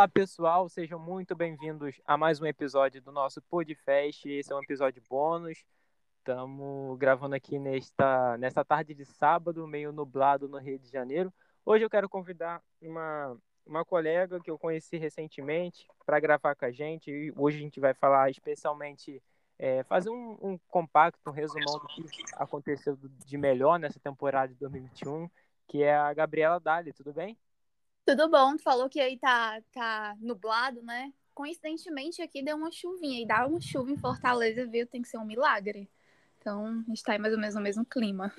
Olá, pessoal, sejam muito bem-vindos a mais um episódio do nosso Podfest. Esse é um episódio bônus. Estamos gravando aqui nesta, nesta tarde de sábado, meio nublado no Rio de Janeiro. Hoje eu quero convidar uma, uma colega que eu conheci recentemente para gravar com a gente. E hoje a gente vai falar especialmente, é, fazer um, um compacto, um resumão do que aconteceu de melhor nessa temporada de 2021, que é a Gabriela Dali. Tudo bem? Tudo bom, tu falou que aí tá, tá nublado, né? Coincidentemente aqui deu uma chuvinha e dá uma chuva em Fortaleza, viu? Tem que ser um milagre. Então, a gente tá aí mais ou menos no mesmo clima.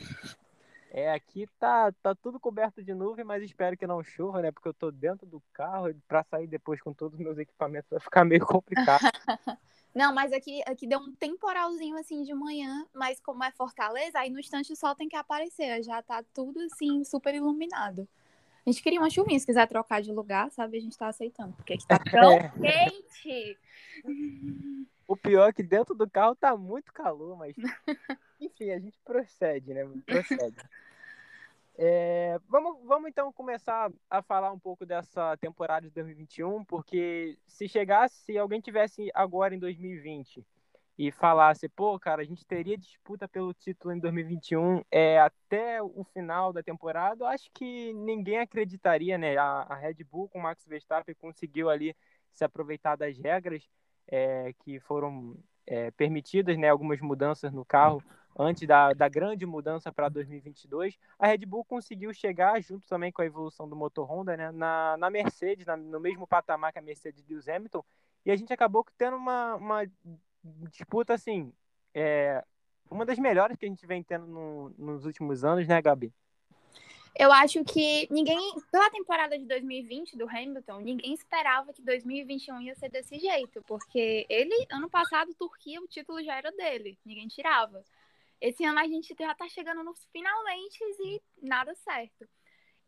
É, aqui tá, tá tudo coberto de nuvem, mas espero que não chova, né? Porque eu tô dentro do carro e pra sair depois com todos os meus equipamentos vai ficar meio complicado. não, mas aqui, aqui deu um temporalzinho assim de manhã, mas como é Fortaleza, aí no instante o sol tem que aparecer, já tá tudo assim super iluminado. A gente queria uma chuvinha, se quiser trocar de lugar, sabe? A gente tá aceitando, porque aqui tá tão é. quente. O pior é que dentro do carro tá muito calor, mas enfim, a gente procede, né? Procede. É, vamos, vamos então começar a falar um pouco dessa temporada de 2021, porque se chegasse, se alguém tivesse agora em 2020 e falasse, pô, cara, a gente teria disputa pelo título em 2021 é, até o final da temporada, acho que ninguém acreditaria, né? A, a Red Bull com o Max Verstappen conseguiu ali se aproveitar das regras é, que foram é, permitidas, né? Algumas mudanças no carro antes da, da grande mudança para 2022. A Red Bull conseguiu chegar, junto também com a evolução do motor Honda, né? Na, na Mercedes, na, no mesmo patamar que a Mercedes de Lewis Hamilton, e a gente acabou tendo uma, uma disputa, assim, é uma das melhores que a gente vem tendo no, nos últimos anos, né, Gabi? Eu acho que ninguém, pela temporada de 2020 do Hamilton, ninguém esperava que 2021 ia ser desse jeito, porque ele, ano passado, Turquia, o título já era dele, ninguém tirava. Esse ano a gente já tá chegando nos finalmente e nada certo.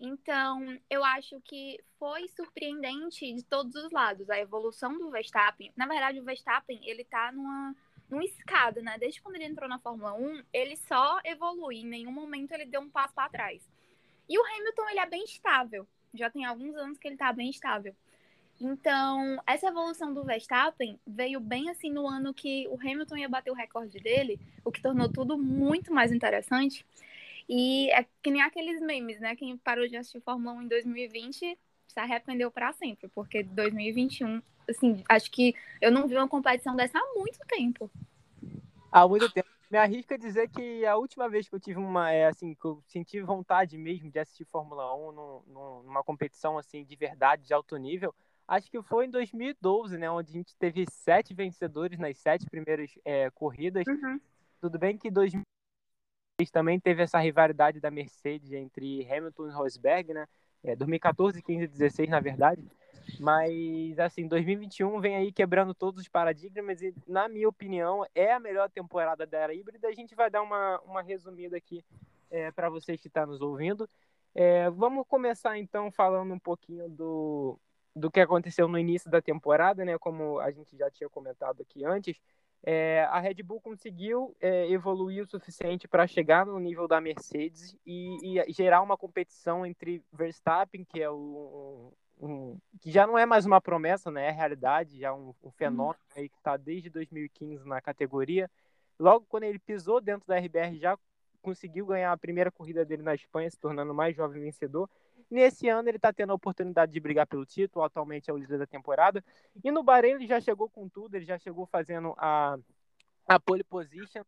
Então, eu acho que foi surpreendente de todos os lados a evolução do Verstappen. Na verdade, o Verstappen, ele tá numa, numa escada, né? Desde quando ele entrou na Fórmula 1, ele só evolui. Em nenhum momento ele deu um passo para trás. E o Hamilton, ele é bem estável. Já tem alguns anos que ele tá bem estável. Então, essa evolução do Verstappen veio bem assim no ano que o Hamilton ia bater o recorde dele, o que tornou tudo muito mais interessante. E é que nem aqueles memes, né? Quem parou de assistir Fórmula 1 em 2020 se arrependeu para sempre, porque 2021, assim, acho que eu não vi uma competição dessa há muito tempo. Há muito tempo. Me arrisco a dizer que a última vez que eu tive uma, é, assim, que eu senti vontade mesmo de assistir Fórmula 1 num, numa competição, assim, de verdade, de alto nível, acho que foi em 2012, né? Onde a gente teve sete vencedores nas sete primeiras é, corridas. Uhum. Tudo bem que 2000 também teve essa rivalidade da Mercedes entre Hamilton e Rosberg, né? É, 2014, 15 e 16, na verdade. Mas, assim, 2021 vem aí quebrando todos os paradigmas e, na minha opinião, é a melhor temporada da era híbrida. A gente vai dar uma, uma resumida aqui é, para vocês que estão tá nos ouvindo. É, vamos começar, então, falando um pouquinho do, do que aconteceu no início da temporada, né? Como a gente já tinha comentado aqui antes. É, a Red Bull conseguiu é, evoluir o suficiente para chegar no nível da Mercedes e, e, gerar uma competição entre Verstappen, que é o um, que já não é mais uma promessa, né? É realidade, já um, um fenômeno aí que está desde 2015 na categoria. Logo quando ele pisou dentro da RBR, já conseguiu ganhar a primeira corrida dele na Espanha, se tornando o mais jovem vencedor. Nesse ano ele está tendo a oportunidade de brigar pelo título, atualmente é o líder da temporada. E no Bahrein ele já chegou com tudo, ele já chegou fazendo a, a pole position,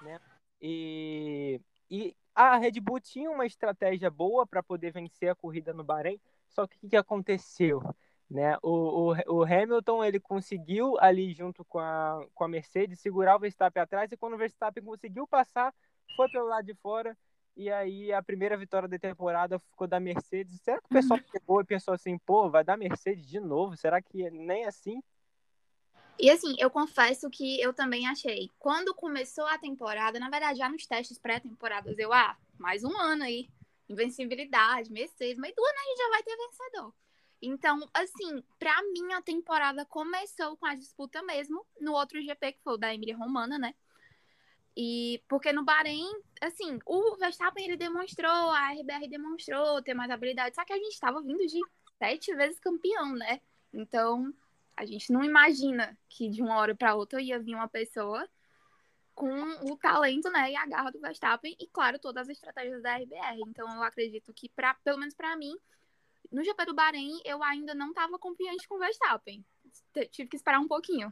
né? E, e a Red Bull tinha uma estratégia boa para poder vencer a corrida no Bahrein, só que o que aconteceu? Né? O, o, o, Hamilton ele conseguiu ali junto com a, com a Mercedes segurar o Verstappen atrás e quando o Verstappen conseguiu passar, foi pelo lado de fora e aí a primeira vitória da temporada ficou da Mercedes. Será que o pessoal uhum. pegou e pensou assim, pô, vai dar Mercedes de novo? Será que nem assim? E assim, eu confesso que eu também achei. Quando começou a temporada, na verdade, já nos testes pré-temporadas, eu, ah, mais um ano aí. Invencibilidade, Mercedes, mas do ano a gente já vai ter vencedor. Então, assim, pra mim a temporada começou com a disputa mesmo no outro GP, que foi o da Emília Romana, né? E porque no Bahrein, assim, o Verstappen ele demonstrou, a RBR demonstrou ter mais habilidade, só que a gente estava vindo de sete vezes campeão, né? Então, a gente não imagina que de uma hora para outra ia vir uma pessoa com o talento, né, e a garra do Verstappen e claro, todas as estratégias da RBR. Então, eu acredito que para, pelo menos para mim, no GP do Bahrein, eu ainda não estava confiante com o Verstappen. Tive que esperar um pouquinho.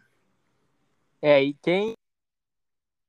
É, e quem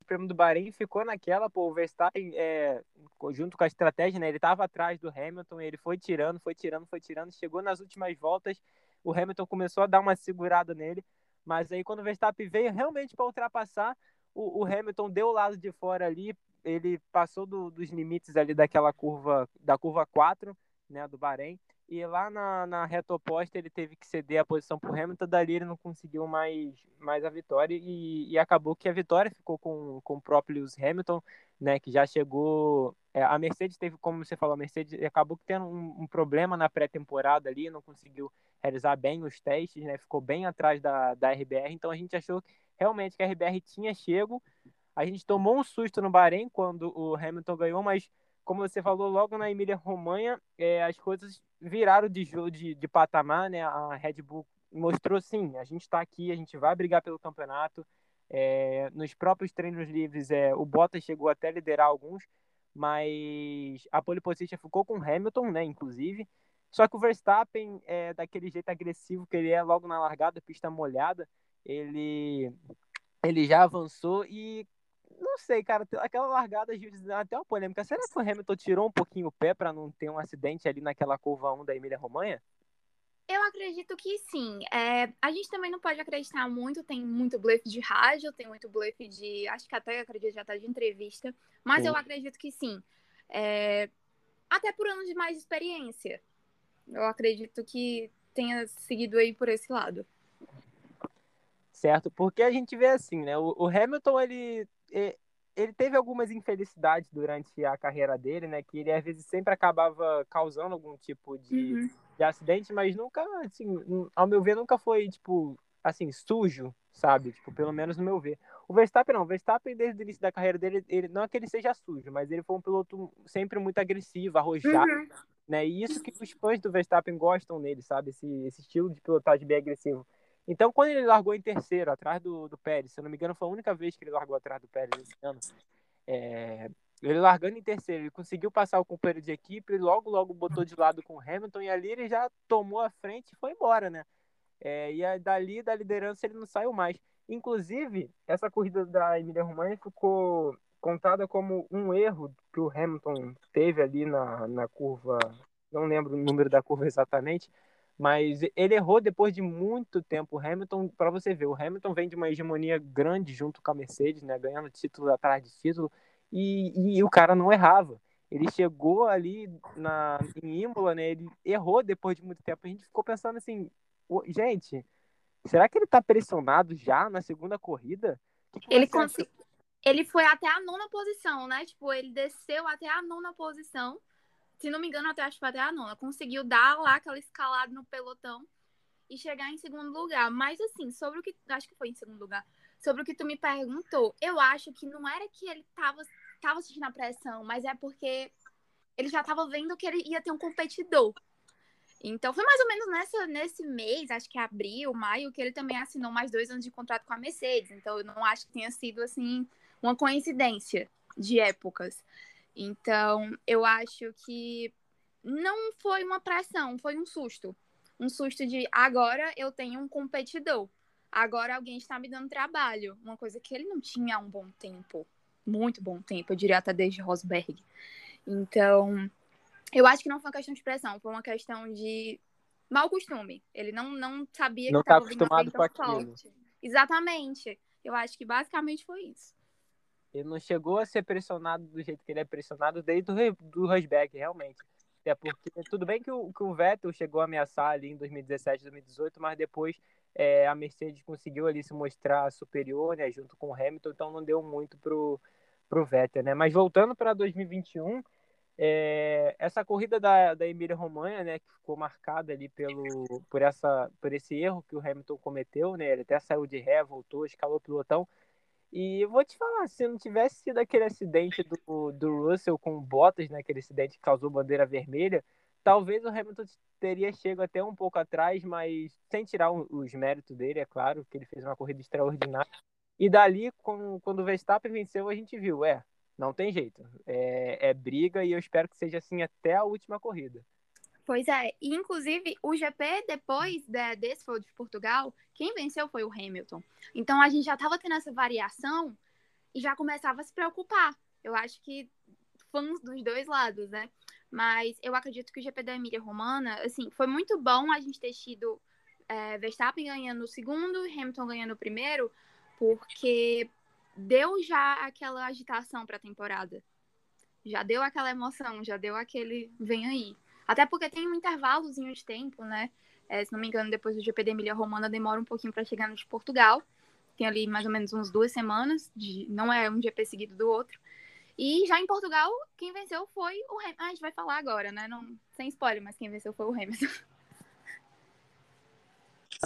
prêmio do Bahrein ficou naquela, pô, o Verstappen, é, junto com a estratégia, né, ele estava atrás do Hamilton, ele foi tirando, foi tirando, foi tirando, chegou nas últimas voltas, o Hamilton começou a dar uma segurada nele, mas aí quando o Verstappen veio realmente para ultrapassar, o, o, Hamilton deu o lado de fora ali, ele passou do, dos limites ali daquela curva, da curva 4, né, do Bahrein, e lá na, na reta oposta ele teve que ceder a posição para o Hamilton, dali ele não conseguiu mais, mais a vitória e, e acabou que a vitória ficou com, com o próprio Lewis Hamilton, né, que já chegou, é, a Mercedes teve, como você falou, a Mercedes acabou tendo um, um problema na pré-temporada ali, não conseguiu realizar bem os testes, né, ficou bem atrás da, da RBR, então a gente achou realmente que a RBR tinha chego, a gente tomou um susto no Bahrein quando o Hamilton ganhou, mas como você falou, logo na Emília Romanha, é, as coisas viraram de, de, de patamar, né? A Red Bull mostrou sim, a gente está aqui, a gente vai brigar pelo campeonato. É, nos próprios treinos livres, é, o Bottas chegou até a liderar alguns, mas a pole position ficou com o Hamilton, né? Inclusive. Só que o Verstappen, é, daquele jeito agressivo que ele é logo na largada, pista molhada, ele, ele já avançou e não sei, cara, aquela largada até uma polêmica. Será que o Hamilton tirou um pouquinho o pé para não ter um acidente ali naquela curva 1 da Emília Romanha? Eu acredito que sim. É, a gente também não pode acreditar muito, tem muito blefe de rádio, tem muito blefe de. Acho que até acredito já tá de entrevista. Mas sim. eu acredito que sim. É, até por anos de mais experiência. Eu acredito que tenha seguido aí por esse lado. Certo, porque a gente vê assim, né? O, o Hamilton, ele ele teve algumas infelicidades durante a carreira dele, né? Que ele às vezes sempre acabava causando algum tipo de, uhum. de acidente, mas nunca, assim, ao meu ver, nunca foi, tipo, assim, sujo, sabe? Tipo, pelo menos no meu ver. O Verstappen não, o Verstappen desde o início da carreira dele, ele, não é que ele seja sujo, mas ele foi um piloto sempre muito agressivo, arrojado, uhum. né? E isso que os fãs do Verstappen gostam nele, sabe? Esse, esse estilo de pilotagem bem agressivo. Então, quando ele largou em terceiro, atrás do, do Pérez, se eu não me engano, foi a única vez que ele largou atrás do Pérez esse ano. É, ele largando em terceiro, ele conseguiu passar o companheiro de equipe, e logo, logo botou de lado com o Hamilton, e ali ele já tomou a frente e foi embora, né? É, e aí, dali, da liderança, ele não saiu mais. Inclusive, essa corrida da Emília Romagna ficou contada como um erro que o Hamilton teve ali na, na curva, não lembro o número da curva exatamente, mas ele errou depois de muito tempo. O Hamilton, para você ver, o Hamilton vem de uma hegemonia grande junto com a Mercedes, né, ganhando título atrás de título, e, e o cara não errava. Ele chegou ali na, em Imola, né, ele errou depois de muito tempo. A gente ficou pensando assim, gente, será que ele tá pressionado já na segunda corrida? Que que ele conseguiu. Ele foi até a nona posição, né? Tipo, ele desceu até a nona posição se não me engano, até acho que até a nona, conseguiu dar lá aquela escalada no pelotão e chegar em segundo lugar. Mas assim, sobre o que. Acho que foi em segundo lugar. Sobre o que tu me perguntou, eu acho que não era que ele tava, tava sentindo a pressão, mas é porque ele já tava vendo que ele ia ter um competidor. Então foi mais ou menos nessa, nesse mês, acho que abril, maio, que ele também assinou mais dois anos de contrato com a Mercedes. Então eu não acho que tenha sido assim uma coincidência de épocas. Então, eu acho que não foi uma pressão, foi um susto. Um susto de agora eu tenho um competidor. Agora alguém está me dando trabalho. Uma coisa que ele não tinha há um bom tempo. Muito bom tempo, eu diria até desde Rosberg. Então, eu acho que não foi uma questão de pressão, foi uma questão de mau costume. Ele não, não sabia não que estava tá acostumado com aquilo. Forte. Exatamente. Eu acho que basicamente foi isso. Ele não chegou a ser pressionado do jeito que ele é pressionado desde o do Rosberg, realmente. Até porque tudo bem que o, que o Vettel chegou a ameaçar ali em 2017, 2018, mas depois é, a Mercedes conseguiu ali se mostrar superior, né, junto com o Hamilton, então não deu muito pro, pro Vettel, né? Mas voltando para 2021, é, essa corrida da, da Emília Romanha, né, que ficou marcada ali pelo, por, essa, por esse erro que o Hamilton cometeu, né, ele até saiu de ré, voltou, escalou o pilotão, e eu vou te falar, se não tivesse sido aquele acidente do, do Russell com o Bottas, né, aquele acidente que causou bandeira vermelha, talvez o Hamilton teria chegado até um pouco atrás, mas sem tirar os méritos dele, é claro, que ele fez uma corrida extraordinária. E dali, quando o Verstappen venceu, a gente viu, é, não tem jeito. É, é briga e eu espero que seja assim até a última corrida. Pois é, e inclusive o GP depois de, desse foi de Portugal, quem venceu foi o Hamilton. Então a gente já estava tendo essa variação e já começava a se preocupar. Eu acho que fãs dos dois lados, né? Mas eu acredito que o GP da Emília Romana, assim, foi muito bom a gente ter tido é, Verstappen ganhando o segundo, Hamilton ganhando o primeiro, porque deu já aquela agitação para a temporada. Já deu aquela emoção, já deu aquele vem aí. Até porque tem um intervalozinho de tempo, né? É, se não me engano, depois do GP da Emília Romana demora um pouquinho para chegar no de Portugal. Tem ali mais ou menos uns duas semanas, de, não é um GP seguido do outro. E já em Portugal, quem venceu foi o Hamilton. Ah, a gente vai falar agora, né? Não, sem spoiler, mas quem venceu foi o Hamilton.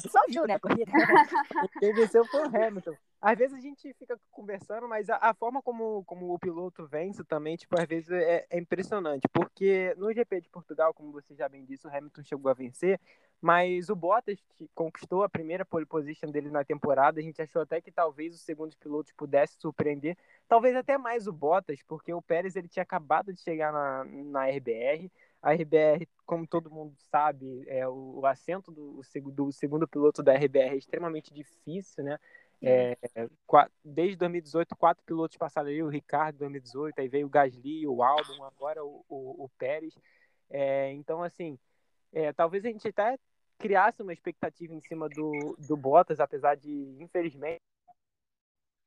Só viu, né, corrida? quem venceu foi o Hamilton. Às vezes a gente fica conversando, mas a, a, forma como, como o piloto vence também, tipo, às vezes é, é, impressionante. Porque no GP de Portugal, como você já bem disse, o Hamilton chegou a vencer, mas o Bottas conquistou a primeira pole position dele na temporada. A gente achou até que talvez os segundos pilotos pudessem surpreender, talvez até mais o Bottas, porque o Pérez ele tinha acabado de chegar na, na RBR. A RBR, como todo mundo sabe, é o, o assento do, do segundo piloto da RBR é extremamente difícil, né? É, desde 2018, quatro pilotos passaram ali, o Ricardo 2018, aí veio o Gasly, o Albon, agora o, o, o Pérez. É, então, assim, é, talvez a gente até criasse uma expectativa em cima do, do Bottas, apesar de, infelizmente,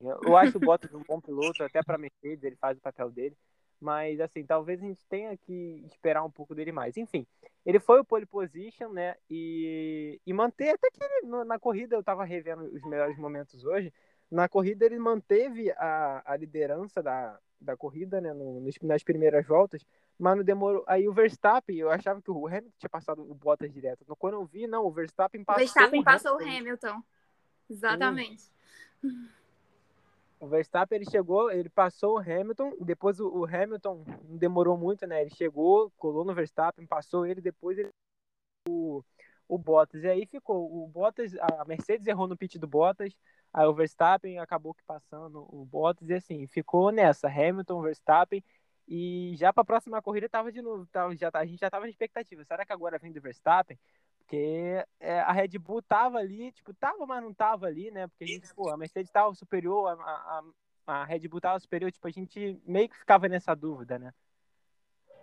eu acho o Bottas um bom piloto, até para Mercedes, ele faz o papel dele, mas assim, talvez a gente tenha que esperar um pouco dele mais. Enfim, ele foi o pole position, né? E, e manter, até que ele, na corrida, eu tava revendo os melhores momentos hoje. Na corrida, ele manteve a, a liderança da, da corrida, né? No, nas primeiras voltas, mas não demorou. Aí o Verstappen, eu achava que o Hamilton tinha passado o Bottas direto. Quando eu vi, não, o Verstappen passou. O Verstappen o passou o Hamilton. Exatamente. Sim. O Verstappen ele chegou, ele passou o Hamilton, depois o, Hamilton não demorou muito, né? Ele chegou, colou no Verstappen, passou ele, depois ele o, o Bottas. E aí ficou o Bottas, a Mercedes errou no pit do Bottas, aí o Verstappen acabou que passando o Bottas e assim, ficou nessa, Hamilton, Verstappen e já para a próxima corrida tava de novo, tava, já, a gente já tava na expectativa. Será que agora vem do Verstappen? Porque é, a Red Bull tava ali, tipo, tava, mas não tava ali, né? Porque a gente, pô, a Mercedes tava superior, a, a, a Red Bull tava superior, tipo, a gente meio que ficava nessa dúvida, né?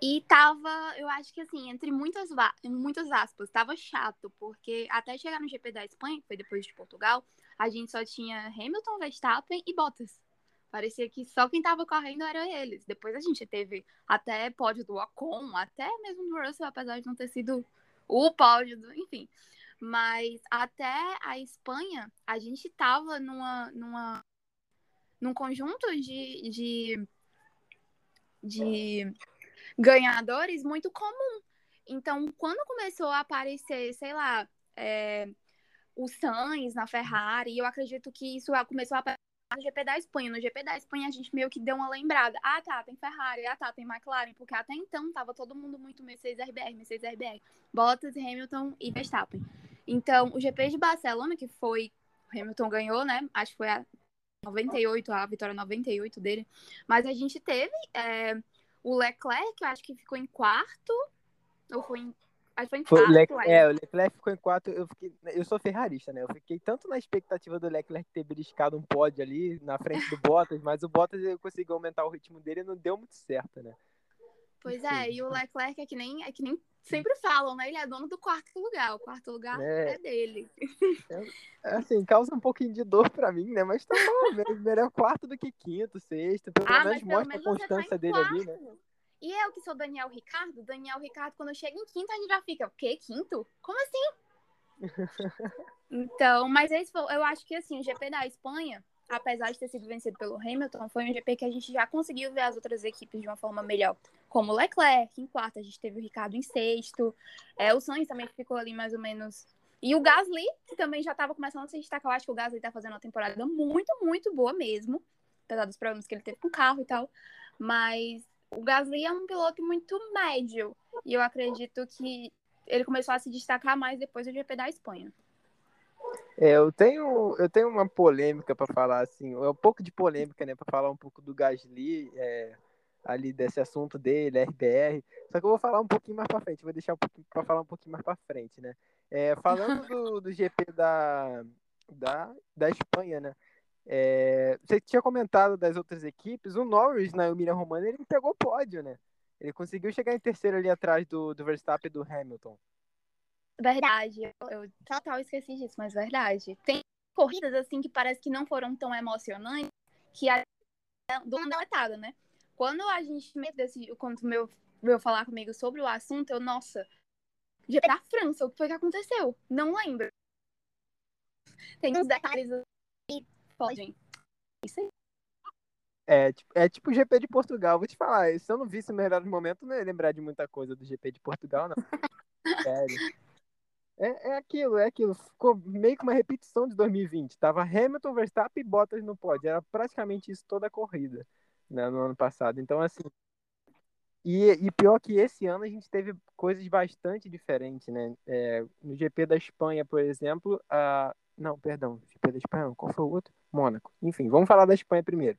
E tava, eu acho que assim, entre muitas, muitas aspas, tava chato, porque até chegar no GP da Espanha, que foi depois de Portugal, a gente só tinha Hamilton, Verstappen e Bottas. Parecia que só quem tava correndo eram eles. Depois a gente teve até pódio do Ocon, até mesmo do Russell, apesar de não ter sido o pódio, do, enfim. Mas até a Espanha, a gente tava numa, numa, num conjunto de, de, de ganhadores muito comum. Então, quando começou a aparecer, sei lá, é, o Sainz na Ferrari, eu acredito que isso começou a aparecer no GP da Espanha. No GP da Espanha a gente meio que deu uma lembrada. Ah, tá, tem Ferrari, ah, tá, tem McLaren, porque até então tava todo mundo muito Mercedes RBR, Mercedes RBR, Bottas, Hamilton e Verstappen. Então, o GP de Barcelona, que foi, Hamilton ganhou, né? Acho que foi a 98, a vitória 98 dele. Mas a gente teve é, o Leclerc, que eu acho que ficou em quarto, ou foi em Acho foi em foi quarto. É, o Leclerc ficou em quarto. Eu, fiquei... eu sou ferrarista, né? Eu fiquei tanto na expectativa do Leclerc ter beliscado um pódio ali na frente do Bottas, mas o Bottas conseguiu aumentar o ritmo dele e não deu muito certo, né? Pois é, e o Leclerc é que nem, é que nem sempre falam, né? Ele é dono do quarto lugar. O quarto lugar é, é dele. É, assim, causa um pouquinho de dor pra mim, né? Mas tá bom, melhor quarto do que quinto, sexto. Pelo ah, menos mostra a tá constância tá dele quarto. ali, né? E eu que sou Daniel Ricardo, Daniel Ricardo, quando chega em quinto, a gente já fica, o quê? Quinto? Como assim? então, mas esse foi, eu acho que assim, o GP da Espanha, apesar de ter sido vencido pelo Hamilton, foi um GP que a gente já conseguiu ver as outras equipes de uma forma melhor. Como o Leclerc em quarto, a gente teve o Ricardo em sexto, é, o Sainz também ficou ali mais ou menos. E o Gasly, que também já estava começando a se destacar, eu acho que o Gasly está fazendo uma temporada muito, muito boa mesmo, apesar dos problemas que ele teve com o carro e tal. Mas o Gasly é um piloto muito médio. E eu acredito que ele começou a se destacar mais depois do GP da Espanha. É, eu tenho, eu tenho uma polêmica para falar, assim, é um pouco de polêmica, né, para falar um pouco do Gasly, é, ali desse assunto dele, RBR. Só que eu vou falar um pouquinho mais para frente, vou deixar um para falar um pouquinho mais para frente, né? É, falando do, do GP da, da, da Espanha, né? É, você tinha comentado das outras equipes, o Norris na Emília Romana ele pegou pódio, né? Ele conseguiu chegar em terceiro ali atrás do, do Verstappen e do Hamilton. Verdade, eu, eu total esqueci disso, mas verdade. Tem corridas assim que parece que não foram tão emocionantes que a do deletada, né? Quando a gente me decidiu, quando meu veio falar comigo sobre o assunto, eu, nossa, GP da França, o que foi que aconteceu? Não lembro. Tem uns detalhes podem. Isso aí. É, é tipo o GP de Portugal, vou te falar, se eu não visse o melhor momento, não ia lembrar de muita coisa do GP de Portugal, não. Sério. É, é aquilo, é aquilo. Ficou meio que uma repetição de 2020. Tava Hamilton, Verstappen e Bottas no pódio. Era praticamente isso toda a corrida né, no ano passado. Então, assim. E, e pior que esse ano a gente teve coisas bastante diferentes, né? É, no GP da Espanha, por exemplo, a. Não, perdão, GP da Espanha, qual foi o outro? Mônaco. Enfim, vamos falar da Espanha primeiro.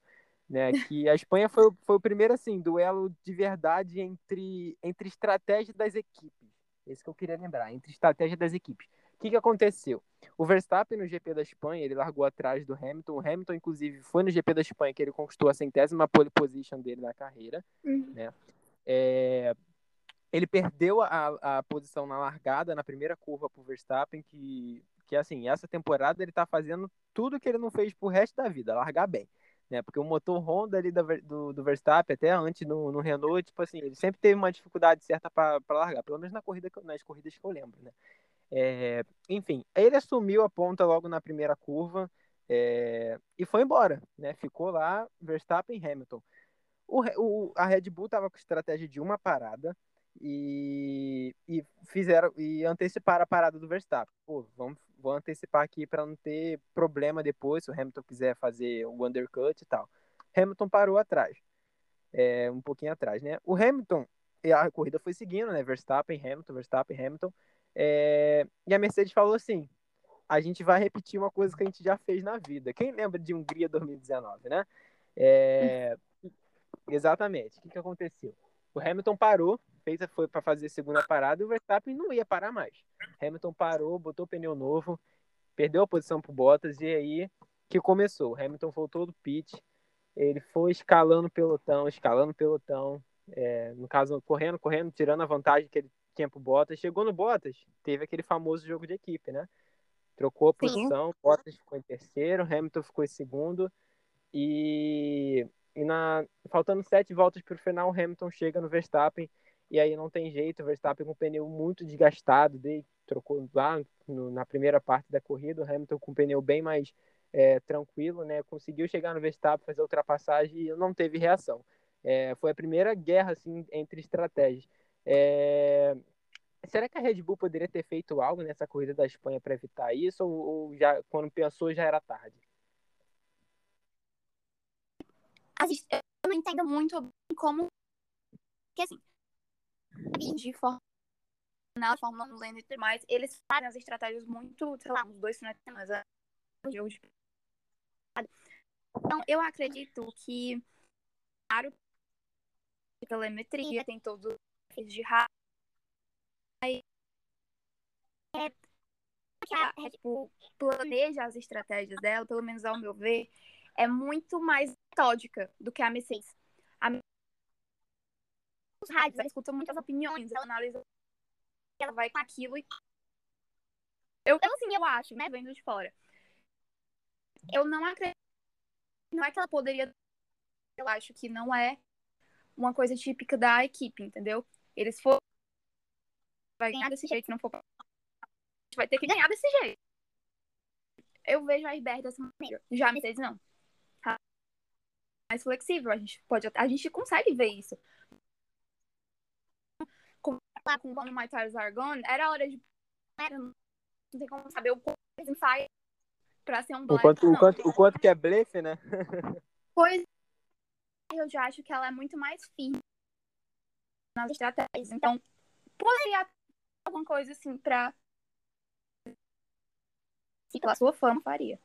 Né, que a Espanha foi, foi o primeiro assim duelo de verdade entre, entre estratégias das equipes. Esse que eu queria lembrar, entre estratégia das equipes. O que, que aconteceu? O Verstappen no GP da Espanha, ele largou atrás do Hamilton. O Hamilton, inclusive, foi no GP da Espanha que ele conquistou a centésima pole position dele na carreira. Uhum. Né? É... Ele perdeu a, a posição na largada, na primeira curva para o Verstappen, que, que, assim, essa temporada ele está fazendo tudo que ele não fez pro resto da vida, largar bem né? Porque o motor Honda ali do, do Verstappen, até antes no, no Renault, tipo assim, ele sempre teve uma dificuldade certa para largar, pelo menos na corrida, nas corridas que eu lembro, né? É, enfim, ele assumiu a ponta logo na primeira curva é, e foi embora, né? Ficou lá Verstappen e Hamilton. O, o, a Red Bull estava com estratégia de uma parada, e, e fizeram e anteciparam a parada do Verstappen. Pô, vamos, vou antecipar aqui para não ter problema depois se o Hamilton quiser fazer o undercut e tal. Hamilton parou atrás, é, um pouquinho atrás, né? O Hamilton, a corrida foi seguindo, né? Verstappen, Hamilton, Verstappen, Hamilton. É, e a Mercedes falou assim: a gente vai repetir uma coisa que a gente já fez na vida. Quem lembra de Hungria 2019, né? É, exatamente. O que, que aconteceu? O Hamilton parou, fez, foi para fazer a segunda parada e o Verstappen não ia parar mais. Hamilton parou, botou pneu novo, perdeu a posição pro Bottas e aí que começou. Hamilton voltou do pit, ele foi escalando o pelotão, escalando o pelotão, é, no caso correndo, correndo, tirando a vantagem que ele tinha pro Bottas. Chegou no Bottas, teve aquele famoso jogo de equipe, né? Trocou a posição, Sim. Bottas ficou em terceiro, Hamilton ficou em segundo e e na, faltando sete voltas para o final, o Hamilton chega no Verstappen e aí não tem jeito, o Verstappen com o pneu muito desgastado, de, trocou lá no, na primeira parte da corrida, o Hamilton com o pneu bem mais é, tranquilo, né? Conseguiu chegar no Verstappen, fazer a ultrapassagem e não teve reação. É, foi a primeira guerra assim entre estratégias. É... Será que a Red Bull poderia ter feito algo nessa corrida da Espanha para evitar isso ou, ou já quando pensou já era tarde? eu não entendo muito como. Assim, de forma na Fórmula 1 e tudo mais, eles fazem as estratégias muito, sei lá, uns dois finais de semana. Então, eu acredito que, claro, telemetria, tem todos os de rádio. É, a Bull planeja as estratégias dela, pelo menos ao meu ver, é muito mais metódica do que a Mercedes. A os rádios, ela escuta muitas opiniões, ela analisa ela vai com aquilo e eu, eu assim, eu acho, né, vendo de fora. Eu não acredito não é que ela poderia eu acho que não é uma coisa típica da equipe, entendeu? Eles foram vai ganhar desse jeito, não for vai ter que ganhar desse jeito. Eu vejo a IBR dessa maneira. Já a Mercedes não mais flexível. A gente pode, a gente consegue ver isso. Com, lá com o My Tires Are Gone, era hora de. Não tem como saber o quanto eles ensaiam pra ser um. O quanto, o quanto, o quanto que é blefe, né? pois eu já acho que ela é muito mais firme nas estratégias. Então, poderia alguma coisa assim pra. E pela sua fama faria.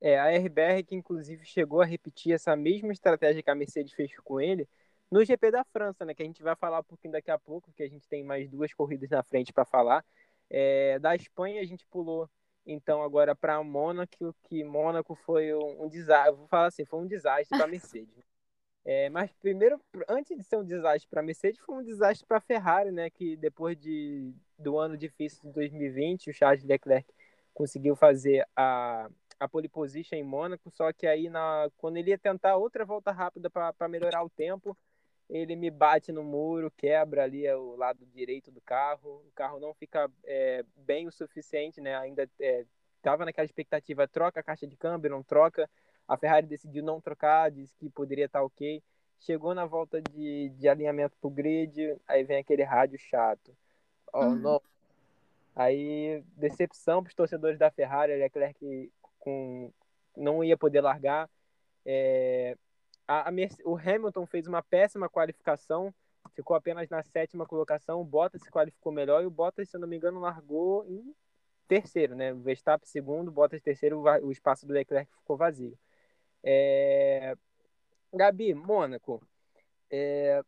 É, a RBR que inclusive chegou a repetir essa mesma estratégia que a Mercedes fez com ele no GP da França, né? Que a gente vai falar um pouquinho daqui a pouco, porque a gente tem mais duas corridas na frente para falar. É, da Espanha a gente pulou então agora para Mônaco, que Mônaco foi um, um desastre. Vou falar assim, foi um desastre para a Mercedes. É, mas primeiro, antes de ser um desastre para a Mercedes, foi um desastre para a Ferrari, né? Que depois de, do ano difícil de 2020, o Charles Leclerc conseguiu fazer a, a pole position em Mônaco, só que aí na, quando ele ia tentar outra volta rápida para melhorar o tempo, ele me bate no muro, quebra ali o lado direito do carro, o carro não fica é, bem o suficiente, né? Ainda estava é, naquela expectativa, troca a caixa de câmbio, não troca, a Ferrari decidiu não trocar, disse que poderia estar ok. Chegou na volta de, de alinhamento pro grid, aí vem aquele rádio chato. Oh, uhum. não. Aí, decepção para os torcedores da Ferrari, Leclerc com, não ia poder largar. É, a, a o Hamilton fez uma péssima qualificação, ficou apenas na sétima colocação. O Bottas se qualificou melhor e o Bottas, se eu não me engano, largou em terceiro, né? O Verstappen segundo, Bottas terceiro, o espaço do Leclerc ficou vazio. É... Gabi, Mônaco. É...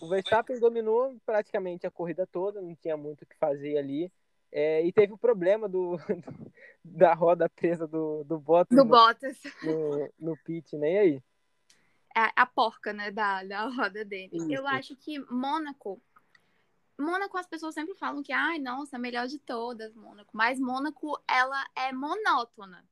O Verstappen dominou praticamente a corrida toda, não tinha muito o que fazer ali. É, e teve o problema do, do, da roda presa do, do Bottas, do no, Bottas. No, no pit, né? E aí? A, a porca, né, da, da roda dele. Isso. Eu acho que Mônaco. Mônaco, as pessoas sempre falam que, ai, nossa, a melhor de todas, Mônaco. Mas Mônaco, ela é monótona.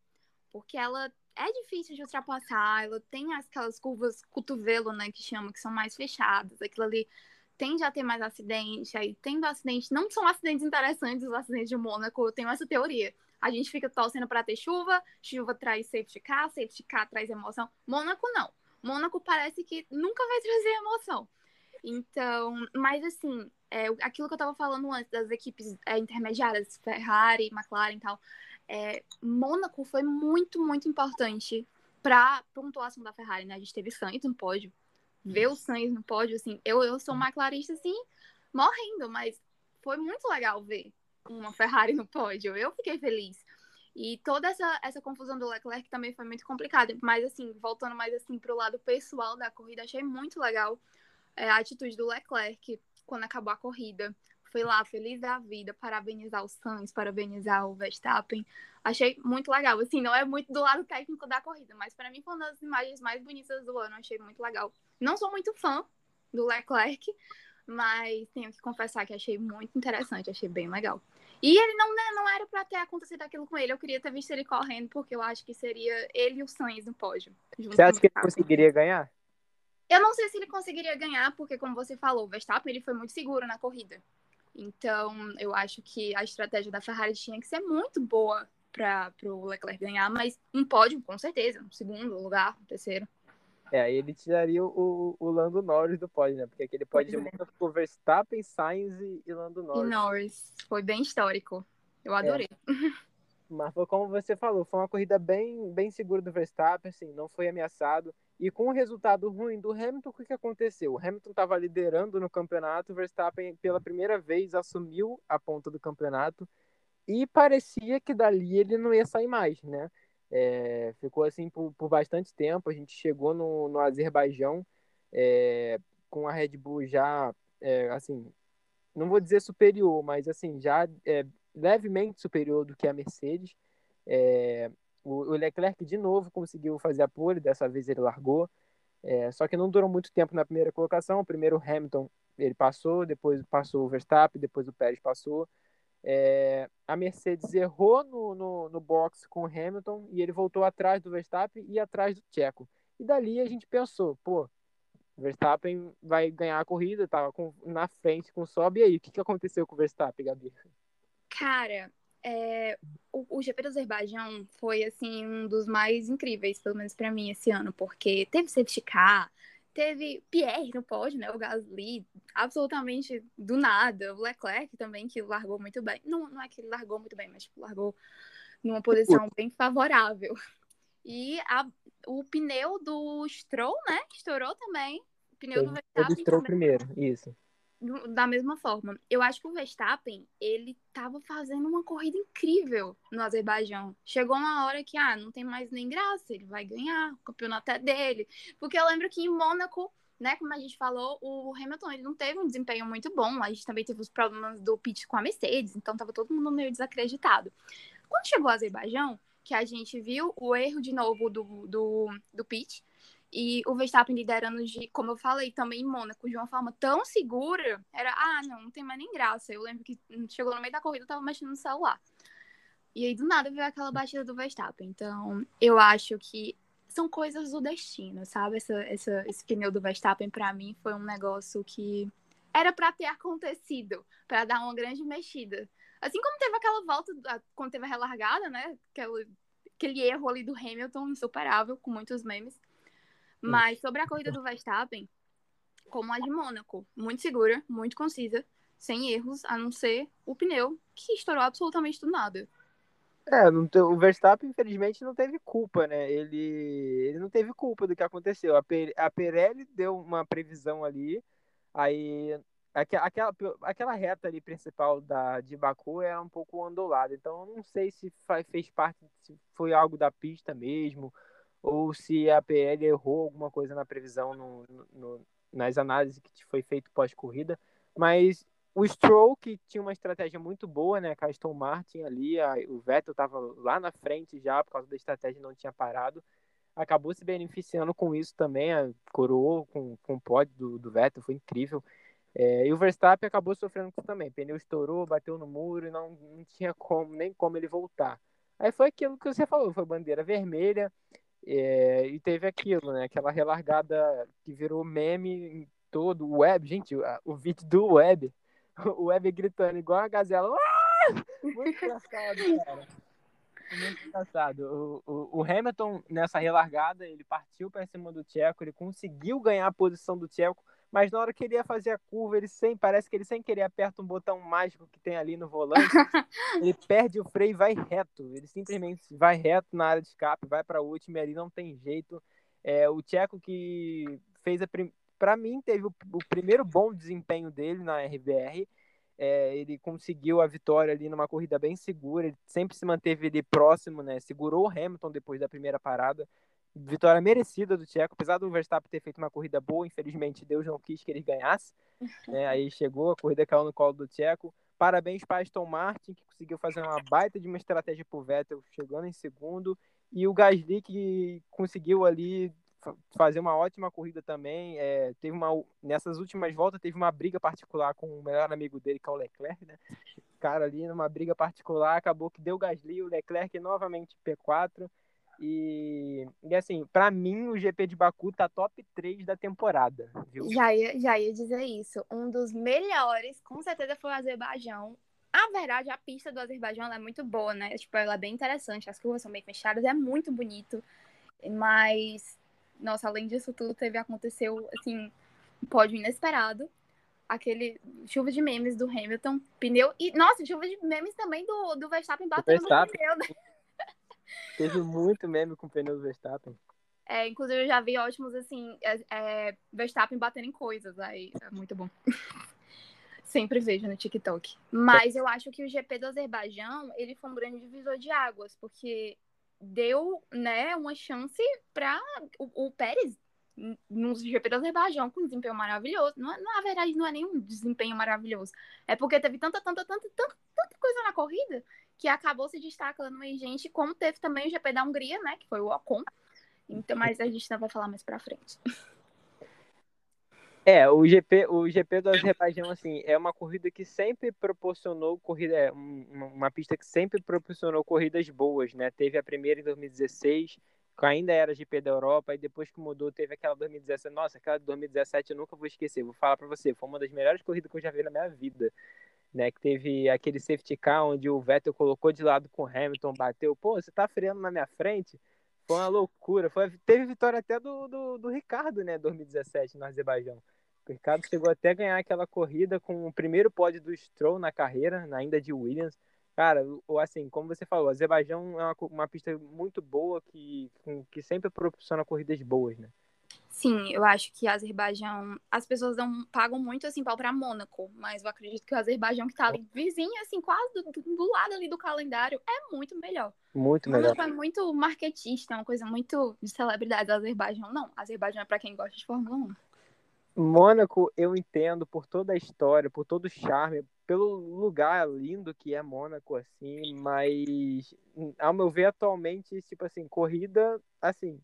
Porque ela é difícil de ultrapassar, ela tem aquelas curvas cotovelo, né, que chama, que são mais fechadas, aquilo ali tende a ter mais acidente, aí tendo acidente, não são acidentes interessantes os acidentes de Mônaco, eu tenho essa teoria. A gente fica torcendo para ter chuva, chuva traz safety car, safety car traz emoção. Mônaco não. Mônaco parece que nunca vai trazer emoção. Então, mas assim, é, aquilo que eu tava falando antes das equipes é, intermediárias, Ferrari, McLaren e tal, é, Mônaco foi muito, muito importante para pontuação da Ferrari, né? A gente teve Sainz no pódio. Ver o Sainz no pódio, assim, eu, eu sou McLarista, assim, morrendo, mas foi muito legal ver uma Ferrari no pódio. Eu fiquei feliz. E toda essa, essa confusão do Leclerc também foi muito complicada. Mas, assim, voltando mais assim pro lado pessoal da corrida, achei muito legal é, a atitude do Leclerc quando acabou a corrida fui lá feliz da vida, parabenizar o Sainz, parabenizar o Verstappen. Achei muito legal. Assim, não é muito do lado técnico da corrida, mas para mim foi uma das imagens mais bonitas do ano. Achei muito legal. Não sou muito fã do Leclerc, mas tenho que confessar que achei muito interessante, achei bem legal. E ele não, né, não era para ter acontecido aquilo com ele. Eu queria ter visto ele correndo, porque eu acho que seria ele e o Sainz no pódio. Você acha que ele conseguiria ganhar? Eu não sei se ele conseguiria ganhar, porque, como você falou, o Verstappen ele foi muito seguro na corrida. Então, eu acho que a estratégia da Ferrari tinha que ser muito boa para o Leclerc ganhar, mas um pódio, com certeza, um segundo lugar, um terceiro. É, aí ele tiraria o, o Lando Norris do pódio, né? Porque aquele pódio é. ficou Verstappen, Sainz e, e Lando Norris. E Norris. Foi bem histórico. Eu adorei. É. Mas foi como você falou, foi uma corrida bem, bem segura do Verstappen, assim, não foi ameaçado. E com o resultado ruim do Hamilton, o que, que aconteceu? O Hamilton estava liderando no campeonato, o Verstappen pela primeira vez assumiu a ponta do campeonato e parecia que dali ele não ia sair mais, né? É, ficou assim por, por, bastante tempo. A gente chegou no, no Azerbaijão é, com a Red Bull já, é, assim, não vou dizer superior, mas assim, já é, levemente superior do que a Mercedes. É, o, Leclerc de novo conseguiu fazer a pole, dessa vez ele largou. É, só que não durou muito tempo na primeira colocação. O primeiro Hamilton ele passou, depois passou o Verstappen, depois o Pérez passou. É, a Mercedes errou no, no, no box com o Hamilton e ele voltou atrás do Verstappen e atrás do Tcheco. E dali a gente pensou, pô, Verstappen vai ganhar a corrida, tava com, na frente com Sobe. E aí, o que, que aconteceu com o Verstappen, Gabi? Cara, é, o, o GP do Azerbaijão foi assim um dos mais incríveis, pelo menos para mim esse ano, porque teve safety car, teve Pierre no pódio, né? O Gasly, absolutamente do nada. O Leclerc também, que largou muito bem. Não, não é que ele largou muito bem, mas tipo, largou numa posição bem favorável. E a, o pneu do Stroll, né? Estourou também. O pneu do Verstappen. O Stroll primeiro, isso da mesma forma. Eu acho que o Verstappen, ele tava fazendo uma corrida incrível no Azerbaijão. Chegou uma hora que, ah, não tem mais nem graça, ele vai ganhar, o campeonato é dele. Porque eu lembro que em Mônaco, né, como a gente falou, o Hamilton, ele não teve um desempenho muito bom. A gente também teve os problemas do pit com a Mercedes, então tava todo mundo meio desacreditado. Quando chegou o Azerbaijão, que a gente viu o erro de novo do, do, do pit, e o Verstappen liderando de, como eu falei, também em Mônaco, de uma forma tão segura, era, ah, não, não tem mais nem graça. Eu lembro que chegou no meio da corrida, eu tava mexendo no celular. E aí, do nada, veio aquela batida do Verstappen. Então, eu acho que são coisas do destino, sabe? Essa, essa, esse pneu do Verstappen, para mim, foi um negócio que era para ter acontecido, para dar uma grande mexida. Assim como teve aquela volta, quando teve a relargada, né? Aquele, aquele erro ali do Hamilton, insuperável, com muitos memes. Mas sobre a corrida do Verstappen, como a de Mônaco, muito segura, muito concisa, sem erros, a não ser o pneu, que estourou absolutamente do nada. É, o Verstappen, infelizmente, não teve culpa, né? Ele, ele não teve culpa do que aconteceu. A, per... a Pirelli deu uma previsão ali, aí aquela, aquela reta ali principal da, de Baku é um pouco ondulada, então não sei se fez parte, se foi algo da pista mesmo, ou se a PL errou alguma coisa na previsão no, no, nas análises que foi feito pós-corrida, mas o Stroll, que tinha uma estratégia muito boa, né, a Aston Martin ali, a, o Vettel estava lá na frente já, por causa da estratégia não tinha parado, acabou se beneficiando com isso também, a, coroou com, com o pódio do, do Vettel, foi incrível. É, e o Verstappen acabou sofrendo com isso também, pneu estourou, bateu no muro e não, não tinha como, nem como ele voltar. Aí foi aquilo que você falou, foi bandeira vermelha, é, e teve aquilo, né? Aquela relargada que virou meme em todo o web. Gente, o, vídeo do web, o web gritando igual a gazela. Ah! Muito engraçado, cara. Muito engraçado. O, o, o, Hamilton, nessa relargada, ele partiu para cima do Tcheco, ele conseguiu ganhar a posição do Tcheco, mas na hora que ele ia fazer a curva, ele sem, parece que ele sem querer aperta um botão mágico que tem ali no volante, ele perde o freio e vai reto. Ele simplesmente vai reto na área de escape, vai para a última e ali não tem jeito. É, o Tcheco que fez a para mim teve o, o, primeiro bom desempenho dele na RBR. É, ele conseguiu a vitória ali numa corrida bem segura, ele sempre se manteve ali próximo, né? Segurou o Hamilton depois da primeira parada vitória merecida do Tcheco, apesar do Verstappen ter feito uma corrida boa, infelizmente Deus não quis que ele ganhasse. Né? Aí chegou, a corrida caiu no colo do Tcheco. Parabéns para Aston Martin, que conseguiu fazer uma baita de uma estratégia para o Vettel, chegando em segundo. E o Gasly, que conseguiu ali fazer uma ótima corrida também. É, teve uma, nessas últimas voltas, teve uma briga particular com o melhor amigo dele, que é o Leclerc, né? Cara ali, numa briga particular, acabou que deu Gasly, o Leclerc novamente P4. E, e assim, para mim o GP de Baku tá top 3 da temporada, viu? Já ia, já ia dizer isso. Um dos melhores, com certeza, foi o Azerbaijão. A verdade, a pista do Azerbaijão é muito boa, né? Tipo, ela é bem interessante. As curvas são bem fechadas, é muito bonito. Mas, nossa, além disso tudo, teve aconteceu, assim, um pódio inesperado. Aquele chuva de memes do Hamilton, pneu. E, nossa, chuva de memes também do, do Verstappen batendo Verstappen. no pneu. Teve muito meme com o pneu do Verstappen. É, inclusive eu já vi ótimos assim, é, é, Verstappen batendo em coisas, aí é muito bom. Sempre vejo no TikTok. Mas eu acho que o GP do Azerbaijão, ele foi um grande divisor de águas, porque deu, né, uma chance para o, o, Pérez no GP do Azerbaijão com um desempenho maravilhoso. Não, é, na verdade, não é nenhum desempenho maravilhoso. É porque teve tanta, tanta, tanta, tanta, tanta coisa na corrida que acabou se destacando em gente, como teve também o GP da Hungria, né, que foi o Ocon. Então, mas a gente não vai falar mais para frente. É, o GP, o GP do Azerbaijão, assim, é uma corrida que sempre proporcionou corrida, é uma, uma pista que sempre proporcionou corridas boas, né? Teve a primeira em 2016, que ainda era GP da Europa, e depois que mudou, teve aquela 2017. Nossa, aquela de 2017 eu nunca vou esquecer. Vou falar para você, foi uma das melhores corridas que eu já vi na minha vida né? Que teve aquele safety car onde o Vettel colocou de lado com o Hamilton, bateu. Pô, você tá freando na minha frente? Foi uma loucura. Foi, teve vitória até do, do, do Ricardo, né? 2017 no Azerbaijão. O Ricardo chegou até a ganhar aquela corrida com o primeiro pódio do Stroll na carreira, ainda de Williams. Cara, ou assim, como você falou, o Azerbaijão é uma, uma pista muito boa que, que sempre proporciona corridas boas, né? Sim, eu acho que Azerbaijão, as pessoas não pagam muito assim para Mônaco, mas eu acredito que o Azerbaijão que tá ali vizinho, assim, quase do, do lado ali do calendário, é muito melhor. Muito melhor. Mônaco é muito marketista, é uma coisa muito de celebridade. O Azerbaijão não. Azerbaijão é para quem gosta de Fórmula 1. Mônaco eu entendo por toda a história, por todo o charme, pelo lugar lindo que é Mônaco, assim, mas ao meu ver atualmente, tipo assim, corrida, assim,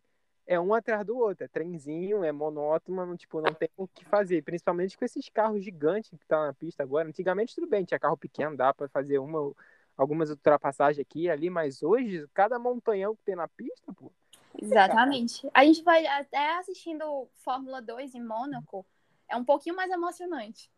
é um atrás do outro, é trenzinho, é monótono, tipo, não tem o que fazer, principalmente com esses carros gigantes que tá na pista agora. Antigamente tudo bem, tinha carro pequeno, dá para fazer uma algumas ultrapassagens aqui e ali, mas hoje cada montanhão que tem na pista, pô, Exatamente. A gente vai até assistindo Fórmula 2 em Mônaco, é um pouquinho mais emocionante.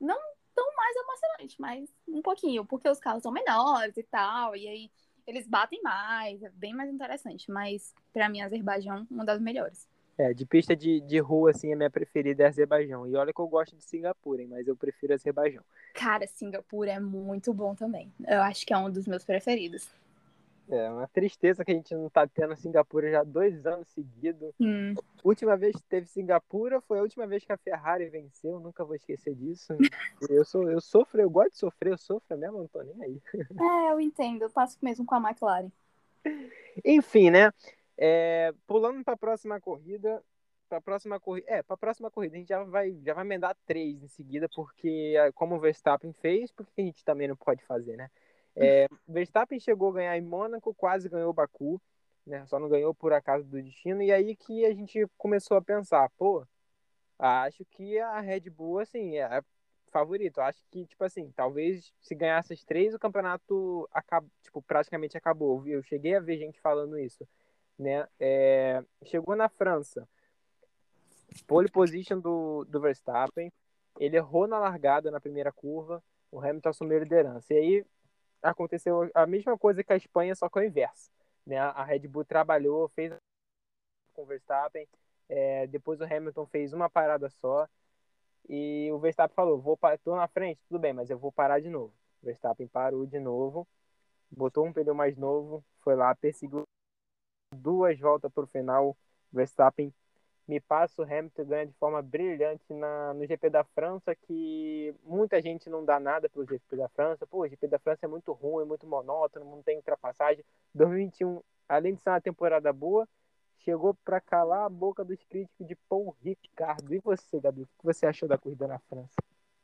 Não tão mais emocionante, mas um pouquinho, porque os carros são menores e tal, e aí eles batem mais, é bem mais interessante. Mas, para mim, Azerbaijão, uma das melhores. É, de pista de, de rua, assim, a minha preferida é Azerbaijão. E olha que eu gosto de Singapura, hein, mas eu prefiro Azerbaijão. Cara, Singapura é muito bom também. Eu acho que é um dos meus preferidos. É uma tristeza que a gente não tá tendo Singapura já dois anos seguidos. Hum. Última vez que teve Singapura foi a última vez que a Ferrari venceu, nunca vou esquecer disso. eu, sou, eu sofro, eu gosto de sofrer, eu sofro mesmo, não tô nem aí. É, eu entendo, eu passo mesmo com a McLaren. Enfim, né? É, pulando para a próxima corrida, para a próxima corrida, é, para próxima corrida a gente já vai, já vai emendar três em seguida, porque como o Verstappen fez, porque a gente também não pode fazer, né? É, Verstappen chegou a ganhar em Mônaco, quase ganhou Baku, né? Só não ganhou por acaso do destino. E aí que a gente começou a pensar, pô, acho que a Red Bull, assim, é favorito. Acho que, tipo assim, talvez se ganhasse as três, o campeonato acaba, tipo, praticamente acabou. Eu cheguei a ver gente falando isso, né? É, chegou na França, pole position do, do Verstappen, ele errou na largada na primeira curva, o Hamilton assumiu a liderança. E aí aconteceu a mesma coisa que a Espanha, só que ao inverso. Né? A Red Bull trabalhou, fez com o Verstappen, é, depois o Hamilton fez uma parada só, e o Verstappen falou, vou tô na frente, tudo bem, mas eu vou parar de novo. O Verstappen parou de novo, botou um pneu mais novo, foi lá, perseguiu duas voltas para o final, o Verstappen me passa o Hamilton ganha de forma brilhante na, no GP da França, que muita gente não dá nada pelo GP da França. Pô, o GP da França é muito ruim, muito monótono, não tem ultrapassagem. 2021, além de ser uma temporada boa, chegou para calar a boca dos críticos de Paul Ricardo. E você, Gabi, o que você achou da corrida na França?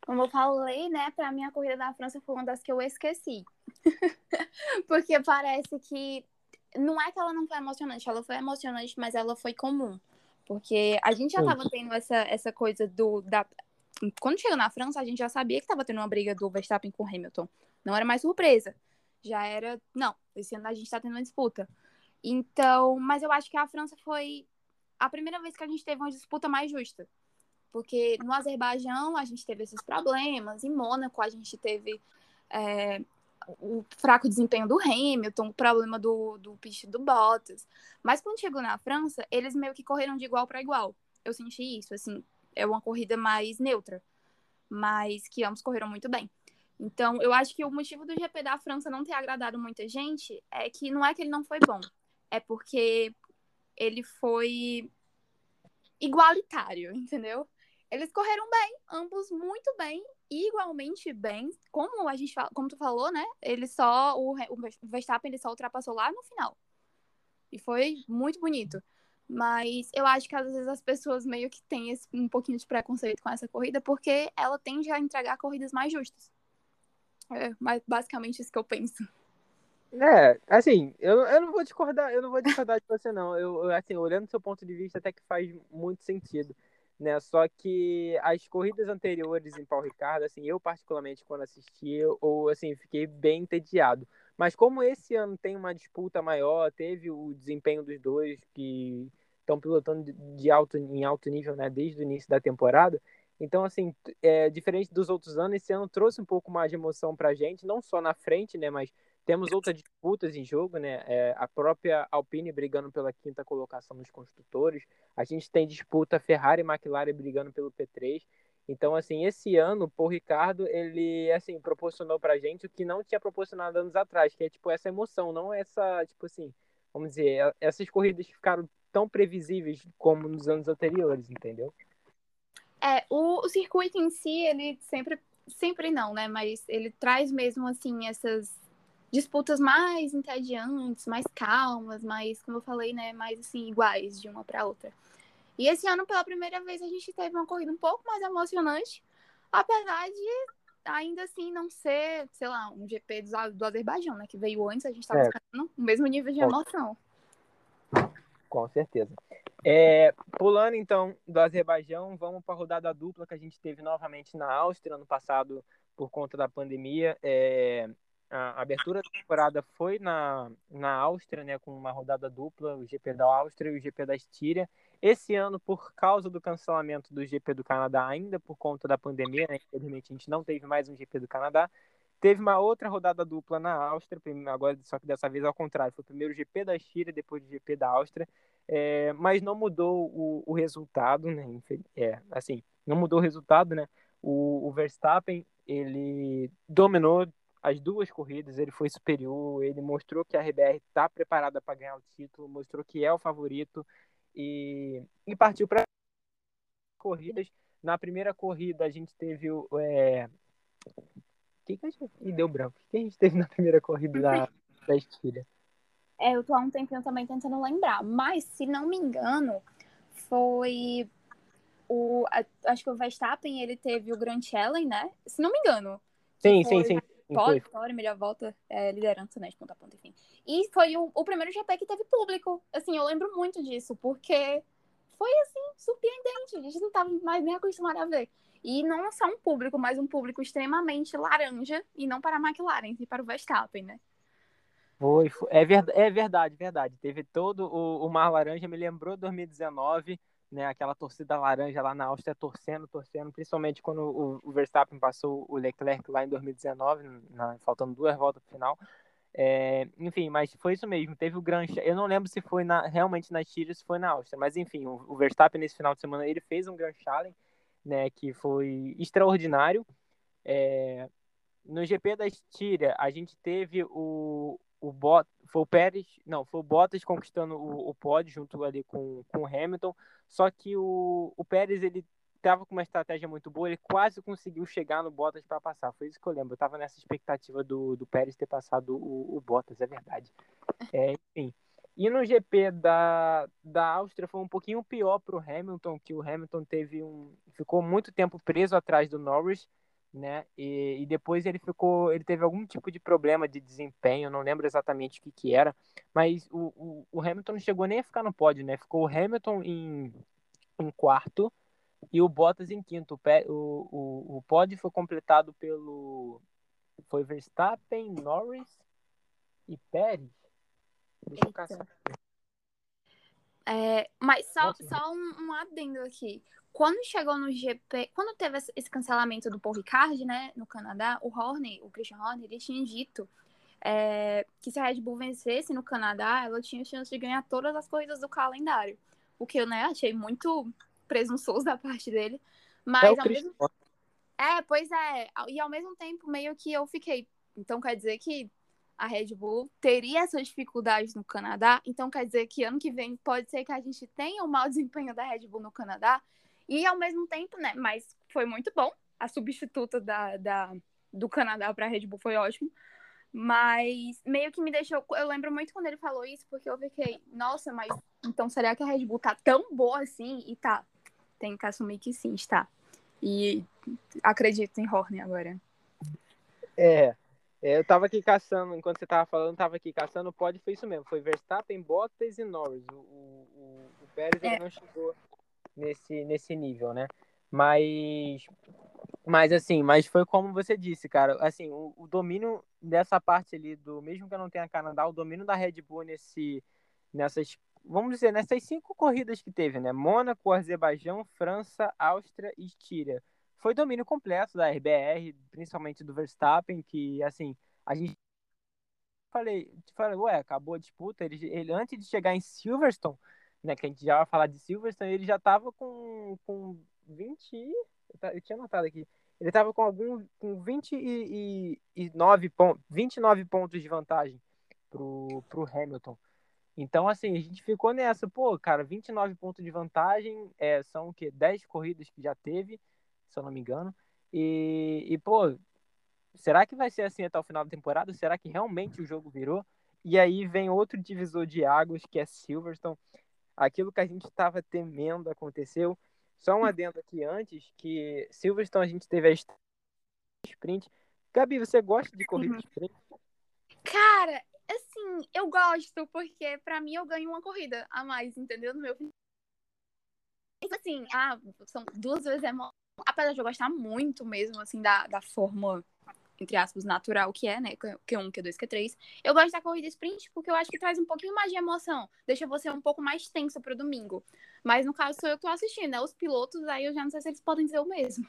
Como eu falei, né, para mim a corrida da França foi uma das que eu esqueci. Porque parece que não é que ela não foi emocionante, ela foi emocionante, mas ela foi comum. Porque a gente já estava tendo essa, essa coisa do. Da... Quando chegou na França, a gente já sabia que estava tendo uma briga do Verstappen com o Hamilton. Não era mais surpresa. Já era. Não, esse ano a gente está tendo uma disputa. Então, mas eu acho que a França foi a primeira vez que a gente teve uma disputa mais justa. Porque no Azerbaijão a gente teve esses problemas, em Mônaco a gente teve é, o fraco desempenho do Hamilton, o problema do, do pitch do Bottas. Mas quando chegou na França, eles meio que correram de igual para igual. Eu senti isso, assim, é uma corrida mais neutra, mas que ambos correram muito bem. Então, eu acho que o motivo do GP da França não ter agradado muita gente é que não é que ele não foi bom, é porque ele foi igualitário, entendeu? Eles correram bem, ambos muito bem, igualmente bem. Como a gente como tu falou, né? Ele só o, o Verstappen ele só ultrapassou lá no final. E foi muito bonito. Mas eu acho que às vezes as pessoas meio que têm esse, um pouquinho de preconceito com essa corrida, porque ela tende a entregar corridas mais justas. É basicamente isso que eu penso. É, assim, eu, eu não vou discordar, eu não vou discordar de você, não. Eu, assim, olhando do seu ponto de vista, até que faz muito sentido né? Só que as corridas anteriores em Paul Ricardo, assim, eu particularmente quando assisti, ou assim, fiquei bem entediado. Mas como esse ano tem uma disputa maior, teve o desempenho dos dois que estão pilotando de alto em alto nível, né, desde o início da temporada. Então, assim, é, diferente dos outros anos, esse ano trouxe um pouco mais de emoção pra gente, não só na frente, né, mas temos outras disputas em jogo, né? É, a própria Alpine brigando pela quinta colocação nos construtores. A gente tem disputa Ferrari e McLaren brigando pelo P3. Então, assim, esse ano, por Ricardo, ele, assim, proporcionou pra gente o que não tinha proporcionado anos atrás, que é, tipo, essa emoção, não essa, tipo assim, vamos dizer, essas corridas ficaram tão previsíveis como nos anos anteriores, entendeu? É, o, o circuito em si, ele sempre, sempre não, né? Mas ele traz mesmo, assim, essas disputas mais entediantes, mais calmas, mais, como eu falei, né? Mais, assim, iguais de uma para outra. E esse ano, pela primeira vez, a gente teve uma corrida um pouco mais emocionante, apesar de ainda assim não ser, sei lá, um GP do, do Azerbaijão, né? Que veio antes, a gente estava é. esperando o mesmo nível de emoção. Com certeza. É, pulando então do Azerbaijão, vamos para a rodada dupla que a gente teve novamente na Áustria ano passado por conta da pandemia. É, a abertura da temporada foi na, na Áustria, né, com uma rodada dupla, o GP da Áustria e o GP da Estíria. Esse ano, por causa do cancelamento do GP do Canadá, ainda por conta da pandemia, né, infelizmente a gente não teve mais um GP do Canadá, teve uma outra rodada dupla na Áustria, agora só que dessa vez ao contrário, foi primeiro o GP da Estíria, depois o GP da Áustria, é, mas não mudou o, o resultado, né, é, assim, não mudou o resultado, né, o, o Verstappen, ele dominou as duas corridas, ele foi superior, ele mostrou que a RBR está preparada para ganhar o título, mostrou que é o favorito e, e partiu para corridas. Na primeira corrida a gente teve o. É... Que que a gente... E deu branco. O que a gente teve na primeira corrida da, da Estíria? É, eu tô há um tempinho também tentando lembrar, mas se não me engano, foi o. Acho que o Verstappen ele teve o Grand Challenge, né? Se não me engano. Sim, sim, sim. Pode, vitória, melhor volta, é, liderança, né, de ponta a ponta, enfim. E foi o, o primeiro GP que teve público. Assim, eu lembro muito disso, porque foi, assim, surpreendente. A gente não estava mais nem acostumado a ver. E não só um público, mas um público extremamente laranja, e não para a McLaren, e para o Verstappen, né? Foi, foi é, ver, é verdade, verdade. Teve todo o, o Mar Laranja, me lembrou 2019, né, aquela torcida laranja lá na Áustria torcendo, torcendo, principalmente quando o, o Verstappen passou o Leclerc lá em 2019, na, faltando duas voltas para o final. É, enfim, mas foi isso mesmo. Teve o Grand Eu não lembro se foi na, realmente na Estíria se foi na Áustria, mas enfim, o, o, Verstappen nesse final de semana ele fez um Grand Challenge, né, que foi extraordinário. É, no GP da Estíria, a gente teve o, o Bot, foi o Pérez, não, foi o Bottas conquistando o, o pódio junto ali com, com o Hamilton. Só que o, o Pérez ele estava com uma estratégia muito boa, ele quase conseguiu chegar no Bottas para passar. Foi isso que eu lembro. Eu estava nessa expectativa do, do Pérez ter passado o, o Bottas, é verdade. É, enfim. E no GP da, da Áustria foi um pouquinho pior para o Hamilton, que o Hamilton teve um ficou muito tempo preso atrás do Norris né? E, e, depois ele ficou, ele teve algum tipo de problema de desempenho, não lembro exatamente o que, que era, mas o, o, o, Hamilton não chegou nem a ficar no pódio, né? Ficou o Hamilton em, em quarto e o Bottas em quinto. O, o, o pódio foi completado pelo foi Verstappen, Norris e Pérez. Deixa eu caçar. É, mas só, só um, um adendo aqui. Quando chegou no GP, quando teve esse cancelamento do Paul Ricard, né, no Canadá, o Horner, o Christian Horner, ele tinha dito é, que se a Red Bull vencesse no Canadá, ela tinha chance de ganhar todas as corridas do calendário. O que eu, né, achei muito presunçoso da parte dele. Mas é, ao mesmo... é, pois é. E ao mesmo tempo, meio que eu fiquei. Então quer dizer que a Red Bull teria essas dificuldades no Canadá. Então quer dizer que ano que vem pode ser que a gente tenha um mau desempenho da Red Bull no Canadá. E ao mesmo tempo, né? Mas foi muito bom. A substituta da, da do Canadá para a Red Bull foi ótimo. Mas meio que me deixou. Eu lembro muito quando ele falou isso, porque eu fiquei, nossa, mas então será que a Red Bull tá tão boa assim? E tá. Tem que assumir que sim, está. E acredito em Horner agora. É, é, eu tava aqui caçando, enquanto você tava falando, tava aqui caçando, pode foi isso mesmo. Foi Verstappen, Bottas e Norris. O, o, o Pérez é. não chegou nesse, nesse nível, né? Mas, mas assim, mas foi como você disse, cara. Assim, o, o, domínio dessa parte ali do, mesmo que eu não tenha Canadá, o domínio da Red Bull nesse, nessas, vamos dizer, nessas cinco corridas que teve, né? Mônaco, Azerbaijão, França, Áustria e Estíria. Foi domínio completo da RBR, principalmente do Verstappen, que assim, a gente falei, falei, ué, acabou a disputa. Ele, ele antes de chegar em Silverstone, né, que a gente já vai falar de Silverstone, ele já estava com, com 20. Eu tinha notado aqui. Ele estava com algum com 29 pontos, 29 pontos de vantagem pro, pro Hamilton. Então, assim, a gente ficou nessa, pô, cara, 29 pontos de vantagem, é, são o quê? 10 corridas que já teve, se eu não me engano. E, e, pô, será que vai ser assim até o final da temporada? Será que realmente o jogo virou? E aí vem outro divisor de águas, que é Silverstone. Aquilo que a gente estava temendo aconteceu. Só um adendo aqui antes, que Silverstone a gente teve a sprint. Gabi, você gosta de corrida uhum. sprint? Cara, assim, eu gosto, porque pra mim eu ganho uma corrida a mais, entendeu? No meu Assim, ah, são duas vezes é apesar de eu gostar muito mesmo, assim, da, da forma, entre aspas, natural que é, né? Q1, Q2, Q3. Eu gosto da corrida sprint porque eu acho que traz um pouquinho mais de emoção. Deixa você um pouco mais tenso pro domingo. Mas no caso sou eu que tô assistindo, né? Os pilotos, aí eu já não sei se eles podem dizer o mesmo.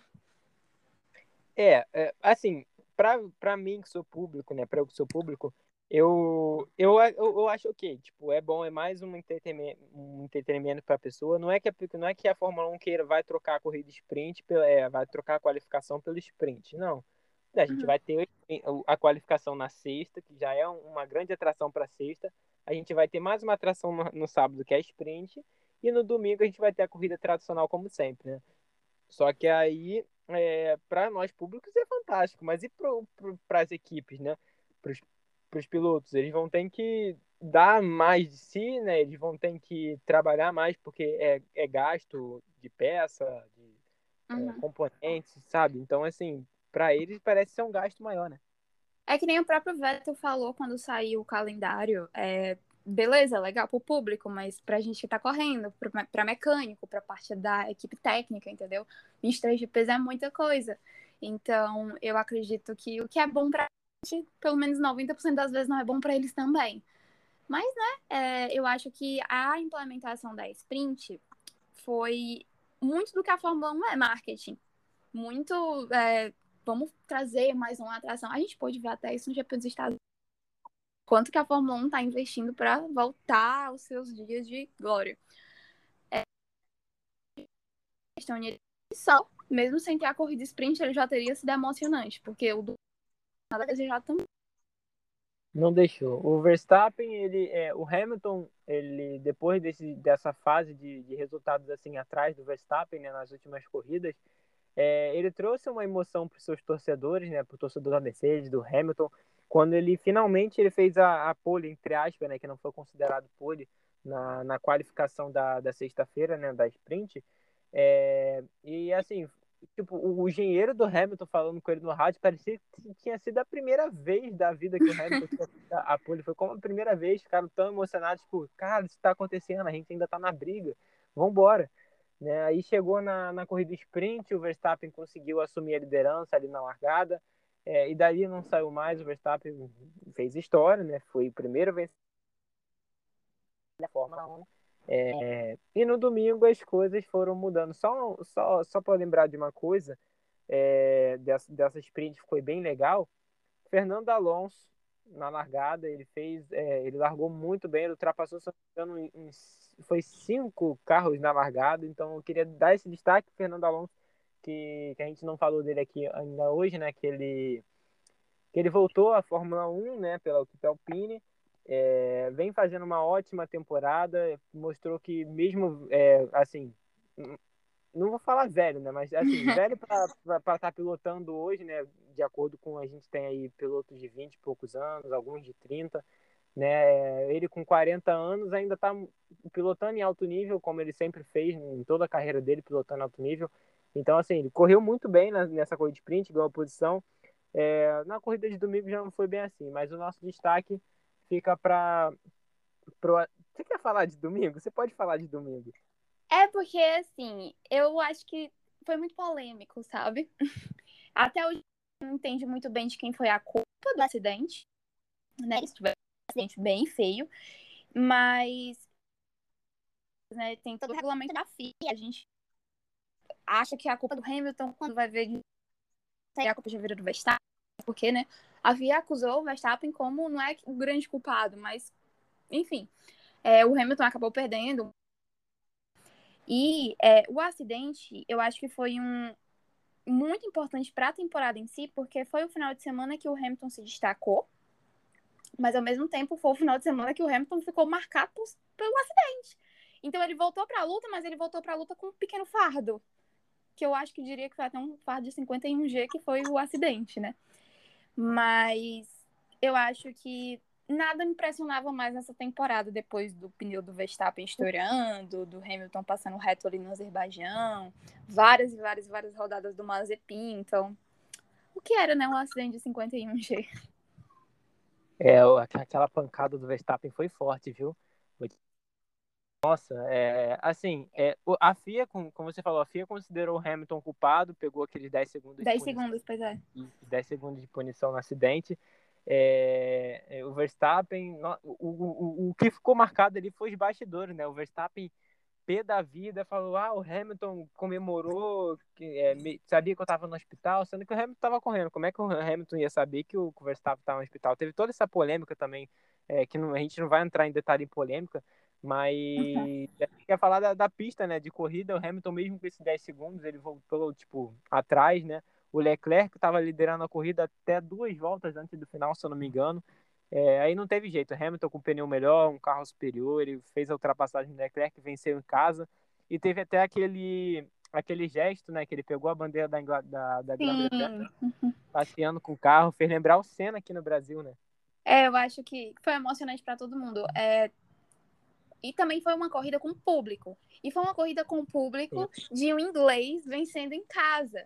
É, é assim, pra, pra mim que sou público, né? Pra eu que sou público, eu, eu, eu, eu acho ok, tipo, é bom, é mais um entretenimento, um entretenimento para a pessoa. Não é que não é que a Fórmula 1 queira vai trocar a corrida sprint, é, vai trocar a qualificação pelo sprint, não. A gente uhum. vai ter a qualificação na sexta, que já é uma grande atração para sexta. A gente vai ter mais uma atração no, no, sábado, que é a sprint, e no domingo a gente vai ter a corrida tradicional como sempre, né? Só que aí, é, para nós públicos é fantástico, mas e para as equipes, né? Para para os pilotos. Eles vão ter que dar mais de si, né? Eles vão ter que trabalhar mais porque é, é gasto de peça, de é, uhum. é, componentes, sabe? Então, assim, para eles parece ser um gasto maior, né? É que nem o próprio Vettel falou quando saiu o calendário. É, beleza, legal para o público, mas para a gente que está correndo, para mecânico, para parte da equipe técnica, entendeu? 23 de peso é muita coisa. Então, eu acredito que o que é bom para pelo menos 90% das vezes não é bom para eles também. Mas, né, é, eu acho que a implementação da sprint foi muito do que a Fórmula 1 é marketing. Muito, é, vamos trazer mais uma atração. A gente pode ver até isso no GP dos Estados Unidos. Quanto que a Fórmula 1 está investindo para voltar aos seus dias de glória. É, só, mesmo sem ter a corrida sprint, ele já teria sido emocionante, porque o do também. Não deixou. O Verstappen, ele, é, o Hamilton, ele depois desse, dessa fase de, de resultados assim atrás do Verstappen, né, nas últimas corridas, é, ele trouxe uma emoção para os seus torcedores, né, para o torcedor da Mercedes, do Hamilton, quando ele finalmente ele fez a, a pole, entre aspas, né, que não foi considerado pole na, na qualificação da, da sexta-feira, né, da sprint. É, e assim, tipo, o engenheiro do Hamilton falando com ele no rádio parecia que tinha sido a primeira vez da vida que o Hamilton tinha a pole. Foi como a primeira vez, ficaram tão emocionados, tipo, cara, isso tá acontecendo, a gente ainda tá na briga, vambora. Né? Aí chegou na, na corrida sprint, o Verstappen conseguiu assumir a liderança ali na largada, é, e dali não saiu mais, o Verstappen fez história, né? Foi o primeiro vencedor da Fórmula 1 é, e no domingo as coisas foram mudando. Só, só, só para lembrar de uma coisa, é, dessa, dessa sprint foi bem legal. Fernando Alonso, na largada, ele fez. É, ele largou muito bem, ele ultrapassou, se em, foi cinco carros na largada. Então eu queria dar esse destaque Fernando Alonso, que, que a gente não falou dele aqui ainda hoje, né? Que ele, que ele voltou à Fórmula 1, né? Pela equipe Alpine. É, vem fazendo uma ótima temporada, mostrou que mesmo, é, assim, não vou falar velho, né, mas assim, velho para estar tá pilotando hoje, né, de acordo com a gente tem aí pilotos de 20 e poucos anos, alguns de 30, né, ele com 40 anos ainda está pilotando em alto nível, como ele sempre fez em toda a carreira dele, pilotando em alto nível, então assim, ele correu muito bem nessa corrida de sprint, ganhou a posição, é, na corrida de domingo já não foi bem assim, mas o nosso destaque fica para pro... Você quer falar de domingo? Você pode falar de domingo. É porque, assim, eu acho que foi muito polêmico, sabe? Até hoje não entende muito bem de quem foi a culpa do acidente, né? Acidente bem feio, mas né, tem todo o regulamento da FIA, a gente acha que é a culpa do Hamilton quando vai ver a culpa já vira do Verstappen, porque, né, a FIA acusou o Verstappen como não é o grande culpado, mas, enfim, é, o Hamilton acabou perdendo. E é, o acidente, eu acho que foi um muito importante para a temporada em si, porque foi o final de semana que o Hamilton se destacou, Mas ao mesmo tempo foi o final de semana que o Hamilton ficou marcado por, pelo acidente. Então ele voltou para a luta, mas ele voltou para a luta com um pequeno fardo, que eu acho que diria que foi até um fardo de 51G, que foi o acidente, né? Mas eu acho que nada me impressionava mais nessa temporada, depois do pneu do Verstappen estourando, do Hamilton passando reto ali no Azerbaijão, várias e várias várias rodadas do Mazepin, então o que era, né, um acidente de 51G? É, aquela pancada do Verstappen foi forte, viu? Nossa, é, assim, é, a FIA, como, você falou, a FIA considerou o Hamilton culpado, pegou aqueles 10 segundos. 10 segundos, pois é. 10 segundos de punição no acidente. É, é, o Verstappen, o, o, o, que ficou marcado ali foi os bastidores, né? O Verstappen, pé da vida, falou: ah, o Hamilton comemorou, que, é, sabia que eu estava no hospital, sendo que o Hamilton estava correndo. Como é que o Hamilton ia saber que o, Verstappen estava no hospital? Teve toda essa polêmica também, é, que não, a gente não vai entrar em detalhe em polêmica, mas uhum. quer falar da, da, pista, né, de corrida, o Hamilton mesmo com esses 10 segundos, ele voltou, tipo, atrás, né, o Leclerc estava liderando a corrida até duas voltas antes do final, se eu não me engano, é, aí não teve jeito, o Hamilton com o pneu melhor, um carro superior, ele fez a ultrapassagem do Leclerc, venceu em casa, e teve até aquele aquele gesto, né, que ele pegou a bandeira da, da, da Grã-Bretanha, uhum. passeando com o carro, fez lembrar o Senna aqui no Brasil, né? É, eu acho que foi emocionante para todo mundo. É, e também foi uma corrida com público. E foi uma corrida com público de um inglês vencendo em casa.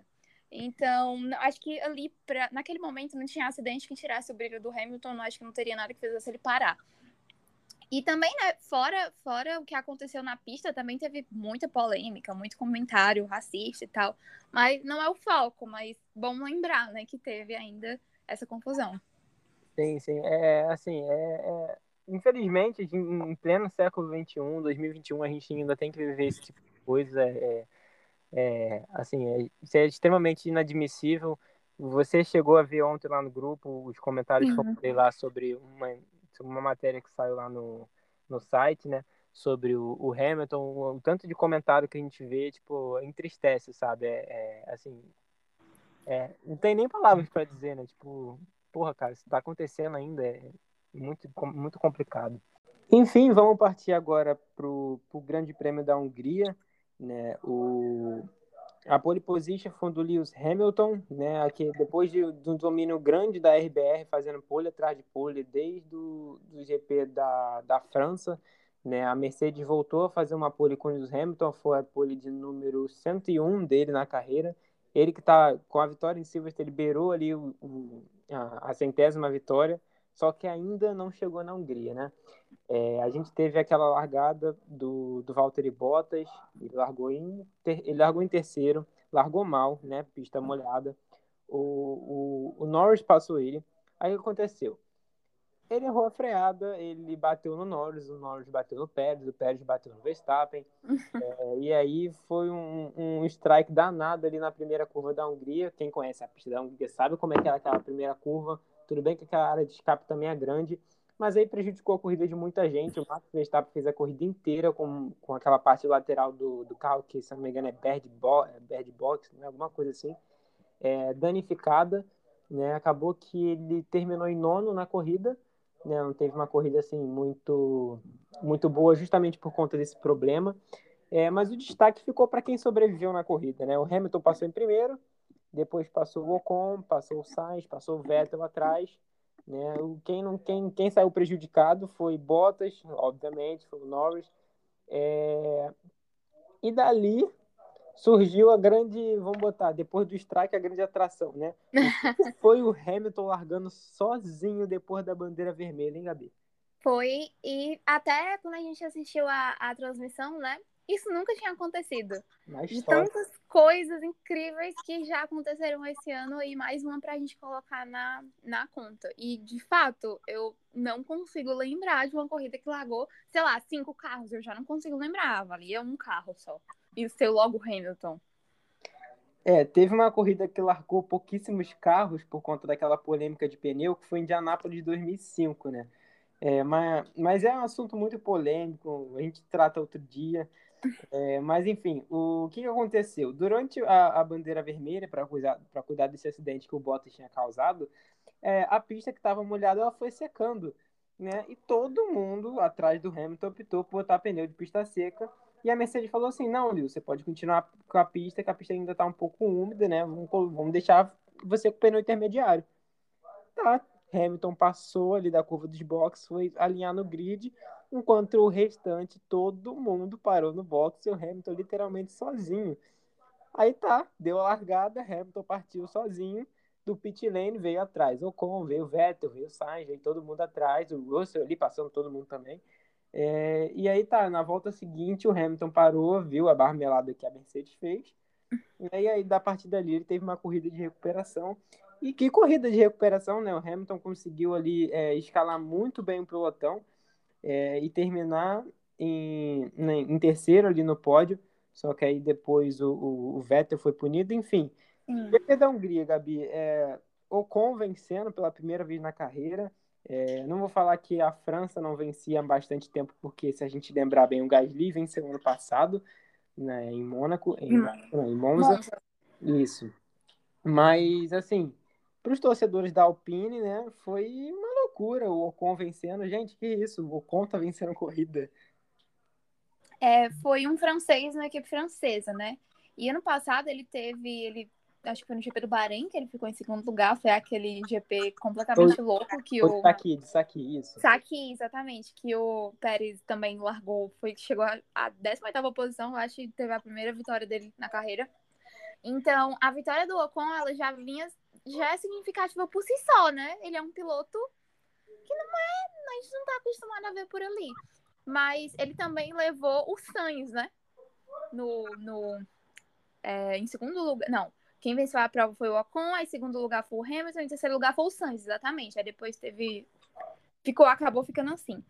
Então, acho que ali, pra, naquele momento, não tinha acidente que tirasse o brilho do Hamilton, não acho que não teria nada que fizesse ele parar. E também, né, fora, fora o que aconteceu na pista, também teve muita polêmica, muito comentário racista e tal. Mas não é o foco, mas bom lembrar, né, que teve ainda essa confusão. Sim, sim. É, assim, é, é infelizmente, em pleno século XXI, 2021, a gente ainda tem que viver esse tipo de coisa. É, é, assim, é, isso é extremamente inadmissível. Você chegou a ver ontem lá no grupo os comentários uhum. que eu falei lá sobre uma, sobre uma matéria que saiu lá no, no site, né? Sobre o, o Hamilton, o, o, tanto de comentário que a gente vê, tipo, entristece, sabe? É, é assim, é, não tem nem palavras para dizer, né? Tipo, porra, cara, isso tá acontecendo ainda, é, muito, muito complicado. Enfim, vamos partir agora para o Grande Prêmio da Hungria. Né? O, a pole position foi do Lewis Hamilton, né? Aqui, depois de, de, um domínio grande da RBR, fazendo pole atrás de pole desde o do GP da, da França. Né? A Mercedes voltou a fazer uma pole com o Lewis Hamilton, foi a pole de número 101 dele na carreira. Ele que está com a vitória em Silverstone, ele beirou ali o, o, a, a centésima vitória só que ainda não chegou na Hungria, né? É, a gente teve aquela largada do, do Valtteri Bottas, ele largou, em ter, ele largou em terceiro, largou mal, né? Pista molhada. O, o, o Norris passou ele. Aí o que aconteceu? Ele errou a freada, ele bateu no Norris, o Norris bateu no Pérez, o Pérez bateu no Verstappen. é, e aí foi um, um strike danado ali na primeira curva da Hungria. Quem conhece a pista da Hungria sabe como é que é aquela primeira curva tudo bem que aquela área de escape também é grande, mas aí prejudicou a corrida de muita gente. O Max Verstappen fez a corrida inteira com, com aquela parte lateral do, do carro, que se não me engano é bird, bo é bird box, né? alguma coisa assim, é, danificada. Né? Acabou que ele terminou em nono na corrida, né? não teve uma corrida assim muito, muito boa, justamente por conta desse problema. É, mas o destaque ficou para quem sobreviveu na corrida. Né? O Hamilton passou em primeiro, depois passou o Ocon, passou o Sainz, passou o Vettel atrás. Né? Quem, não, quem, quem saiu prejudicado foi Bottas, obviamente, foi o Norris. É... E dali surgiu a grande, vamos botar, depois do strike, a grande atração, né? foi o Hamilton largando sozinho depois da bandeira vermelha, hein, Gabi? Foi, e até quando a gente assistiu a, a transmissão, né? Isso nunca tinha acontecido. De tantas coisas incríveis que já aconteceram esse ano e mais uma pra gente colocar na, na conta. E, de fato, eu não consigo lembrar de uma corrida que largou, sei lá, cinco carros. Eu já não consigo lembrar. Valia um carro só. E o seu logo Hamilton. É, teve uma corrida que largou pouquíssimos carros por conta daquela polêmica de pneu, que foi em Indianápolis de 2005, né? É, mas, mas é um assunto muito polêmico, a gente trata outro dia. É, mas enfim, o que, que aconteceu? Durante a, a bandeira vermelha, para cuidar, cuidar desse acidente que o Bottas tinha causado, é, a pista que estava molhada ela foi secando. Né? E todo mundo atrás do Hamilton optou por botar pneu de pista seca. E a Mercedes falou assim: não, Lil, você pode continuar com a pista, que a pista ainda está um pouco úmida, né? Vamos, vamos deixar você com o pneu intermediário. Tá, Hamilton passou ali da curva dos boxes, foi alinhar no grid, enquanto o restante, todo mundo parou no box e o Hamilton literalmente sozinho. Aí tá, deu a largada, Hamilton partiu sozinho, do pit lane veio atrás. O Con veio o Vettel, veio o Sainz, veio todo mundo atrás, o Russell ali passando todo mundo também. É, e aí tá, na volta seguinte o Hamilton parou, viu a barmelada que a Mercedes fez. E aí, da partida ali ele teve uma corrida de recuperação e que corrida de recuperação, né? O Hamilton conseguiu ali é, escalar muito bem o pelotão é, e terminar em, em, terceiro ali no pódio. Só que aí depois o, o, o Vettel foi punido, enfim. GP da Hungria, Gabi, é, Ocon vencendo pela primeira vez na carreira. É, não vou falar que a França não vencia há bastante tempo, porque se a gente lembrar bem, o Gasly venceu ano passado, né, em Mônaco, em, não, em Monza. Monza. Isso. Mas, assim, para os torcedores da Alpine, né, foi uma loucura o Ocon vencendo. Gente, que isso? O Ocon tá vencendo corrida. É, foi um francês na equipe francesa, né? E ano passado ele teve, ele acho que foi no GP do Bahrein que ele ficou em segundo lugar, foi aquele GP completamente foi, louco que o Saki, de Saki, isso. Saki, exatamente, que o Pérez também largou, foi chegou à 18ª posição, acho que teve a primeira vitória dele na carreira. Então, a vitória do Ocon, ela já vinha já é significativa por si só, né? Ele é um piloto que não é. A gente não tá acostumado a ver por ali. Mas ele também levou o Sainz, né? No. no é, em segundo lugar. Não. Quem venceu a prova foi o Ocon, aí em segundo lugar foi o Hamilton, em terceiro lugar foi o Sainz, exatamente. Aí depois teve. Ficou, acabou ficando assim.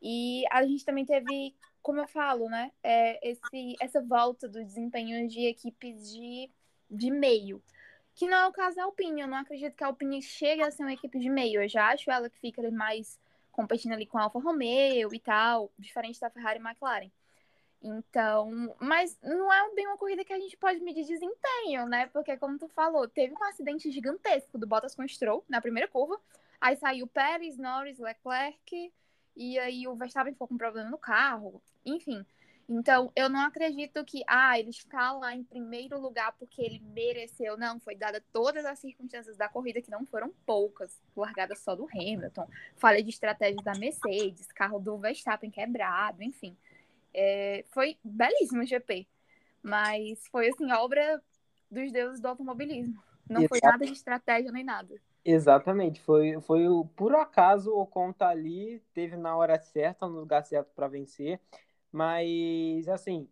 E a gente também teve, como eu falo, né? É, esse, essa volta do desempenho de equipes de, de meio que não é o caso da Alpine. Eu não acredito que a Alpine chegue a ser uma equipe de meio. Eu já acho ela que fica mais competindo ali com a Alfa Romeo e tal, diferente da Ferrari e McLaren. Então, mas não é bem uma corrida que a gente pode medir desempenho, né? Porque, como tu falou, teve um acidente gigantesco do Bottas com Stroll na primeira curva. Aí saiu Pérez, Norris, Leclerc, e aí o Verstappen ficou com problema no carro. Enfim, então, eu não acredito que, ah, ele está lá em primeiro lugar porque ele mereceu. Não, foi dada todas as circunstâncias da corrida, que não foram poucas, largada só do Hamilton, falha de estratégia da Mercedes, carro do Verstappen quebrado, enfim. É, foi belíssimo o GP, mas foi, assim, obra dos deuses do automobilismo. Não foi nada de estratégia nem nada. Exatamente, foi, foi por acaso o Ocon tá ali, teve na hora certa, no lugar certo para vencer. Mas, assim,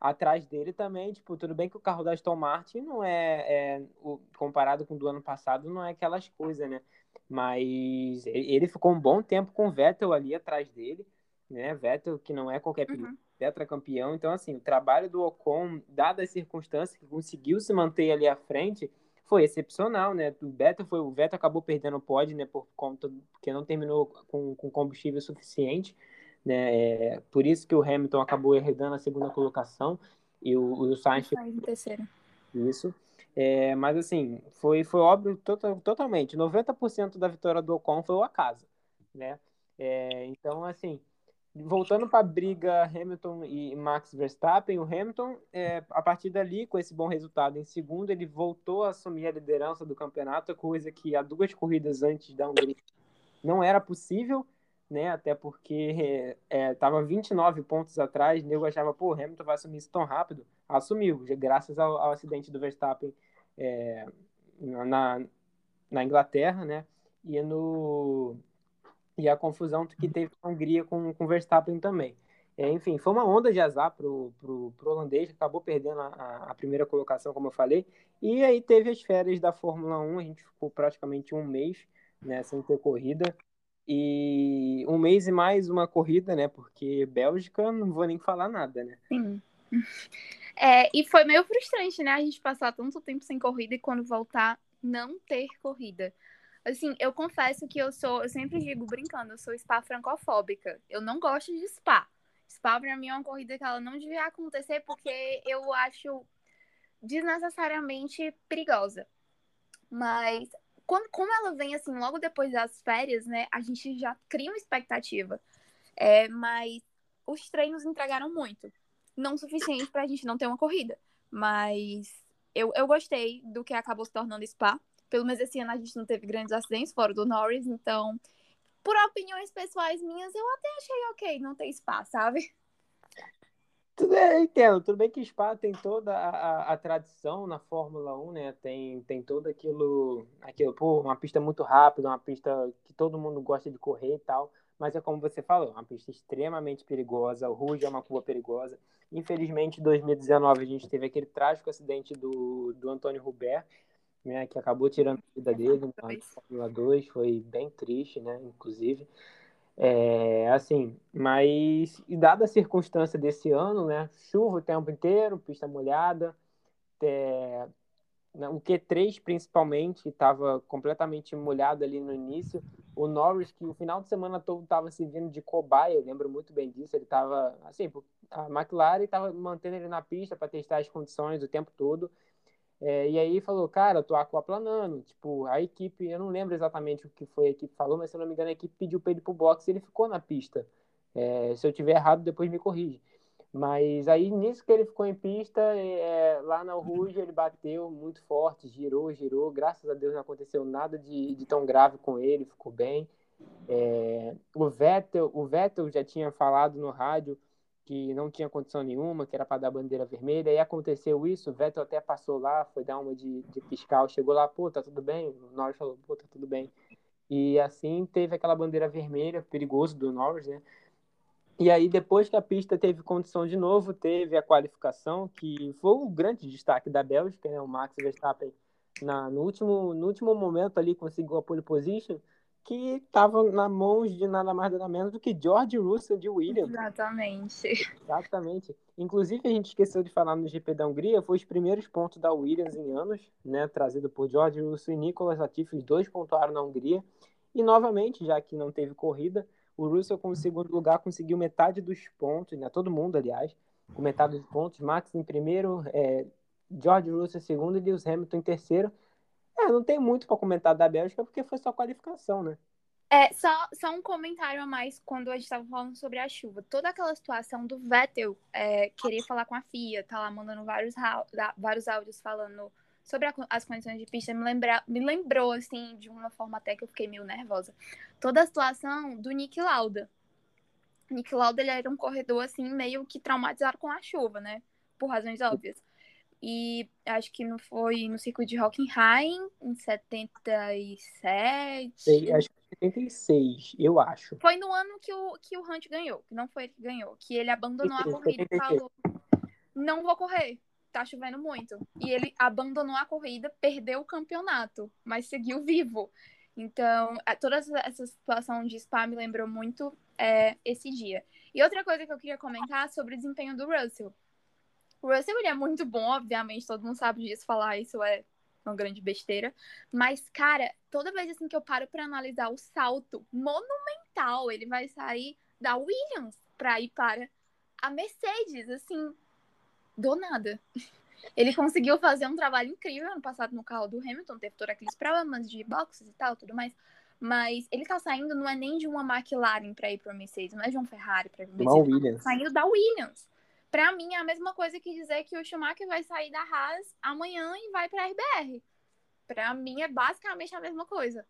atrás dele também, tipo, tudo bem que o carro da Aston Martin não é, é o, comparado com o do ano passado, não é aquelas coisas, né? Mas ele ficou um bom tempo com o Vettel ali atrás dele, né? Vettel, que não é qualquer uhum. tetracampeão. Então, assim, o trabalho do Ocon, dadas as circunstâncias que conseguiu se manter ali à frente, foi excepcional, né? O Vettel, foi, o Vettel acabou perdendo o pódio, né? Por conta, porque não terminou com, com combustível suficiente. Né? É, por isso que o Hamilton acabou herdando a segunda colocação e o, o Sainz em terceiro. Isso. É, mas assim, foi, foi óbvio total, totalmente. 90% da vitória do Ocon foi o acaso. Né? É, então, assim, voltando para a briga Hamilton e Max Verstappen, o Hamilton, é, a partir dali, com esse bom resultado em segundo, ele voltou a assumir a liderança do campeonato, coisa que há duas corridas antes da Hungria não era possível né? Até porque estava é, 29 pontos atrás, o nego achava, pô, Hamilton vai assumir isso tão rápido. Assumiu, graças ao, ao acidente do Verstappen é, na, na Inglaterra, né? E, no, e a confusão que teve na Hungria com o Verstappen também. É, enfim, foi uma onda de azar pro, pro, pro holandês, acabou perdendo a, a, primeira colocação, como eu falei. E aí teve as férias da Fórmula 1, a gente ficou praticamente um mês né, sem ter corrida. E um mês e mais uma corrida, né? Porque Bélgica não vou nem falar nada, né? Sim. É, e foi meio frustrante, né? A gente passar tanto tempo sem corrida e quando voltar, não ter corrida. Assim, eu confesso que eu sou, eu sempre digo brincando, eu sou spa francofóbica. Eu não gosto de spa. Spa pra mim é uma corrida que ela não devia acontecer porque eu acho desnecessariamente perigosa. Mas quando, como ela vem assim logo depois das férias, né, a gente já cria uma expectativa. É, mas os treinos entregaram muito. Não o suficiente pra gente não ter uma corrida. Mas eu, eu gostei do que acabou se tornando Spa. Pelo menos esse ano a gente não teve grandes acidentes fora do Norris, então, por opiniões pessoais minhas, eu até achei ok não ter Spa, sabe? Tudo é, entendo. Tudo bem que Spa tem toda a, a, a, tradição na Fórmula 1, né? Tem, tem todo aquilo, aquilo, pô, uma pista muito rápida, uma pista que todo mundo gosta de correr e tal. Mas é como você falou, uma pista extremamente perigosa. O Rouge é uma curva perigosa. Infelizmente, em 2019, a gente teve aquele trágico acidente do, do Antônio Hubert, né? Que acabou tirando a vida dele na Fórmula 2. Foi bem triste, né? Inclusive. É, assim, mas dada a circunstância desse ano, né? Chuva o tempo inteiro, pista molhada, é, né, o Q3 principalmente estava completamente molhado ali no início. O Norris, que o final de semana todo estava servindo de cobaia, eu lembro muito bem disso. Ele estava, assim, a McLaren estava mantendo ele na pista para testar as condições o tempo todo. É, e aí falou, cara, eu tô aquaplanando. Tipo, a equipe, eu não lembro exatamente o que foi a equipe falou, mas se eu não me engano, a equipe pediu pra ele pro box e ele ficou na pista. É, se eu tiver errado, depois me corrige. Mas aí, nisso que ele ficou em pista, é, lá na Rouge, ele bateu muito forte, girou, girou. Graças a Deus não aconteceu nada de, de tão grave com ele, ficou bem. É, o, Vettel, o Vettel já tinha falado no rádio que não tinha condição nenhuma, que era para dar bandeira vermelha, e aconteceu isso, o Vettel até passou lá, foi dar uma de, de fiscal, chegou lá, pô, tá tudo bem? O Norris falou, pô, tá tudo bem. E assim teve aquela bandeira vermelha, perigoso do Norris, né? E aí, depois que a pista teve condição de novo, teve a qualificação, que foi o grande destaque da Bélgica, né? O Max Verstappen, na, no, último, no último momento ali, conseguiu a pole position, que estava na mão de nada mais nada menos do que George Russell de Williams. Exatamente. Exatamente. Inclusive, a gente esqueceu de falar no GP da Hungria, foi os primeiros pontos da Williams em anos, né, trazido por George Russell e Nicolas Latifi, os dois pontuaram na Hungria. E, novamente, já que não teve corrida, o Russell, como segundo lugar, conseguiu metade dos pontos, né, todo mundo, aliás, com metade dos pontos. Max em primeiro, é, George Russell em segundo e Lewis Hamilton em terceiro. É, não tem muito para comentar da Bélgica porque foi só qualificação, né? É, só, só um comentário a mais quando a gente estava falando sobre a chuva. Toda aquela situação do Vettel é, querer falar com a FIA, tá lá mandando vários, vários áudios falando sobre a, as condições de pista, me, lembra, me lembrou, assim, de uma forma até que eu fiquei meio nervosa. Toda a situação do Nick Lauda. Nick Lauda, ele era um corredor, assim, meio que traumatizado com a chuva, né? Por razões óbvias. E acho que não foi no circuito de Hockenheim, em 77. Sei, acho que 76, eu acho. Foi no ano que o, que o Hunt ganhou, que não foi ele que ganhou, que ele abandonou a corrida e falou: Não vou correr, tá chovendo muito. E ele abandonou a corrida, perdeu o campeonato, mas seguiu vivo. Então, toda essa situação de Spa me lembrou muito é, esse dia. E outra coisa que eu queria comentar sobre o desempenho do Russell. O Russell ele é muito bom, obviamente, todo mundo sabe disso, falar isso é uma grande besteira. Mas, cara, toda vez assim que eu paro para analisar o salto monumental, ele vai sair da Williams para ir para a Mercedes, assim, do nada. Ele conseguiu fazer um trabalho incrível ano passado no carro do Hamilton, teve todos aqueles problemas de boxes e tal, tudo mais. Mas ele tá saindo, não é nem de uma McLaren para ir para Mercedes, não é de um Ferrari para Mercedes. Uma Williams. Tá saindo da Williams. Para mim é a mesma coisa que dizer que o Schumacher vai sair da Haas amanhã e vai para a RBR. Para mim é basicamente a mesma coisa.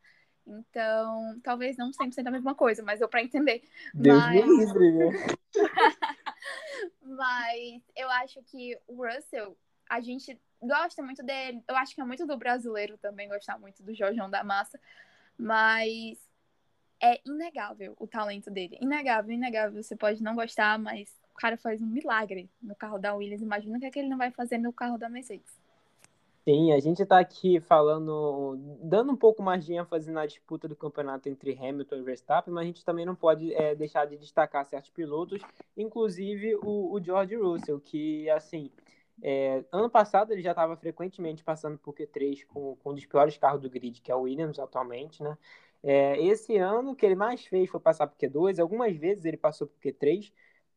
Então, talvez não 100% a mesma coisa, mas eu para entender. Deus mas... me livre, né? mas eu acho que o Russell, a gente gosta muito dele. Eu acho que é muito do brasileiro também gostar muito do Jorjão da Massa. Mas é inegável o talento dele. Inegável, inegável. Você pode não gostar, mas o cara faz um milagre no carro da Williams. Imagina o que, é que ele não vai fazer no carro da Mercedes. Sim, a gente está aqui falando, dando um pouco mais de ênfase na disputa do campeonato entre Hamilton e Verstappen, mas a gente também não pode é, deixar de destacar certos pilotos, inclusive o, o George Russell, que, assim, é, ano passado ele já estava frequentemente passando por Q3 com, com um dos piores carros do grid, que é o Williams atualmente, né? É, esse ano, o que ele mais fez foi passar por Q2, algumas vezes ele passou por Q3,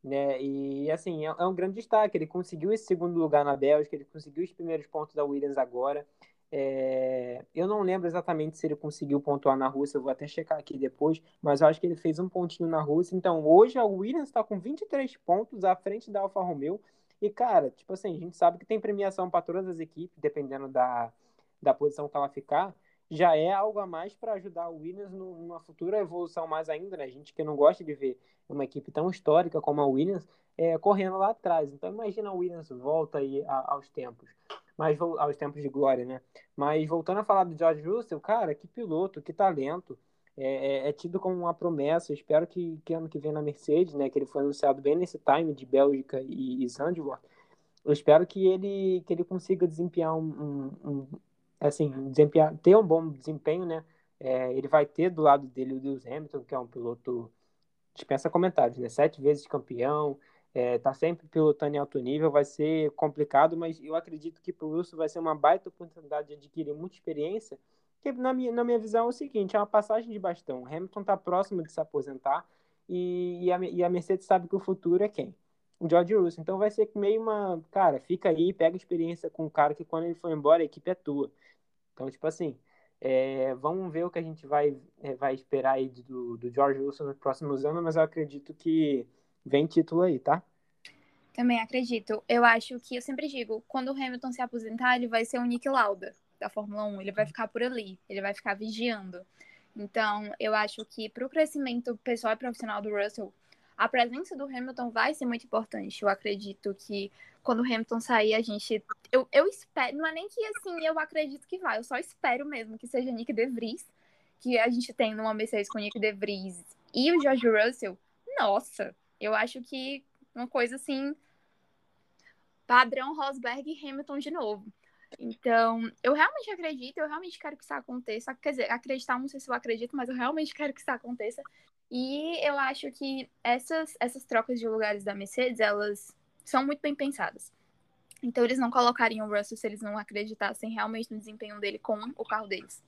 Né? E assim, é, é um grande destaque. Ele conseguiu esse segundo lugar na Bélgica, ele conseguiu os primeiros pontos da Williams agora. É... Eu não lembro exatamente se ele conseguiu pontuar na Rússia, eu vou até checar aqui depois, mas eu acho que ele fez um pontinho na Rússia. Então, hoje a Williams está com 23 pontos à frente da Alfa Romeo. E, cara, tipo assim, a gente sabe que tem premiação para todas as equipes, dependendo da, da posição que ela ficar já é algo a mais para ajudar o Williams numa futura evolução mais ainda, né? A gente que não gosta de ver uma equipe tão histórica como a Williams é, correndo lá atrás. Então imagina a Williams volta aí a, aos tempos, mas aos tempos de glória, né? Mas voltando a falar do George Russell, cara, que piloto, que talento. É, é, é tido como uma promessa. Espero que, que ano que vem na Mercedes, né? Que ele foi anunciado bem nesse time de Bélgica e, e Zandvoort. Eu espero que ele, que ele consiga desempenhar um, um, assim, ter um bom desempenho, né? É, ele vai ter do lado dele o Lewis Hamilton, que é um piloto, dispensa comentários, né? Sete vezes campeão, é, tá sempre pilotando em alto nível, vai ser complicado, mas eu acredito que para o Wilson vai ser uma baita oportunidade de adquirir muita experiência, que na minha, na minha visão é o seguinte, é uma passagem de bastão. O Hamilton está próximo de se aposentar e, e, a, e a Mercedes sabe que o futuro é quem? O George Russell. Então vai ser meio uma, cara, fica aí, pega experiência com o cara que quando ele for embora a equipe é tua. Então, tipo assim, é, vamos ver o que a gente vai, é, vai esperar aí do, do George Wilson nos próximos anos, mas eu acredito que vem título aí, tá? Também acredito. Eu acho que, eu sempre digo, quando o Hamilton se aposentar, ele vai ser o Nick Lauda da Fórmula 1. Ele vai ficar por ali, ele vai ficar vigiando. Então, eu acho que para o crescimento pessoal e profissional do Russell, a presença do Hamilton vai ser muito importante. Eu acredito que quando o Hamilton sair, a gente. Eu, eu espero. Não é nem que assim, eu acredito que vai. Eu só espero mesmo que seja Nick De Vries. Que a gente tem numa Mercedes com Nick De Vries e o George Russell. Nossa, eu acho que uma coisa assim. Padrão Rosberg e Hamilton de novo. Então, eu realmente acredito, eu realmente quero que isso aconteça. Quer dizer, acreditar, não sei se eu acredito, mas eu realmente quero que isso aconteça. E eu acho que essas, essas trocas de lugares da Mercedes, elas são muito bem pensadas. Então eles não colocariam o Russell se eles não acreditassem realmente no desempenho dele com o carro deles.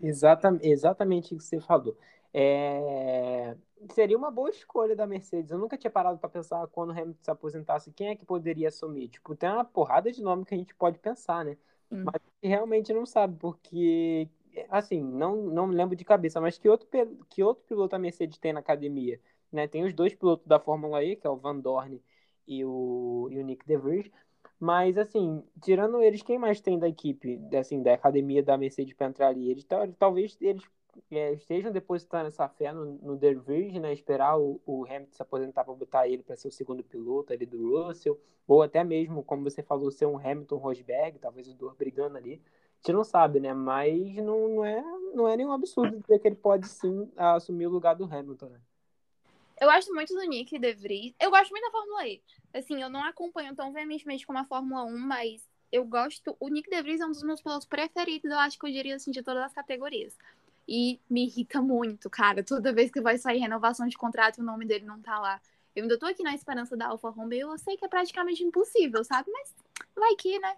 Exatamente, exatamente o que você falou. É... Seria uma boa escolha da Mercedes. Eu nunca tinha parado para pensar quando o Hamilton se aposentasse, quem é que poderia assumir. Tipo, tem uma porrada de nome que a gente pode pensar, né? Hum. Mas realmente não sabe, porque assim, não, não me lembro de cabeça, mas que outro, que outro piloto a Mercedes tem na academia? Né? Tem os dois pilotos da Fórmula E, que é o Van Dorn e o, e o Nick De Vries, mas assim, tirando eles, quem mais tem da equipe, assim, da academia da Mercedes para entrar ali? Eles, talvez eles é, estejam depositando essa fé no, no De Vries, né? Esperar o, o Hamilton se aposentar para botar ele para ser o segundo piloto ali do Russell, ou até mesmo, como você falou, ser um Hamilton Rosberg, talvez os dois brigando ali gente não sabe, né? Mas não, não, é, não é nenhum absurdo dizer que ele pode sim assumir o lugar do Hamilton, né? Eu gosto muito do Nick De Vries. Eu gosto muito da Fórmula E. Assim, eu não acompanho tão veementemente como a Fórmula 1, mas eu gosto. O Nick De Vries é um dos meus pilotos preferidos, eu acho que eu diria assim, de todas as categorias. E me irrita muito, cara. Toda vez que vai sair renovação de contrato o nome dele não tá lá. Eu ainda tô aqui na esperança da Alfa Romeo. Eu sei que é praticamente impossível, sabe? Mas vai que, né?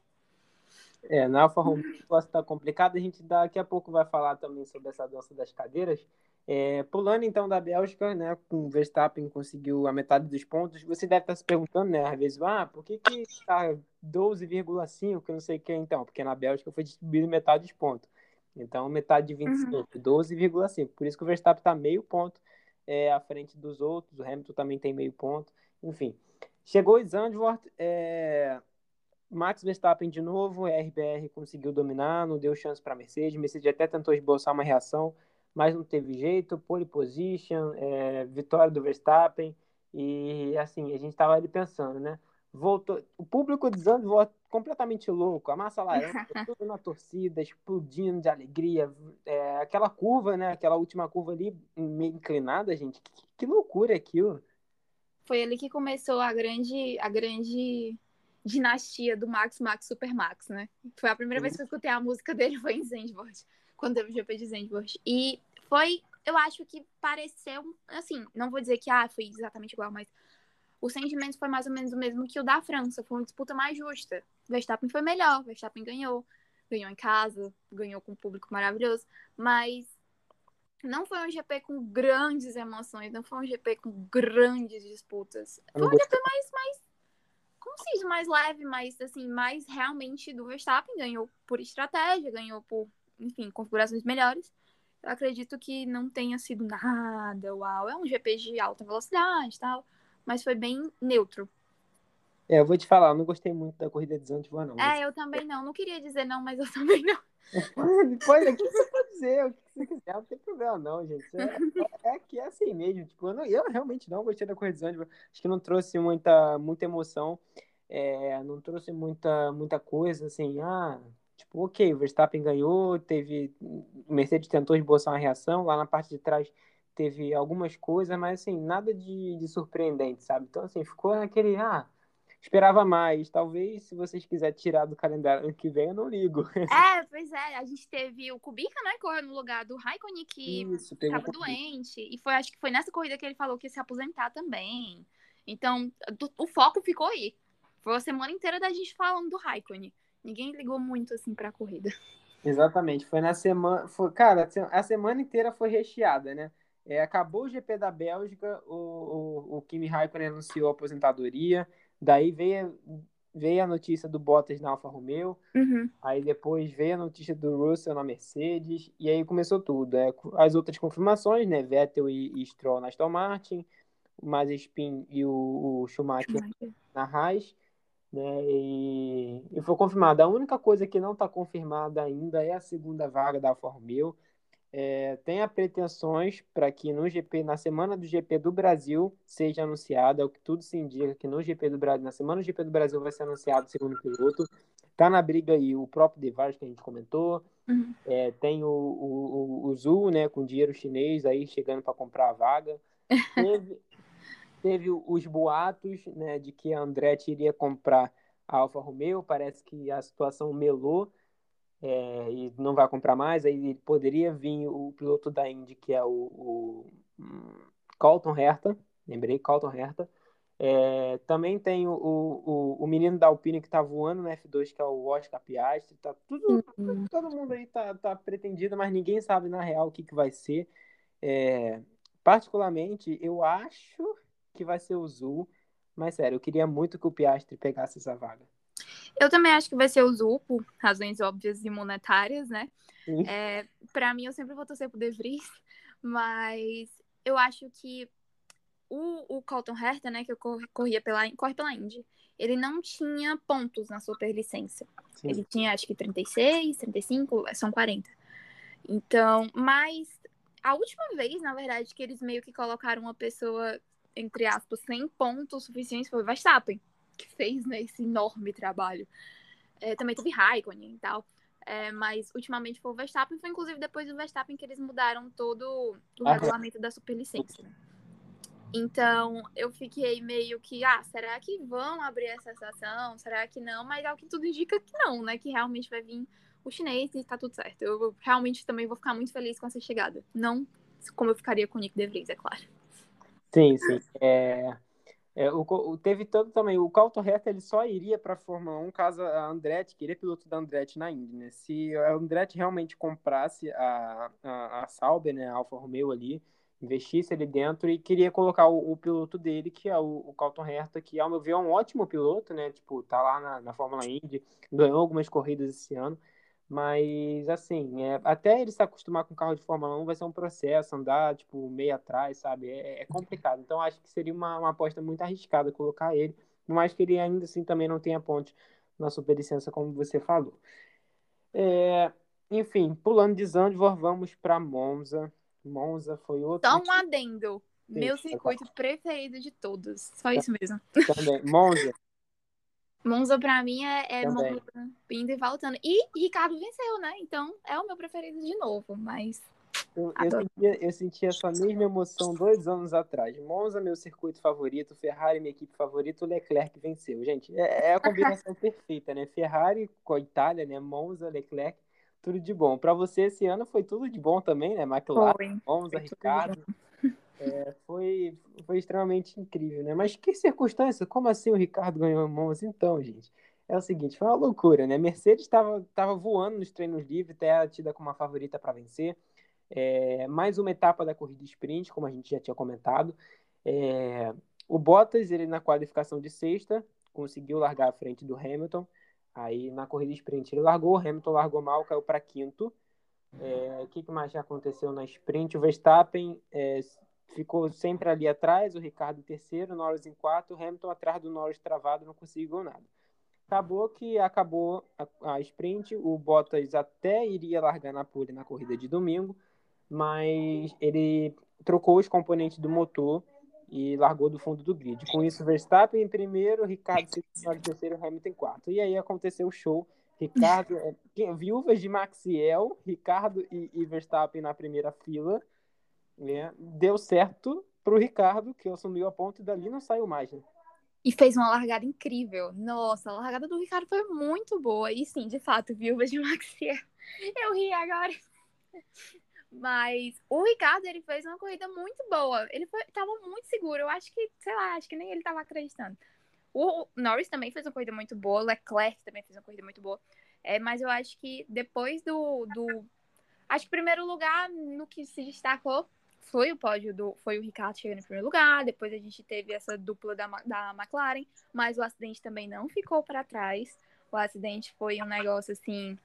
É, na Alfa Romeo o negócio tá complicado. A gente daqui a pouco vai falar também sobre essa dança das cadeiras. É, pulando então da Bélgica, né, com o Verstappen conseguiu a metade dos pontos, você deve estar se perguntando, né, às vezes, ah, por que que tá 12,5, que não sei o que então, porque na Bélgica foi distribuído metade dos pontos, então metade de 25, uhum. 12,5, por isso que o Verstappen está meio ponto é, à frente dos outros, o Hamilton também tem meio ponto, enfim. Chegou o Zandvoort, é, Max Verstappen de novo, RBR conseguiu dominar, não deu chance para Mercedes. Mercedes até tentou esboçar uma reação, mas não teve jeito. Pole position, é, vitória do Verstappen. E assim, a gente estava ali pensando, né? Voltou, o público de Zandvoort completamente louco, a massa laranja, tudo na torcida, explodindo de alegria. É, aquela curva, né? Aquela última curva ali, meio inclinada, gente. Que, que loucura aquilo. Foi ali que começou a grande, a grande dinastia do Max Max Super Max, né? Foi a primeira uhum. vez que eu escutei a música dele foi em Zandvoort, quando teve o GP de Zandvoort. E foi, eu acho que pareceu, assim, não vou dizer que ah, foi exatamente igual, mas o sentimento foi mais ou menos o mesmo que o da França, foi uma disputa mais justa. Verstappen foi melhor, Verstappen ganhou, ganhou em casa, ganhou com um público maravilhoso, mas não foi um GP com grandes emoções, não foi um GP com grandes disputas. Foi um GP mais, mais conciso, mais leve, mais assim, mais realmente do Verstappen. Ganhou por estratégia, ganhou por, enfim, configurações melhores. Eu acredito que não tenha sido nada, uau. É um GP de alta velocidade tal, mas foi bem neutro. É, eu vou te falar, eu não gostei muito da corrida de Zandvoort, não. É, eu também não. Não queria dizer não, mas eu também não. Pode, o que você pode dizer? O que você quiser, não tem problema, não, gente. É, é, é que é assim mesmo. Tipo, eu, não, eu realmente não gostei da corrida de Zandvoort. Acho que não trouxe muita, muita emoção. É, não trouxe muita, muita coisa, assim, ah, tipo, ok, o Verstappen ganhou, teve. O Mercedes tentou esboçar uma reação, lá na parte de trás teve algumas coisas, mas assim, nada de, de surpreendente, sabe? Então, assim, ficou naquele, ah, esperava mais. Talvez, se vocês quiserem tirar do calendário ano que vem, eu não ligo. É, pois é. A gente teve o Kubica, né? Correu no lugar do Raikkonen, que Isso, estava doente. E foi, acho que foi nessa corrida que ele falou que ia se aposentar também. Então, o foco ficou aí. Foi a semana inteira da gente falando do Raikkonen. Ninguém ligou muito, assim, pra corrida. Exatamente. Foi na semana... Foi, cara, a semana inteira foi recheada, né? É, acabou o GP da Bélgica, o, o, o Kimi Raikkonen anunciou a aposentadoria. Daí veio, veio a notícia do Bottas na Alfa Romeo, uhum. aí depois veio a notícia do Russell na Mercedes, e aí começou tudo. É, as outras confirmações, né? Vettel e, e Stroll na Aston Martin, o Mazepin e o, o Schumacher, Schumacher, na Haas, né? E, e foi confirmado. A única coisa que não está confirmada ainda é a segunda vaga da Alfa Romeo é, tenha pretensões para que no GP, na semana do GP do Brasil, seja anunciado, é o que tudo se indica, que no GP do Brasil, na semana do GP do Brasil vai ser anunciado o segundo piloto. Tá na briga aí o próprio Devars que a gente comentou. Uhum. É, tem o, o, o, Zul, né, com dinheiro chinês aí chegando para comprar a vaga. Teve, teve os boatos, né, de que a Andretti iria comprar a Alfa Romeo. Parece que a situação melou é, e não vai comprar mais, aí poderia vir o piloto da Indy, que é o, o Colton Herta, lembrei, Colton Herta. É, também tem o, o, o menino da Alpine que está voando no F2, que é o Oscar Piastri. Tá tudo, uhum. todo mundo aí tá, tá pretendido, mas ninguém sabe na real o que, que vai ser. É, particularmente, eu acho que vai ser o Zul, mas sério, eu queria muito que o Piastri pegasse essa vaga. Eu também acho que vai ser o Zul, por razões óbvias e monetárias, né? É, para mim, eu sempre vou torcer pro De Vries, mas eu acho que o, o Colton Herta, né, que eu corria pela, corre pela Indy, ele não tinha pontos na superlicença. Sim. Ele tinha, acho que 36, 35, são 40. Então, mas a última vez, na verdade, que eles meio que colocaram uma pessoa, entre aspas, sem pontos suficientes foi o Verstappen que fez né, esse enorme trabalho. É, também teve Raikkonen e tal. É, mas ultimamente foi o Verstappen, foi inclusive depois do Verstappen que eles mudaram todo o ah, regulamento da superlicença. Então eu fiquei meio que, ah, será que vão abrir essa estação? Será que não? Mas é o que tudo indica que não, né? Que realmente vai vir o chinês e tá tudo certo. Eu realmente também vou ficar muito feliz com essa chegada. Não como eu ficaria com o Nick De Vries, é claro. Sim, sim. É... É, o, o, teve todo também. O Calton Herta ele só iria para a Fórmula 1 caso a Andretti, queria piloto da Andretti na Indy, né? Se a Andretti realmente comprasse a, a, a Sauber, né, a Alfa Romeo ali, investisse ali dentro e queria colocar o, o piloto dele, que é o, o Calton que ao meu ver é um ótimo piloto, né? Tipo, tá lá na, na Fórmula Indy, ganhou algumas corridas esse ano. Mas, assim, é, até ele se acostumar com carro de Fórmula 1 vai ser um processo, andar, tipo, meio atrás, sabe? É, é complicado. Então, acho que seria uma, uma aposta muito arriscada colocar ele, por mais que ele ainda assim também não tenha ponte na superlicença, como você falou. É, enfim, pulando de Zandvoort, vamos para Monza. Monza foi outro. Só um adendo. Meu circuito preferido de todos. Só isso mesmo. Também. Monza. Monza pra mim é, é Monza indo e voltando. E Ricardo venceu, né? Então é o meu preferido de novo, mas. Eu, eu, senti, eu senti essa mesma emoção dois anos atrás. Monza, meu circuito favorito, Ferrari, minha equipe favorita, o Leclerc venceu. Gente, é, é a combinação perfeita, né? Ferrari com a Itália, né? Monza, Leclerc, tudo de bom. Para você, esse ano foi tudo de bom também, né? McLaren, foi. Monza, foi Ricardo. É, foi, foi extremamente incrível, né? Mas que circunstância? Como assim o Ricardo ganhou Monza? Então, gente, é o seguinte, foi uma loucura, né? Mercedes estava tava voando nos treinos livres, até tida como uma favorita para vencer. É, mais uma etapa da corrida sprint, como a gente já tinha comentado. É, o Bottas, ele na qualificação de sexta, conseguiu largar à frente do Hamilton. Aí na corrida sprint ele largou, o Hamilton largou mal, caiu para quinto. É, o que, que mais já aconteceu na sprint? O Verstappen é, ficou sempre ali atrás, o Ricardo em terceiro, Norris em quarto, Hamilton atrás do Norris travado, não conseguiu nada. Acabou que acabou a, a sprint, o Bottas até iria largar na pole na corrida de domingo, mas ele trocou os componentes do motor e largou do fundo do grid. Com isso, Verstappen em primeiro, Ricardo em terceiro, Hamilton em quarto. E aí aconteceu o show. Ricardo, é, viúvas de Maxiel, Ricardo e, e Verstappen na primeira fila. Né? Deu certo para o Ricardo, que assumiu a ponta e dali não saiu mais. Né? E fez uma largada incrível. Nossa, a largada do Ricardo foi muito boa. E sim, de fato, viúvas de Maxiel. Eu ri agora. Mas o Ricardo, ele fez uma corrida muito boa. Ele foi, tava muito seguro. Eu acho que, sei lá, acho que nem ele tava acreditando. O Norris também fez uma corrida muito boa. O Leclerc também fez uma corrida muito boa. É, mas eu acho que depois do, do. Acho que primeiro lugar no que se destacou foi o pódio do. Foi o Ricardo chegando em primeiro lugar. Depois a gente teve essa dupla da, da McLaren. Mas o acidente também não ficou para trás. O acidente foi um negócio assim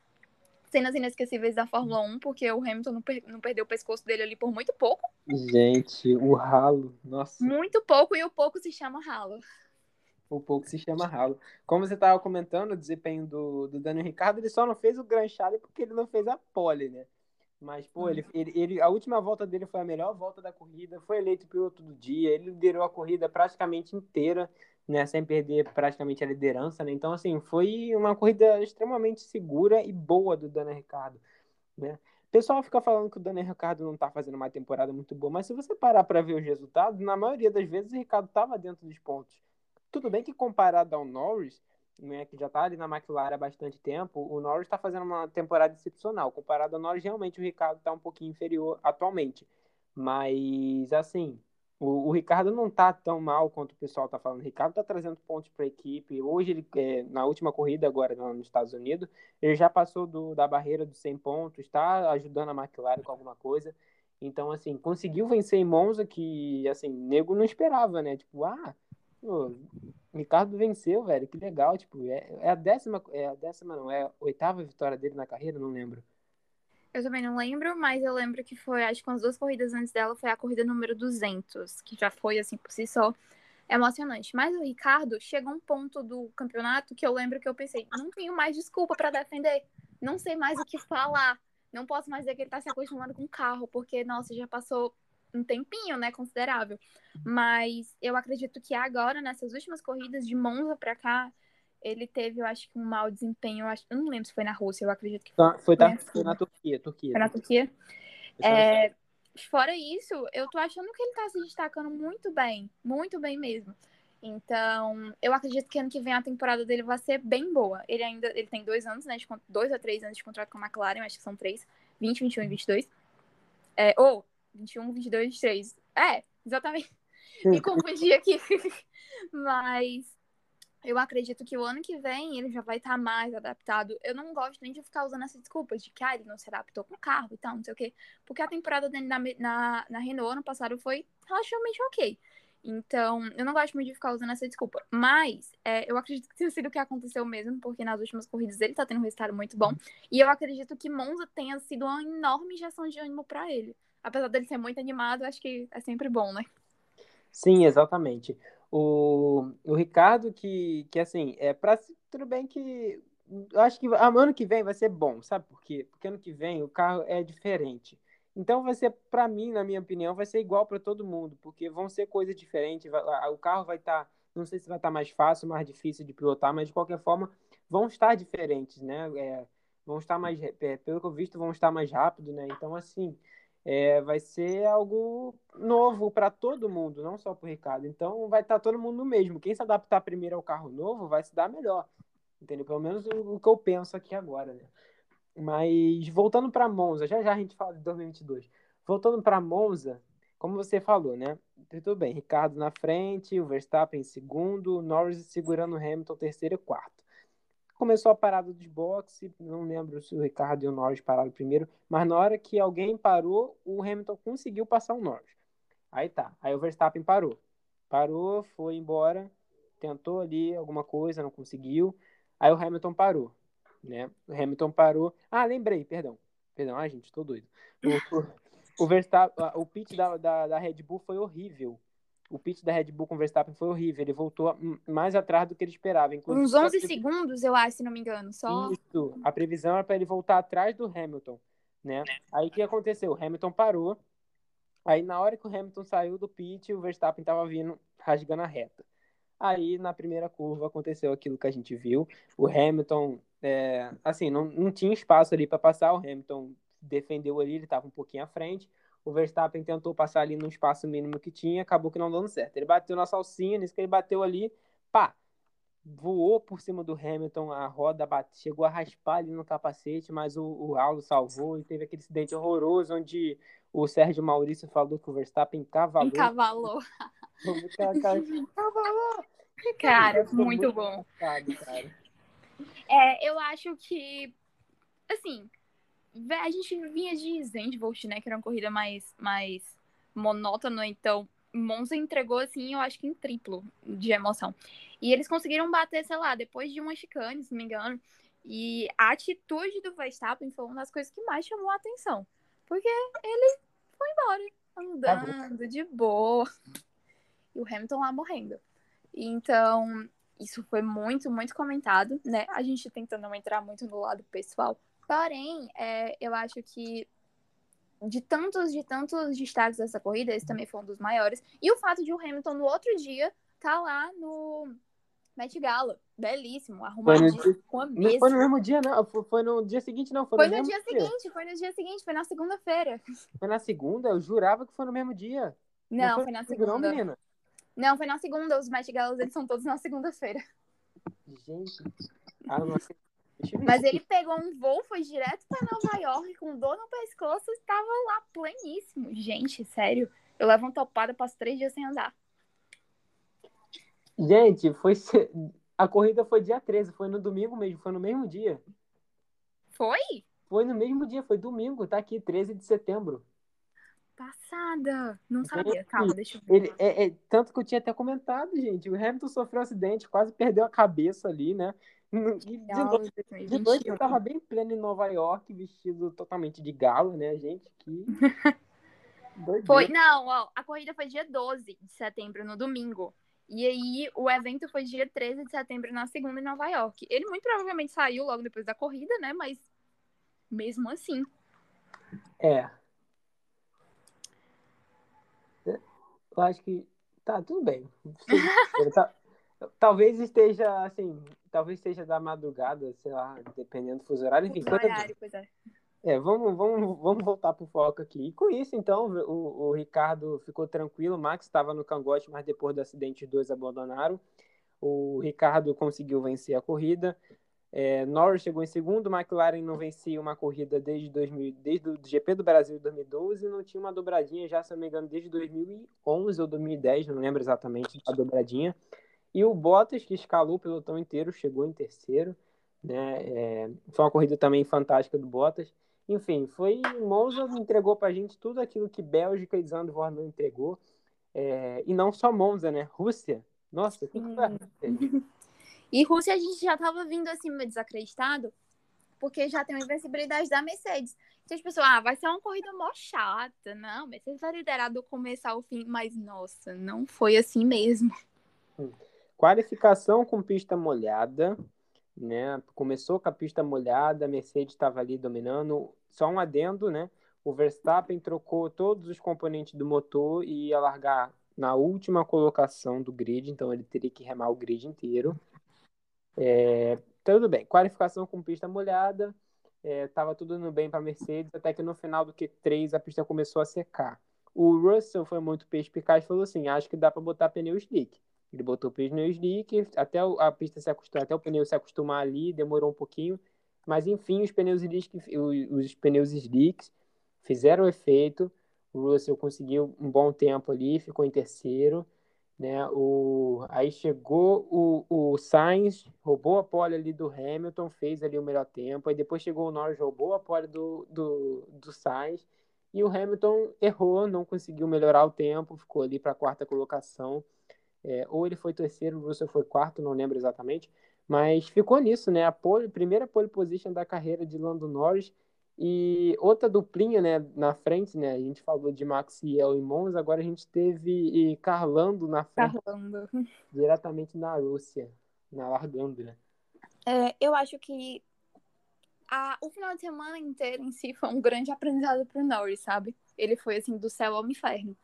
cenas inesquecíveis da Fórmula 1, porque o Hamilton não, per não perdeu o pescoço dele ali por muito pouco. Gente, o ralo, nossa. Muito pouco, e o pouco se chama ralo. O pouco se chama ralo. Como você estava comentando, o desempenho do, do Daniel Ricardo, ele só não fez o Grand Challenge porque ele não fez a pole, né? Mas, pô, ele, ele, ele, a última volta dele foi a melhor volta da corrida, foi eleito piloto do dia, ele liderou a corrida praticamente inteira, né, sem perder praticamente a liderança, né? Então, assim, foi uma corrida extremamente segura e boa do Daniel Ricardo, né? O pessoal fica falando que o Daniel Ricardo não tá fazendo uma temporada muito boa, mas se você parar para ver os resultados, na maioria das vezes o Ricardo tava dentro dos pontos. Tudo bem que comparado ao Norris, né, que já tá ali na McLaren há bastante tempo, o Norris está fazendo uma temporada excepcional. Comparado ao Norris, realmente o Ricardo está um pouquinho inferior atualmente. Mas, assim, o, o, Ricardo não tá tão mal quanto o pessoal tá falando. O Ricardo tá trazendo pontos para a equipe. Hoje, ele, é, na última corrida, agora nos Estados Unidos, ele já passou do, da barreira dos 100 pontos, está ajudando a McLaren com alguma coisa. Então, assim, conseguiu vencer em Monza, que, assim, nego não esperava, né? Tipo, ah, Ricardo venceu, velho, que legal. Tipo, é, é a décima, é a décima, não, é a oitava vitória dele na carreira, não lembro. Eu também não lembro, mas eu lembro que foi, acho que umas duas corridas antes dela foi a corrida número 200, que já foi, assim, por si só emocionante. Mas o Ricardo chegou um ponto do campeonato que eu lembro que eu pensei, não tenho mais desculpa para defender, não sei mais o que falar, não posso mais dizer que ele tá se acostumando com o carro, porque, nossa, já passou um tempinho, né, considerável. Mas eu acredito que agora, nessas últimas corridas de Monza para cá, ele teve, eu acho que um mau desempenho. Eu, acho, eu não lembro se foi na Rússia, eu acredito que foi. Foi, da, foi na Turquia, Turquia. Foi na Turquia. É, fora isso, eu tô achando que ele tá se destacando muito bem. Muito bem mesmo. Então, eu acredito que ano que vem a temporada dele vai ser bem boa. Ele ainda ele tem dois anos, né? De, dois a três anos de contrato com a McLaren, acho que são três. 20, 21 e 22. É, ou 21, 22, 23. É, exatamente. Me confundi aqui. Mas eu acredito que o ano que vem ele já vai estar tá mais adaptado. Eu não gosto nem de ficar usando essa desculpa de que ah, ele não se adaptou com o carro e tal, não sei o quê. Porque a temporada dele na, na, na Renault ano passado foi relativamente ok. Então, eu não gosto muito de ficar usando essa desculpa. Mas, é, eu acredito que tenha sido o que aconteceu mesmo, porque nas últimas corridas ele tá tendo um resultado muito bom. E eu acredito que Monza tenha sido uma enorme injeção de ânimo para ele. Apesar dele ser muito animado, acho que é sempre bom, né? Sim, exatamente. O, o Ricardo, que, que assim, é para tudo bem que eu acho que ano que vem vai ser bom, sabe por quê? Porque ano que vem o carro é diferente. Então vai ser, para mim, na minha opinião, vai ser igual para todo mundo, porque vão ser coisas diferentes. o carro vai estar, tá, não sei se vai estar tá mais fácil, mais difícil de pilotar, mas de qualquer forma vão estar diferentes, né? É, vão estar mais, é, pelo que eu visto, vão estar mais rápido, né? Então assim, é, vai ser algo novo para todo mundo, não só para o Ricardo. Então vai estar tá todo mundo no mesmo. Quem se adaptar primeiro ao carro novo vai se dar melhor. Entendeu? Pelo menos o, o que eu penso aqui agora, né? Mas voltando para Monza, já já a gente fala de 2022. Voltando para Monza, como você falou, né? Tudo bem, Ricardo na frente, o Verstappen em segundo, Norris segurando o Hamilton terceiro e quarto. Começou a parada dos boxe, não lembro se o Ricardo e o Norris pararam primeiro, mas na hora que alguém parou, o Hamilton conseguiu passar o Norris. Aí tá, aí o Verstappen parou. Parou, foi embora, tentou ali alguma coisa, não conseguiu. Aí o Hamilton parou, né? O Hamilton parou. Ah, lembrei, perdão. Perdão, ah, gente, tô doido. O, o, o Verstappen, o pit da, da, da Red Bull foi horrível o pit da Red Bull com o Verstappen foi horrível. Ele voltou mais atrás do que ele esperava. Inclusive, Uns 11 segundos, eu acho, se não me engano. Só... Isso. A previsão era para ele voltar atrás do Hamilton. Né? Aí o que aconteceu? O Hamilton parou. Aí na hora que o Hamilton saiu do pit, o Verstappen estava vindo rasgando a reta. Aí na primeira curva aconteceu aquilo que a gente viu. O Hamilton, é, assim, não, não tinha espaço ali para passar. O Hamilton defendeu ali, ele estava um pouquinho à frente o Verstappen tentou passar ali no espaço mínimo que tinha, acabou que não dando certo. Ele bateu na salsinha, nisso que ele bateu ali, pá, voou por cima do Hamilton, a roda bate, chegou a raspar ali no capacete, mas o, o Aulo salvou e teve aquele acidente horroroso onde o Sérgio Maurício falou que o Verstappen cavalou. Cavalou. cavalou. Cara, muito, muito bom. cara. É, eu acho que, assim, a gente vinha de Zandvoort, né? Que era uma corrida mais, mais monótona, então Monza entregou, assim, eu acho que em triplo de emoção. E eles conseguiram bater, sei lá, depois de uma chicane, se não me engano. E a atitude do Verstappen foi uma das coisas que mais chamou a atenção. Porque ele foi embora, andando de boa. E o Hamilton lá morrendo. Então, isso foi muito, muito comentado, né? A gente tentando não entrar muito no lado pessoal, Porém, é, eu acho que de tantos, de tantos destaques dessa corrida, esse também foi um dos maiores. E o fato de o Hamilton no outro dia tá lá no Met Gala, belíssimo, arrumadinho com a mesa. Não foi no mesmo dia, não. Foi no dia seguinte, não. Foi, foi no, no dia, dia, seguinte, foi no dia seguinte, foi na segunda-feira. Foi na segunda? Eu jurava que foi no mesmo dia. Não, não foi, foi, na segunda. Não, menina. Não, foi na segunda. Os Met Galas, eles são todos na segunda-feira. Gente, ah, não mas ele pegou um voo, foi direto para Nova York com dor no pescoço e estava lá pleníssimo. Gente, sério. Eu levo uma topada, passo três dias sem andar. Gente, foi a corrida foi dia 13, foi no domingo mesmo, foi no mesmo dia. Foi? Foi no mesmo dia, foi domingo, tá aqui, 13 de setembro. Passada. Não sabia. Calma, deixa eu ver. Ele, é, é, tanto que eu tinha até comentado, gente. O Hamilton sofreu um acidente, quase perdeu a cabeça ali, né? De, noite, de noite eu tava bem pleno em Nova York, vestido totalmente de galo, né, gente? Que. foi, não, ó, a corrida foi dia 12 de setembro, no domingo. E aí, o evento foi dia 13 de setembro, na segunda, em Nova York. Ele muito provavelmente saiu logo depois da corrida, né? Mas mesmo assim. É. Eu acho que tá tudo bem. Tá, talvez esteja assim, talvez seja da madrugada, sei lá, dependendo do fuso horário, enfim. Horário, pois é. É, vamos, vamos, vamos voltar pro foco aqui. E com isso, então, o, o Ricardo ficou tranquilo, o Max estava no cangote, mas depois do acidente os dois abandonaram. O Ricardo conseguiu vencer a corrida. É, Norris chegou em segundo, McLaren não vencia uma corrida desde, 2000, desde o GP do Brasil de 2012 e não tinha uma dobradinha já, se não me engano, desde 2011 ou 2010, não lembro exatamente a dobradinha. E o Bottas, que escalou o pelotão inteiro, chegou em terceiro. Né? É, foi uma corrida também fantástica do Bottas. Enfim, foi Monza entregou para a gente tudo aquilo que Bélgica e Zandvoort não entregou. É, e não só Monza, né? Rússia. Nossa, o que, foi? E Rússia a gente já estava vindo assim meio desacreditado, porque já tem a invencibilidade da Mercedes. Então as pessoas, ah, vai ser uma corrida mó chata. Não, Mercedes vai liderar do começo ao fim, mas nossa, não foi assim mesmo. Hum. Qualificação com pista molhada, né? Começou com a pista molhada, a Mercedes estava ali dominando. Só um adendo, né? O Verstappen trocou todos os componentes do motor e ia largar na última colocação do grid, então ele teria que remar o grid inteiro. É, tudo bem, qualificação com pista molhada, estava é, tudo indo bem para a Mercedes, até que no final do Q3 a pista começou a secar. O Russell foi muito perspicaz e falou assim: acho que dá para botar pneu slick. Ele botou pneu slick, até a pista se acostumar, até o pneu se acostumar ali, demorou um pouquinho. Mas enfim, os pneus slick, os pneus slicks fizeram efeito. O Russell conseguiu um bom tempo ali, ficou em terceiro. Né? O, aí chegou o, o Sainz, roubou a pole ali do Hamilton, fez ali o melhor tempo. Aí depois chegou o Norris, roubou a pole do, do, do Sainz. E o Hamilton errou, não conseguiu melhorar o tempo, ficou ali para a quarta colocação. É, ou ele foi terceiro, o Russell foi quarto, não lembro exatamente. Mas ficou nisso, né? A pole, primeira pole position da carreira de Lando Norris. E outra duplinha, né, na frente, né? A gente falou de Maxiel e Monza, agora a gente teve Carlando na frente. Carlando. Diretamente na Rússia, na largando, né? É, eu acho que a, o final de semana inteiro em si foi um grande aprendizado pro Norris, sabe? Ele foi assim do céu ao inferno.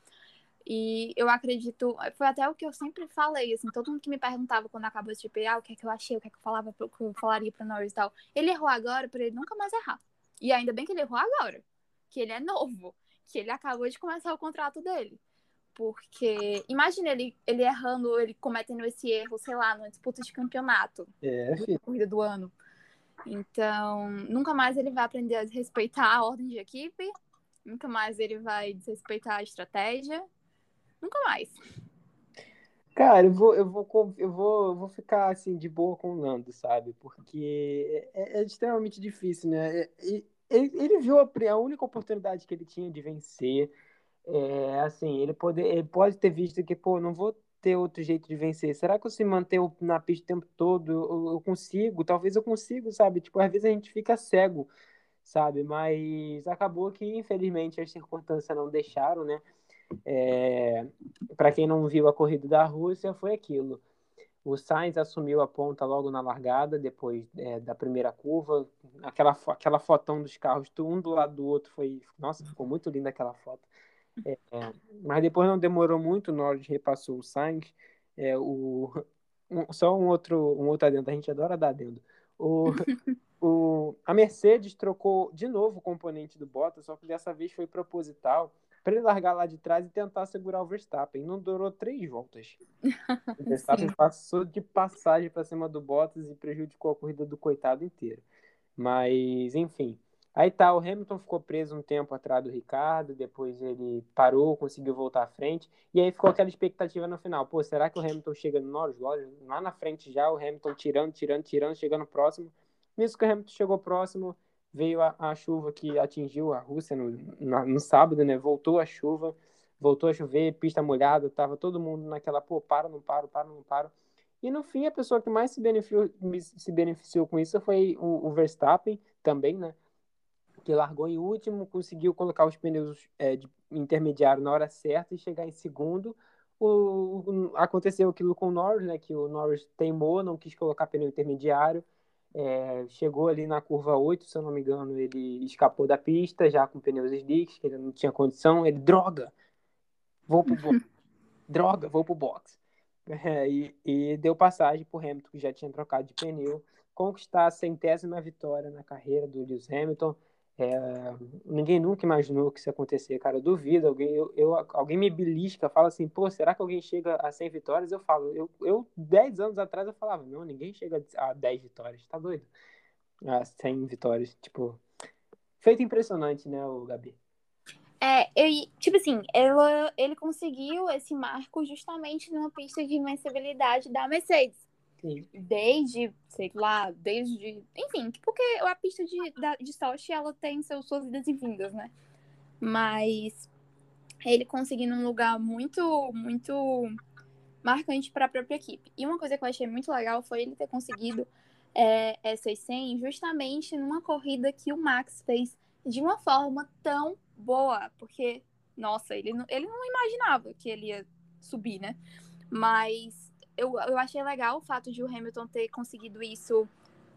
E eu acredito, foi até o que eu sempre falei, assim, todo mundo que me perguntava quando acabou esse GP, ah, o que é que eu achei, o que é que eu falava, o que eu falaria pro Norris e tal. Ele errou agora para ele nunca mais errar. E ainda bem que ele errou agora, que ele é novo, que ele acabou de começar o contrato dele. Porque imagina ele, ele errando, ele cometendo esse erro, sei lá, numa disputa de campeonato. É, filho. Corrida do ano. Então, nunca mais ele vai aprender a respeitar a ordem de equipe, nunca mais ele vai desrespeitar a estratégia, nunca mais. Cara, eu vou, eu vou, eu vou, eu vou ficar assim de boa com o Nando, sabe? Porque é, é extremamente difícil, né? Ele, ele viu a, a, única oportunidade que ele tinha de vencer. É, assim, ele pode, ele pode ter visto que, pô, não vou ter outro jeito de vencer. Será que eu se manter na pista o tempo todo, eu, eu consigo? Talvez eu consiga, sabe? Tipo, às vezes a gente fica cego, sabe? Mas acabou que, infelizmente, as circunstâncias não deixaram, né? É, para quem não viu a corrida da Rússia, foi aquilo. O Sainz assumiu a ponta logo na largada, depois é, da primeira curva. Aquela, aquela fotão dos carros, um do lado do outro, foi. Nossa, ficou muito linda aquela foto. É, mas depois não demorou muito, o Norris repassou o Sainz. É, o, um, só um outro, um outro adendo, a gente adora dar adendo. O, o, a Mercedes trocou de novo o componente do Bottas, só que dessa vez foi proposital para ele largar lá de trás e tentar segurar o Verstappen. Não durou três voltas. O Verstappen passou de passagem para cima do Bottas e prejudicou a corrida do coitado inteiro. Mas, enfim. Aí tá, o Hamilton ficou preso um tempo atrás do Ricardo, depois ele parou, conseguiu voltar à frente, e aí ficou aquela expectativa no final. Pô, será que o Hamilton chega no Norris? Lá na frente já, o Hamilton tirando, tirando, tirando, chegando próximo. Nisso que o Hamilton chegou próximo, veio a, a chuva que atingiu a Rússia no, no, no, sábado, né? Voltou a chuva, voltou a chover, pista molhada, tava todo mundo naquela, pô, para, não paro, para, não paro. E no fim, a pessoa que mais se beneficiou, se beneficiou com isso foi o, o Verstappen também, né? Que largou em último, conseguiu colocar os pneus é, de intermediário na hora certa e chegar em segundo. O, o, aconteceu aquilo com o Norris, né? Que o Norris teimou, não quis colocar pneu intermediário é, chegou ali na curva 8, se eu não me engano, ele escapou da pista, já com pneus slicks, que ele não tinha condição. Ele, droga, vou pro box. droga, vou pro box. É, e, e, deu passagem pro Hamilton, que já tinha trocado de pneu, conquistar a centésima vitória na carreira do Lewis Hamilton. É, ninguém nunca imaginou que isso ia acontecer, cara. Eu duvido. Alguém, eu, eu, alguém me belisca, fala assim, pô, será que alguém chega a 100 vitórias? Eu falo, eu, eu 10 anos atrás eu falava, não, ninguém chega a 10 vitórias, tá doido? A 100 vitórias, tipo. Feito impressionante, né, o Gabi? É, eu, tipo assim, ela, ele conseguiu esse marco justamente numa pista de invencibilidade da Mercedes. Desde, sei lá, desde. Enfim, porque a pista de, de Sochi ela tem seus, suas idas e vindas, né? Mas ele conseguindo um lugar muito, muito marcante para a própria equipe. E uma coisa que eu achei muito legal foi ele ter conseguido é, essas 100 justamente numa corrida que o Max fez de uma forma tão boa, porque, nossa, ele não, ele não imaginava que ele ia subir, né? Mas eu, eu achei legal o fato de o Hamilton ter conseguido isso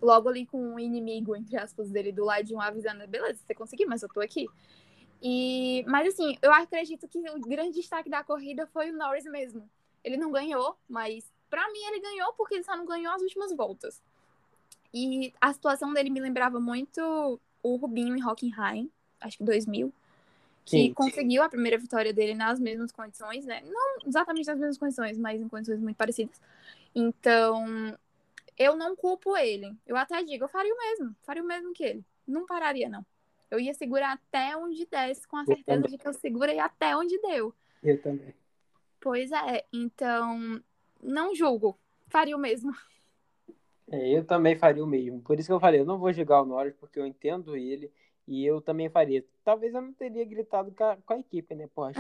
logo ali com um inimigo, entre aspas, dele do lado de um avisando, beleza, você conseguiu, mas eu tô aqui. E, mas assim, eu acredito que o grande destaque da corrida foi o Norris mesmo. Ele não ganhou, mas para mim ele ganhou porque ele só não ganhou as últimas voltas. E a situação dele me lembrava muito o Rubinho em Hockenheim, acho que 2000, que sim, conseguiu sim. a primeira vitória dele nas mesmas condições, né? Não exatamente nas mesmas condições, mas em condições muito parecidas. Então, eu não culpo ele. Eu até digo, eu faria o mesmo, faria o mesmo que ele. Não pararia, não. Eu ia segurar até onde desce, com a certeza de que eu segurei até onde deu. Eu também. Pois é, então não julgo, faria o mesmo. É, eu também faria o mesmo. Por isso que eu falei, eu não vou julgar o Norris, porque eu entendo ele e eu também faria. Talvez eu não teria gritado com a, com a equipe, né? Porra,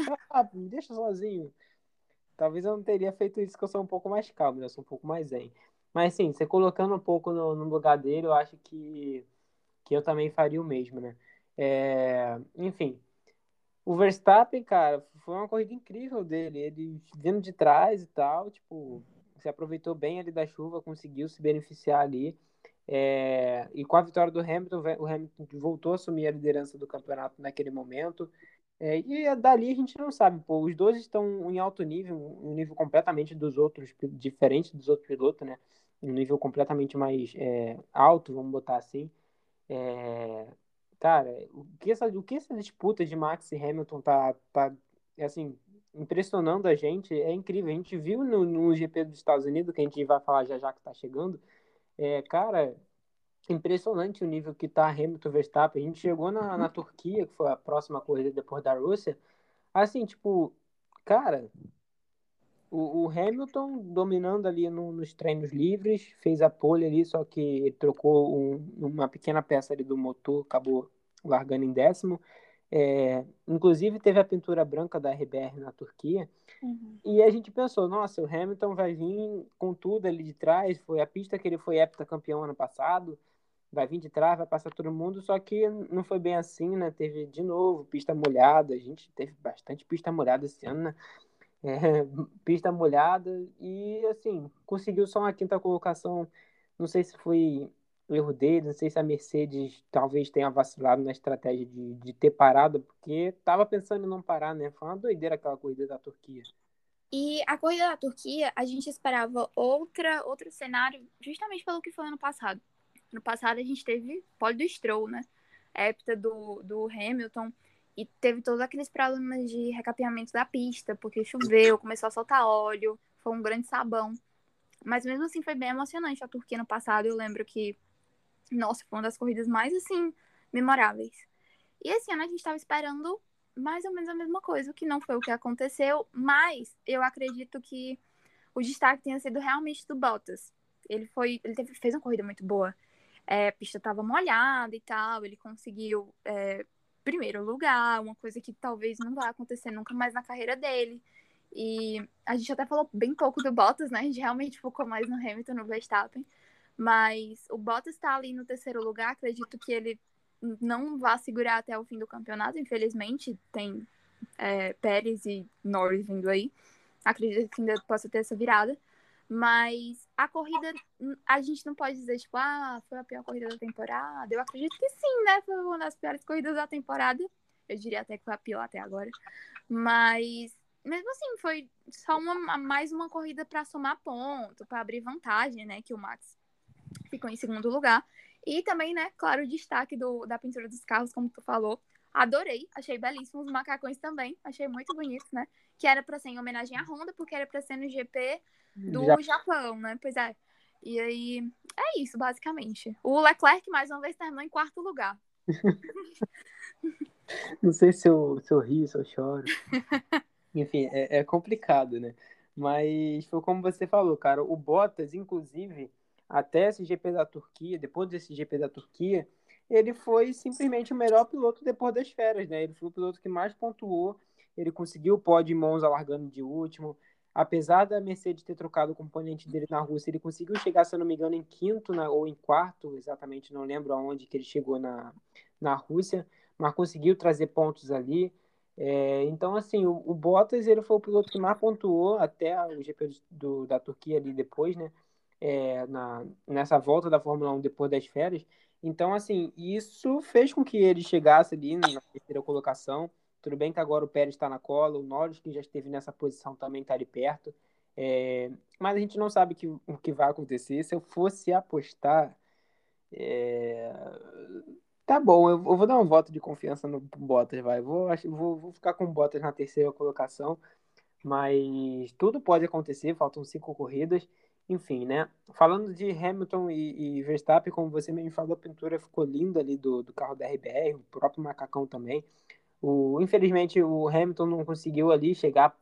me deixa sozinho. Talvez eu não teria feito isso, que eu sou um pouco mais calmo, né? Eu sou um pouco mais zen. Mas sim, você colocando um pouco no, no lugar dele, eu acho que, que eu também faria o mesmo, né? É, enfim, o Verstappen, cara, foi uma corrida incrível dele. Ele vindo de trás e tal, tipo, se aproveitou bem ali da chuva, conseguiu se beneficiar ali. É, e com a vitória do Hamilton, o Hamilton voltou a assumir a liderança do campeonato naquele momento. É, e dali a gente não sabe, pô, os dois estão em alto nível, um nível completamente dos outros, diferente dos outros pilotos, né? Um nível completamente mais é, alto, vamos botar assim. É, cara, o que, essa, o que essa disputa de Max e Hamilton tá, tá assim, impressionando a gente é incrível. A gente viu no, no GP dos Estados Unidos, que a gente vai falar já já que está chegando, é, cara, impressionante o nível que tá Hamilton Verstappen. A gente chegou na, na Turquia, que foi a próxima corrida depois da Rússia. Assim, tipo, cara, o, o Hamilton dominando ali no, nos treinos livres, fez a pole ali, só que ele trocou um, uma pequena peça ali do motor, acabou largando em décimo. É, inclusive teve a pintura branca da RBR na Turquia. Uhum. E a gente pensou, nossa, o Hamilton vai vir com tudo ali de trás. Foi a pista que ele foi heptacampeão ano passado. Vai vir de trás, vai passar todo mundo. Só que não foi bem assim, né? Teve de novo pista molhada. A gente teve bastante pista molhada esse ano, né? É, pista molhada. E assim, conseguiu só uma quinta colocação. Não sei se foi erro dele. Não sei se a Mercedes talvez tenha vacilado na estratégia de, de ter parado, porque estava pensando em não parar, né? Foi uma doideira aquela corrida da Turquia. E a corrida da Turquia, a gente esperava outra, outro cenário, justamente pelo que foi ano passado. No passado a gente teve pole do Stroll, né? Hepta do, do Hamilton. E teve todos aqueles problemas de recapeamento da pista, porque choveu, começou a soltar óleo, foi um grande sabão. Mas mesmo assim foi bem emocionante a Turquia no passado. Eu lembro que nossa, foi uma das corridas mais, assim, memoráveis. E esse ano a gente estava esperando mais ou menos a mesma coisa, o que não foi o que aconteceu, mas eu acredito que o destaque tenha sido realmente do Bottas. Ele foi, ele teve, fez uma corrida muito boa. É, a pista estava molhada e tal, ele conseguiu é, primeiro lugar, uma coisa que talvez não vai acontecer nunca mais na carreira dele. E a gente até falou bem pouco do Bottas, né? A gente realmente focou mais no Hamilton, no Verstappen. Mas o Bottas está ali no terceiro lugar. Acredito que ele não vá segurar até o fim do campeonato. Infelizmente, tem é, Pérez e Norris vindo aí. Acredito que ainda possa ter essa virada. Mas a corrida, a gente não pode dizer, tipo, ah, foi a pior corrida da temporada. Eu acredito que sim, né? Foi uma das piores corridas da temporada. Eu diria até que foi a pior até agora. Mas, mesmo assim, foi só uma, mais uma corrida para somar ponto, para abrir vantagem, né? Que o Max ficou em segundo lugar. E também, né, claro, o destaque do, da pintura dos carros, como tu falou. Adorei, achei belíssimo os macacões também, achei muito bonitos, né? Que era para ser em homenagem à Honda, porque era para ser no GP do Já... Japão, né? Pois é. E aí, é isso, basicamente. O Leclerc, mais uma vez, terminou em quarto lugar. Não sei se eu, se eu rio, se eu choro. Enfim, é, é complicado, né? Mas foi como você falou, cara. O Bottas, inclusive, até esse GP da Turquia, depois desse GP da Turquia, ele foi simplesmente o melhor piloto depois das férias, né? Ele foi o piloto que mais pontuou, ele conseguiu o pódio em Monza largando de último. Apesar da Mercedes ter trocado o componente dele na Rússia, ele conseguiu chegar, se eu não me engano, em quinto na, ou em quarto, exatamente, não lembro aonde que ele chegou na, na Rússia, mas conseguiu trazer pontos ali. É, então, assim, o, o, Bottas ele foi o piloto que mais pontuou até o GP do, da Turquia ali depois, né? É, na, nessa volta da Fórmula 1 depois das férias. Então, assim, isso fez com que ele chegasse ali na terceira colocação. Tudo bem que agora o Pérez está na cola, o Norris, que já esteve nessa posição, também está ali perto. É, mas a gente não sabe que, o que vai acontecer. Se eu fosse apostar, é, tá bom, eu, eu, vou dar um voto de confiança no Bottas, vai. Vou, vou, vou ficar com o Bottas na terceira colocação, mas tudo pode acontecer, faltam cinco corridas. Enfim, né? Falando de Hamilton e, e, Verstappen, como você me falou, a pintura ficou linda ali do, do carro da RBR, o próprio macacão também. O, infelizmente, o Hamilton não conseguiu ali chegar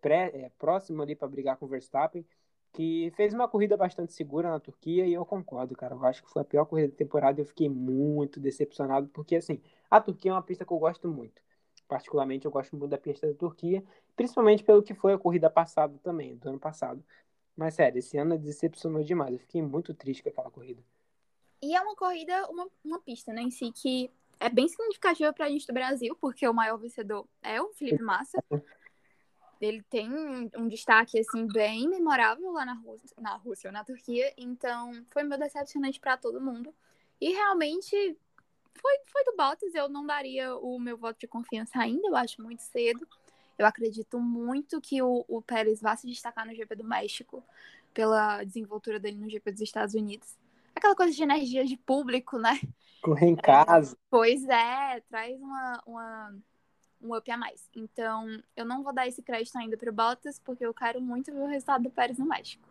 pré, é, próximo ali para brigar com o Verstappen, que fez uma corrida bastante segura na Turquia e eu concordo, cara. Eu acho que foi a pior corrida da temporada e eu fiquei muito decepcionado, porque assim, a Turquia é uma pista que eu gosto muito. Particularmente, eu gosto muito da pista da Turquia, principalmente pelo que foi a corrida passada também, do ano passado. Mas sério, esse ano decepcionou demais. Eu fiquei muito triste com aquela corrida. E é uma corrida, uma, uma pista, né, em si, que é bem significativa para a gente do Brasil, porque o maior vencedor é o Felipe Massa. Ele tem um destaque assim bem memorável lá na Rússia, na Rússia, na Turquia, então foi meio decepcionante para todo mundo. E realmente foi, foi do Bottas, eu não daria o meu voto de confiança ainda, eu acho muito cedo. Eu acredito muito que o, o Pérez vá se destacar no GP do México pela desenvoltura dele no GP dos Estados Unidos. Aquela coisa de energia de público, né? Correr em casa. É, pois é, traz uma, uma, um up a mais. Então, eu não vou dar esse crédito ainda para o Bottas, porque eu quero muito ver o resultado do Pérez no México.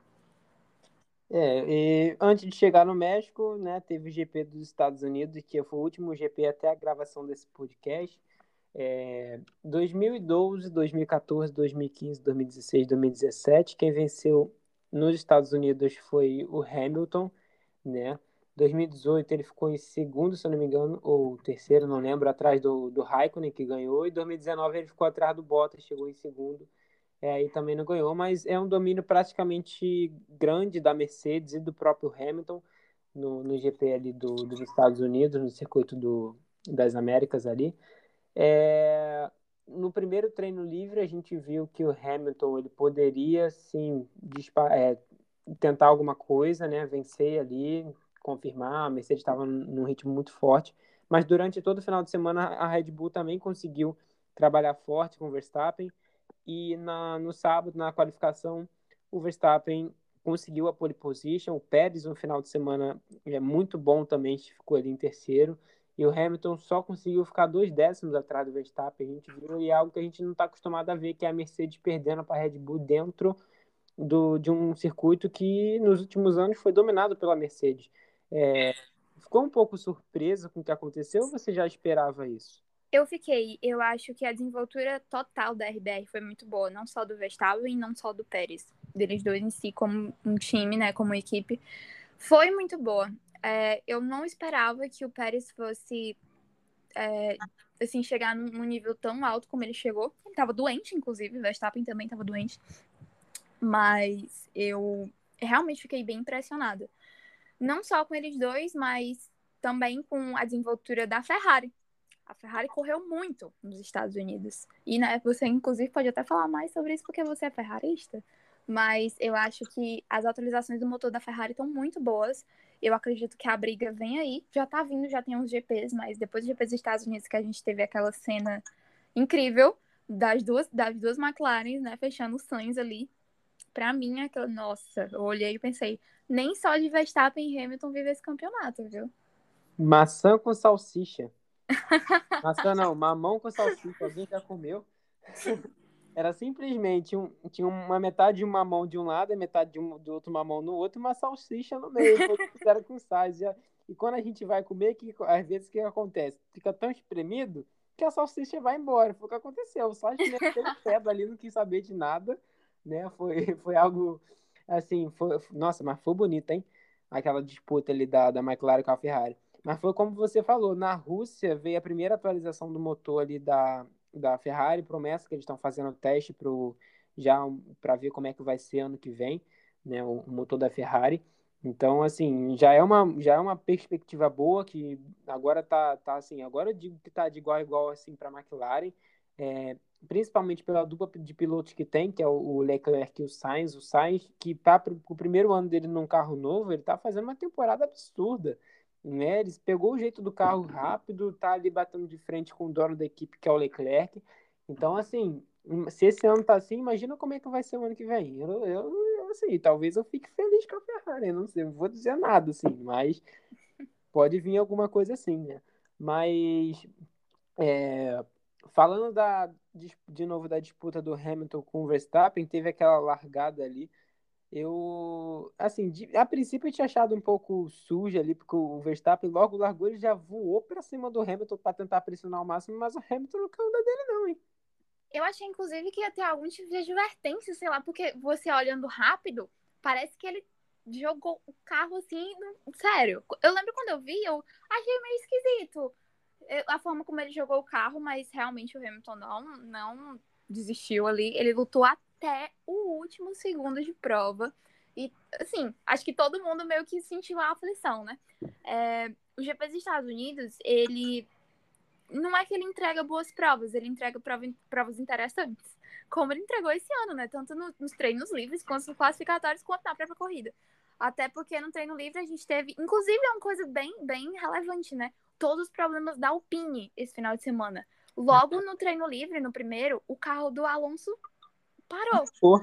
É, e antes de chegar no México, né, teve o GP dos Estados Unidos, que foi o último GP até a gravação desse podcast. É, 2012, 2014, 2015, 2016, 2017, quem venceu nos Estados Unidos foi o Hamilton, né? 2018 ele ficou em segundo, se eu não me engano, ou terceiro, não lembro, atrás do, do Raikkonen, que ganhou, e 2019 ele ficou atrás do Bottas, chegou em segundo, é, aí também não ganhou, mas é um domínio praticamente grande da Mercedes e do próprio Hamilton no, no GP do, dos Estados Unidos, no circuito do, das Américas ali. É, no primeiro treino livre a gente viu que o Hamilton ele poderia sim é, tentar alguma coisa, né, vencer ali, confirmar. A Mercedes estava num ritmo muito forte, mas durante todo o final de semana a Red Bull também conseguiu trabalhar forte com o Verstappen e na, no sábado, na qualificação, o Verstappen conseguiu a pole position. O Pérez, no final de semana, é muito bom também, ficou ali em terceiro. E o Hamilton só conseguiu ficar dois décimos atrás do Verstappen. A gente viu e é algo que a gente não está acostumado a ver, que é a Mercedes perdendo para a Red Bull dentro do, de um circuito que nos últimos anos foi dominado pela Mercedes. É, ficou um pouco surpreso com o que aconteceu ou você já esperava isso? Eu fiquei. Eu acho que a desenvoltura total da RBR foi muito boa, não só do Verstappen e não só do Pérez. Deles dois em si, como um time, né, como equipe. Foi muito boa. É, eu não esperava que o Pérez fosse é, assim, chegar num, nível tão alto como ele chegou. Ele estava doente, inclusive, o Verstappen também estava doente. Mas eu realmente fiquei bem impressionada. Não só com eles dois, mas também com a desenvoltura da Ferrari. A Ferrari correu muito nos Estados Unidos. E né, você, inclusive, pode até falar mais sobre isso porque você é ferrarista. Mas eu acho que as atualizações do motor da Ferrari estão muito boas. Eu acredito que a briga vem aí. Já tá vindo, já tem uns GPs, mas depois dos GPs dos Estados Unidos que a gente teve aquela cena incrível das duas, das duas McLaren, né, fechando os sonhos ali. Pra mim, aquela, nossa, eu olhei e pensei, nem só de Verstappen e Hamilton vive esse campeonato, viu? Maçã com salsicha. Maçã não, mamão com salsicha. Alguém já comeu? Era simplesmente um, tinha uma metade de um mamão de um lado e metade de um, do outro mamão no outro e uma salsicha no meio. Era com sais. E quando a gente vai comer, que, às vezes o que acontece? Fica tão espremido que a salsicha vai embora. Foi o que aconteceu. Só meteu o pé ali, não quis saber de nada. Né? Foi, foi algo assim, foi, nossa, mas foi bonito, hein? Aquela disputa ali da, da McLaren com a Ferrari. Mas foi como você falou, na Rússia veio a primeira atualização do motor ali da, da Ferrari, promessa que eles estão fazendo teste pro, já para ver como é que vai ser ano que vem, né, o, o, motor da Ferrari. Então, assim, já é uma, já é uma perspectiva boa que agora tá, tá assim, agora eu digo que tá de igual a igual assim para a McLaren, é, principalmente pela dupla de pilotos que tem, que é o Leclerc e o Sainz, o Sainz que tá pro, o primeiro ano dele num carro novo, ele tá fazendo uma temporada absurda né? Ele pegou o jeito do carro rápido, tá ali batendo de frente com o dono da equipe, que é o Leclerc. Então, assim, se esse ano tá assim, imagina como é que vai ser o ano que vem. Eu, eu, eu assim, talvez eu fique feliz com a Ferrari, não sei, não vou dizer nada, assim, mas pode vir alguma coisa assim, né? Mas, é, falando da, de, de novo da disputa do Hamilton com o Verstappen, teve aquela largada ali eu, assim, de, a princípio eu tinha achado um pouco sujo ali, porque o Verstappen logo largou, ele já voou para cima do Hamilton para tentar pressionar o máximo, mas o Hamilton não caiu da dele não, hein? Eu achei, inclusive, que ia ter algum tipo de advertência, sei lá, porque você olhando rápido, parece que ele jogou o carro assim, sério. Eu lembro quando eu vi, eu achei meio esquisito a forma como ele jogou o carro, mas realmente o Hamilton não, não desistiu ali. Ele lutou até o último segundo de prova. E, assim, acho que todo mundo meio que sentiu a aflição, né? É, o GP dos Estados Unidos, ele. Não é que ele entrega boas provas, ele entrega prova, provas interessantes. Como ele entregou esse ano, né? Tanto no, nos treinos livres, quanto nos classificatórios, quanto na própria corrida. Até porque no treino livre a gente teve. Inclusive, é uma coisa bem, bem relevante, né? Todos os problemas da Alpine esse final de semana. Logo no treino livre, no primeiro, o carro do Alonso parou. Pô.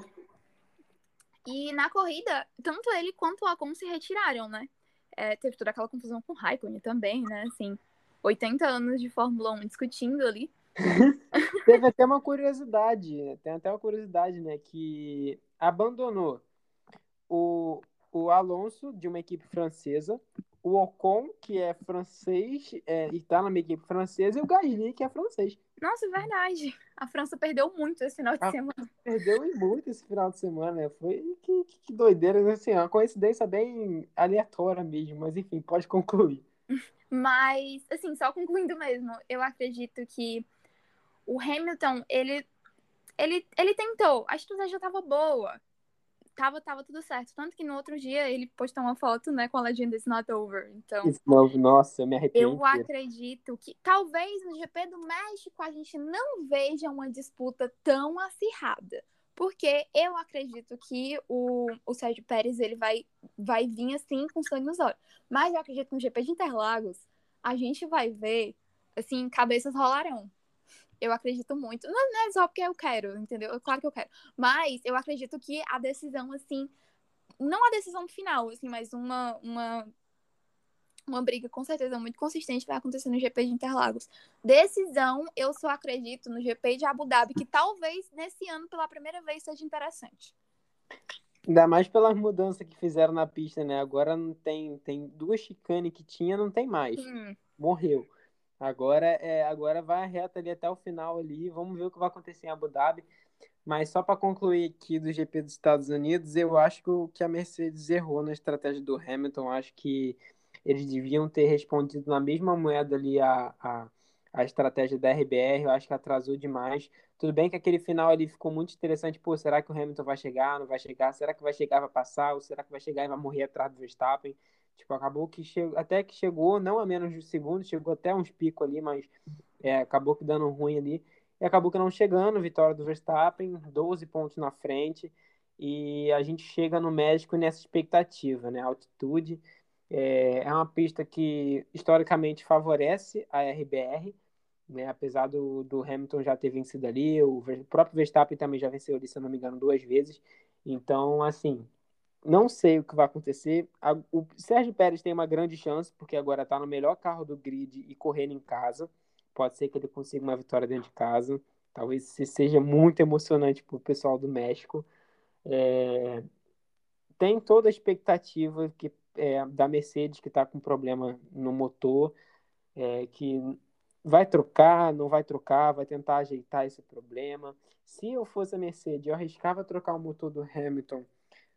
E na corrida, tanto ele quanto o Ocon se retiraram, né? É, teve toda aquela confusão com o Raikkonen também, né? Assim, 80 anos de Fórmula 1 discutindo ali. teve até uma curiosidade, tem até uma curiosidade, né? Que abandonou o, o Alonso de uma equipe francesa, o Ocon, que é francês, é, e tá na equipe francesa, e o Gasly, que é francês. Nossa, verdade. A França perdeu muito esse final de a semana. Perdeu muito esse final de semana, né? Foi que, que, que doideira, assim, uma coincidência bem aleatória mesmo, mas enfim, pode concluir. Mas, assim, só concluindo mesmo, eu acredito que o Hamilton, ele, ele, ele tentou, a estratégia estava boa, tava, tava tudo certo. Tanto que no outro dia ele postou uma foto, né, com a legenda It's Not Over. Então. It's nossa, eu me arrependo. Eu acredito que talvez no GP do México a gente não veja uma disputa tão acirrada. Porque eu acredito que o, o Sérgio Pérez ele vai, vai vir assim com sangue nos olhos. Mas eu acredito que no GP de Interlagos a gente vai ver, assim, cabeças rolarão. Eu acredito muito. Não, não é só porque eu quero, entendeu? Claro que eu quero. Mas eu acredito que a decisão, assim. Não a decisão final, assim, mas uma, uma, uma briga com certeza muito consistente vai acontecer no GP de Interlagos. Decisão, eu só acredito no GP de Abu Dhabi, que talvez nesse ano, pela primeira vez, seja interessante. Ainda mais pelas mudanças que fizeram na pista, né? Agora não tem, tem duas chicanes que tinha, não tem mais. Hum. Morreu. Agora é, agora vai a reta ali até o final ali. Vamos ver o que vai acontecer em Abu Dhabi. Mas só para concluir aqui do GP dos Estados Unidos, eu acho que a Mercedes errou na estratégia do Hamilton. Acho que eles deviam ter respondido na mesma moeda ali a, a, a estratégia da RBR. Eu acho que atrasou demais. Tudo bem que aquele final ali ficou muito interessante. Pô, será que o Hamilton vai chegar? Não vai chegar? Será que vai chegar para passar? Ou será que vai chegar e vai morrer atrás do Verstappen? Tipo, acabou que chegou, até que chegou, não a menos de um segundo, chegou até uns picos ali, mas é, acabou que dando ruim ali. E acabou que não chegando, vitória do Verstappen, 12 pontos na frente. E a gente chega no México nessa expectativa, né? Altitude é, é uma pista que historicamente favorece a RBR, né? Apesar do, do Hamilton já ter vencido ali, o, o próprio Verstappen também já venceu ali, se eu não me engano, duas vezes. Então, assim, não sei o que vai acontecer. o Sérgio Pérez tem uma grande chance, porque agora está no melhor carro do grid e correndo em casa. Pode ser que ele consiga uma vitória dentro de casa. Talvez seja muito emocionante para o pessoal do México. É... Tem toda a expectativa que, é, da Mercedes, que está com problema no motor, é, que vai trocar, não vai trocar, vai tentar ajeitar esse problema. Se eu fosse a Mercedes, eu arriscava trocar o motor do Hamilton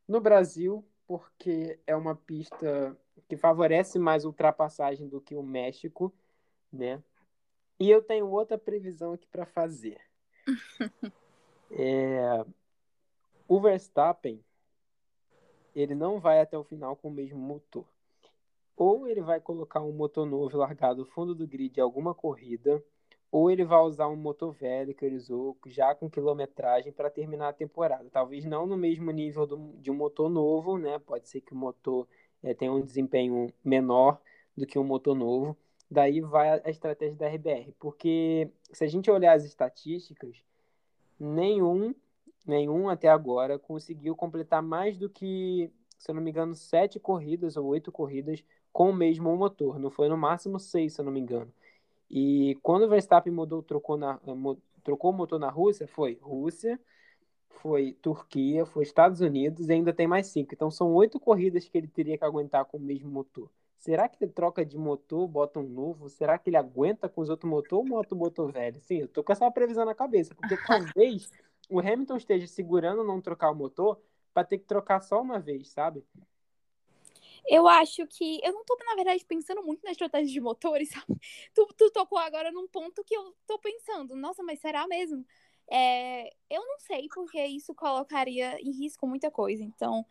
no Brasil, porque é uma pista que favorece mais ultrapassagem do que o México, né? E eu tenho outra previsão aqui para fazer. é, o Verstappen ele não vai até o final com o mesmo motor. Ou ele vai colocar um motor novo largado no fundo do grid em alguma corrida, ou ele vai usar um motor velho que ele usou já com quilometragem para terminar a temporada. Talvez não no mesmo nível do, de um motor novo, né? Pode ser que o motor é, tenha um desempenho menor do que um motor novo. Daí vai a, estratégia da RBR, porque se a gente olhar as estatísticas, nenhum, nenhum até agora conseguiu completar mais do que, se eu não me engano, sete corridas ou oito corridas com o mesmo motor. Não foi no máximo seis, se eu não me engano. E quando o Verstappen mudou, trocou, na, trocou o motor na Rússia, foi Rússia, foi Turquia, foi Estados Unidos e ainda tem mais cinco. Então são oito corridas que ele teria que aguentar com o mesmo motor. Será que ele troca de motor, bota um novo? Será que ele aguenta com os outros motores ou bota o motor velho? Sim, eu tô com essa previsão na cabeça, porque talvez o Hamilton esteja segurando não trocar o motor para ter que trocar só uma vez, sabe? Eu acho que. Eu não tô, na verdade, pensando muito na estratégia de motores, sabe? Tu, tu tocou agora num ponto que eu tô pensando. Nossa, mas será mesmo? É, eu não sei, porque isso colocaria em risco muita coisa. Então,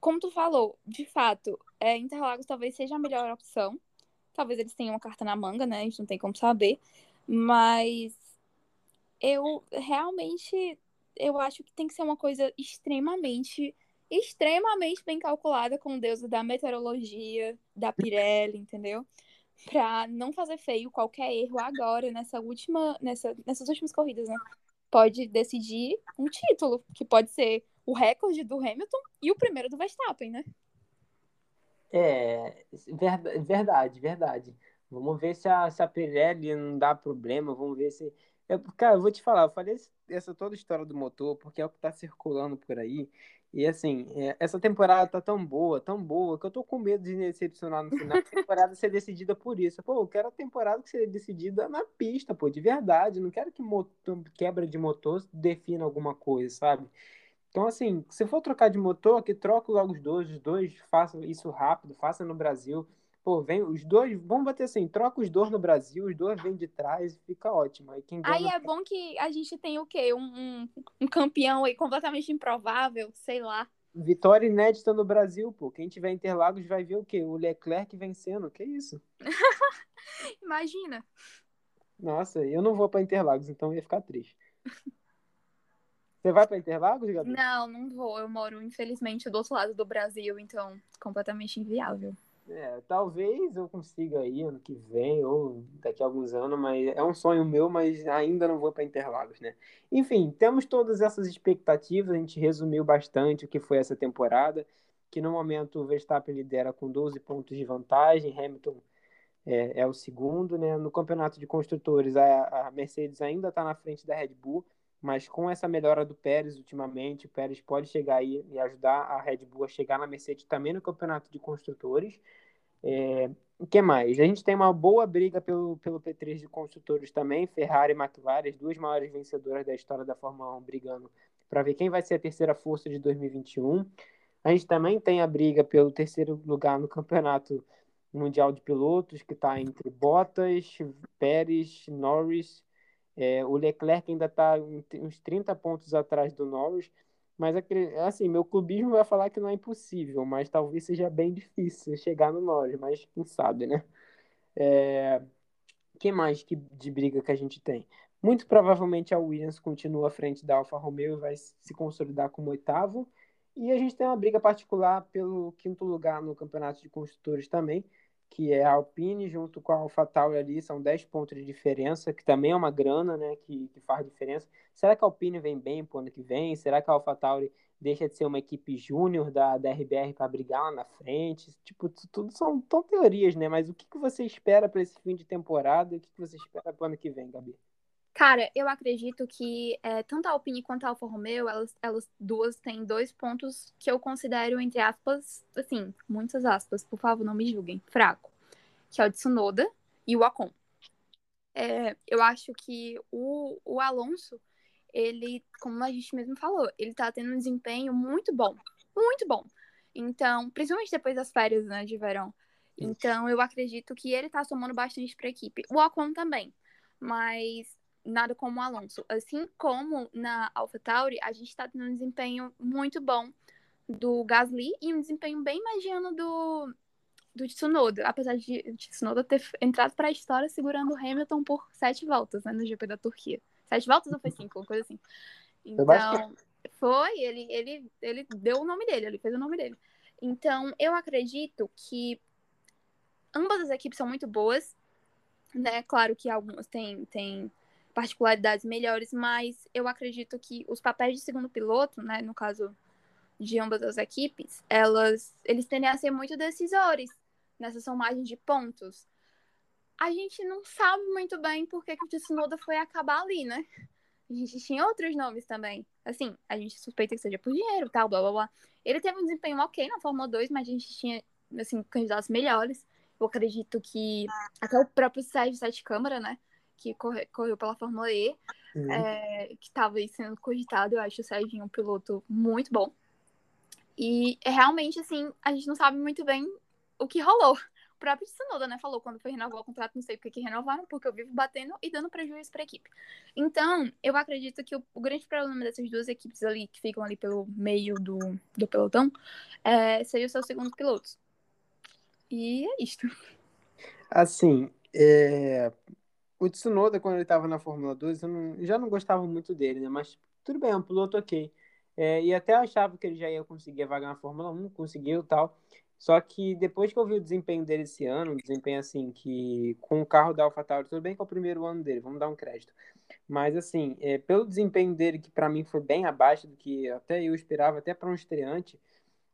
como tu falou, de fato, é, Interlagos talvez seja a melhor opção. Talvez eles tenham uma carta na manga, né? A gente não tem como saber. Mas eu realmente eu acho que tem que ser uma coisa extremamente, extremamente bem calculada com o deus da meteorologia, da Pirelli, entendeu? Pra não fazer feio qualquer erro agora nessa última, nessa, nessas últimas corridas, né? Pode decidir um título, que pode ser o recorde do Hamilton e o primeiro do Verstappen, né? É, verdade, verdade. Vamos ver se a, se a Pirelli não dá problema, vamos ver se eu, cara, eu vou te falar, eu falei essa toda história do motor, porque é o que tá circulando por aí. E assim, é, essa temporada tá tão boa, tão boa, que eu tô com medo de decepcionar no final. A temporada ser decidida por isso. Pô, eu quero a temporada que seja decidida na pista, pô, de verdade. Não quero que motor, quebra de motor defina alguma coisa, sabe? Então, assim, se for trocar de motor, que troque logo os dois, os dois façam isso rápido, faça no Brasil. Pô, vem os dois, vamos bater assim, troca os dois no Brasil, os dois vêm de trás fica ótimo. Aí, quem aí é bom que a gente tem o quê? Um, um, um, campeão aí completamente improvável, sei lá. Vitória inédita no Brasil, pô. Quem tiver Interlagos vai ver o quê? O Leclerc vencendo, que isso? Imagina. Nossa, eu não vou para Interlagos, então ia ficar triste. Você vai para Interlagos, Gabi? Não, não vou. Eu moro, infelizmente, do outro lado do Brasil, então completamente inviável. É, talvez eu consiga aí ano que vem ou daqui a alguns anos, mas é um sonho meu, mas ainda não vou para Interlagos, né? Enfim, temos todas essas expectativas, a gente resumiu bastante o que foi essa temporada, que no momento o Verstappen lidera com 12 pontos de vantagem, Hamilton é, é o segundo, né? No campeonato de construtores, a, a Mercedes ainda está na frente da Red Bull, mas com essa melhora do Pérez ultimamente, o Pérez pode chegar aí e ajudar a Red Bull a chegar na Mercedes também no campeonato de construtores. É, o que mais? A gente tem uma boa briga pelo, pelo P3 de construtores também, Ferrari e McLaren, as duas maiores vencedoras da história da Fórmula 1, brigando para ver quem vai ser a terceira força de 2021. A gente também tem a briga pelo terceiro lugar no campeonato mundial de pilotos, que está entre Bottas, Pérez, Norris. É, o Leclerc ainda está uns 30 pontos atrás do Norris. Mas assim, meu clubismo vai falar que não é impossível, mas talvez seja bem difícil chegar no Norris, mas quem sabe, né? É... que mais que de briga que a gente tem? Muito provavelmente a Williams continua à frente da Alfa Romeo e vai se consolidar como oitavo. E a gente tem uma briga particular pelo quinto lugar no campeonato de construtores também, que é a Alpine junto com a AlphaTauri ali, são 10 pontos de diferença, que também é uma grana, né, que, que faz diferença. Será que a Alpine vem bem pro ano que vem? Será que a AlphaTauri deixa de ser uma equipe júnior da, da RBR para brigar lá na frente? Tipo, tudo são tão teorias, né? Mas o que, que você espera para esse fim de temporada e o que, que você espera pro ano que vem, Gabi? Cara, eu acredito que é, tanto a Alpine quanto a Alfa Romeo, elas, elas duas têm dois pontos que eu considero, entre aspas, assim, muitas aspas, por favor, não me julguem, fraco. Que é o Tsunoda e o Ocon. É, eu acho que o, o Alonso, ele, como a gente mesmo falou, ele tá tendo um desempenho muito bom. Muito bom. Então, principalmente depois das férias, né, de verão. Então, eu acredito que ele tá somando bastante pra equipe. O Ocon também. Mas nada como o Alonso. Assim como na AlphaTauri, a gente está tendo um desempenho muito bom do Gasly e um desempenho bem mediano do, do Tsunoda, apesar de Tsunoda ter entrado para a história segurando o Hamilton por sete voltas né, no GP da Turquia. Sete voltas ou foi cinco, uma coisa assim. Então, foi, ele, ele, ele deu o nome dele, ele fez o nome dele. Então, eu acredito que ambas as equipes são muito boas, né? Claro que algumas têm, têm particularidades melhores, mas eu acredito que os papéis de segundo piloto, né, no caso de ambas as equipes, elas, eles tendem a ser muito decisores nessa somagem de pontos. A gente não sabe muito bem por que, que o Tsunoda foi acabar ali, né? A gente tinha outros nomes também. Assim, a gente suspeita que seja por dinheiro, tal, blá blá blá. Ele teve um desempenho ok na Fórmula 2, mas a gente tinha assim, candidatos melhores. Eu acredito que até o próprio Sérgio Sete Câmara, né? Que corre, correu pela Fórmula E, uhum. é, que estava sendo cogitado. Eu acho o Sérgio um piloto muito bom. E realmente, assim, a gente não sabe muito bem o que rolou próprio Tsunoda, né, falou quando foi renovar o contrato, não sei porque que renovaram, porque eu vivo batendo e dando prejuízo para a equipe. Então, eu acredito que o, o, grande problema dessas duas equipes ali, que ficam ali pelo meio do, do pelotão, é, seria os seus segundos pilotos. E é isto. Assim, é... o Tsunoda, quando ele estava na Fórmula 2, eu não, já não gostava muito dele, né? Mas tudo bem, é um piloto ok. É, e até achava que ele já ia conseguir a vaga na Fórmula 1, conseguiu tal. Só que depois que eu vi o desempenho dele esse ano, um desempenho assim, que com o carro da AlphaTauri, tudo bem que é o primeiro ano dele, vamos dar um crédito. Mas assim, é, pelo desempenho dele, que para mim foi bem abaixo do que até eu esperava, até para um estreante,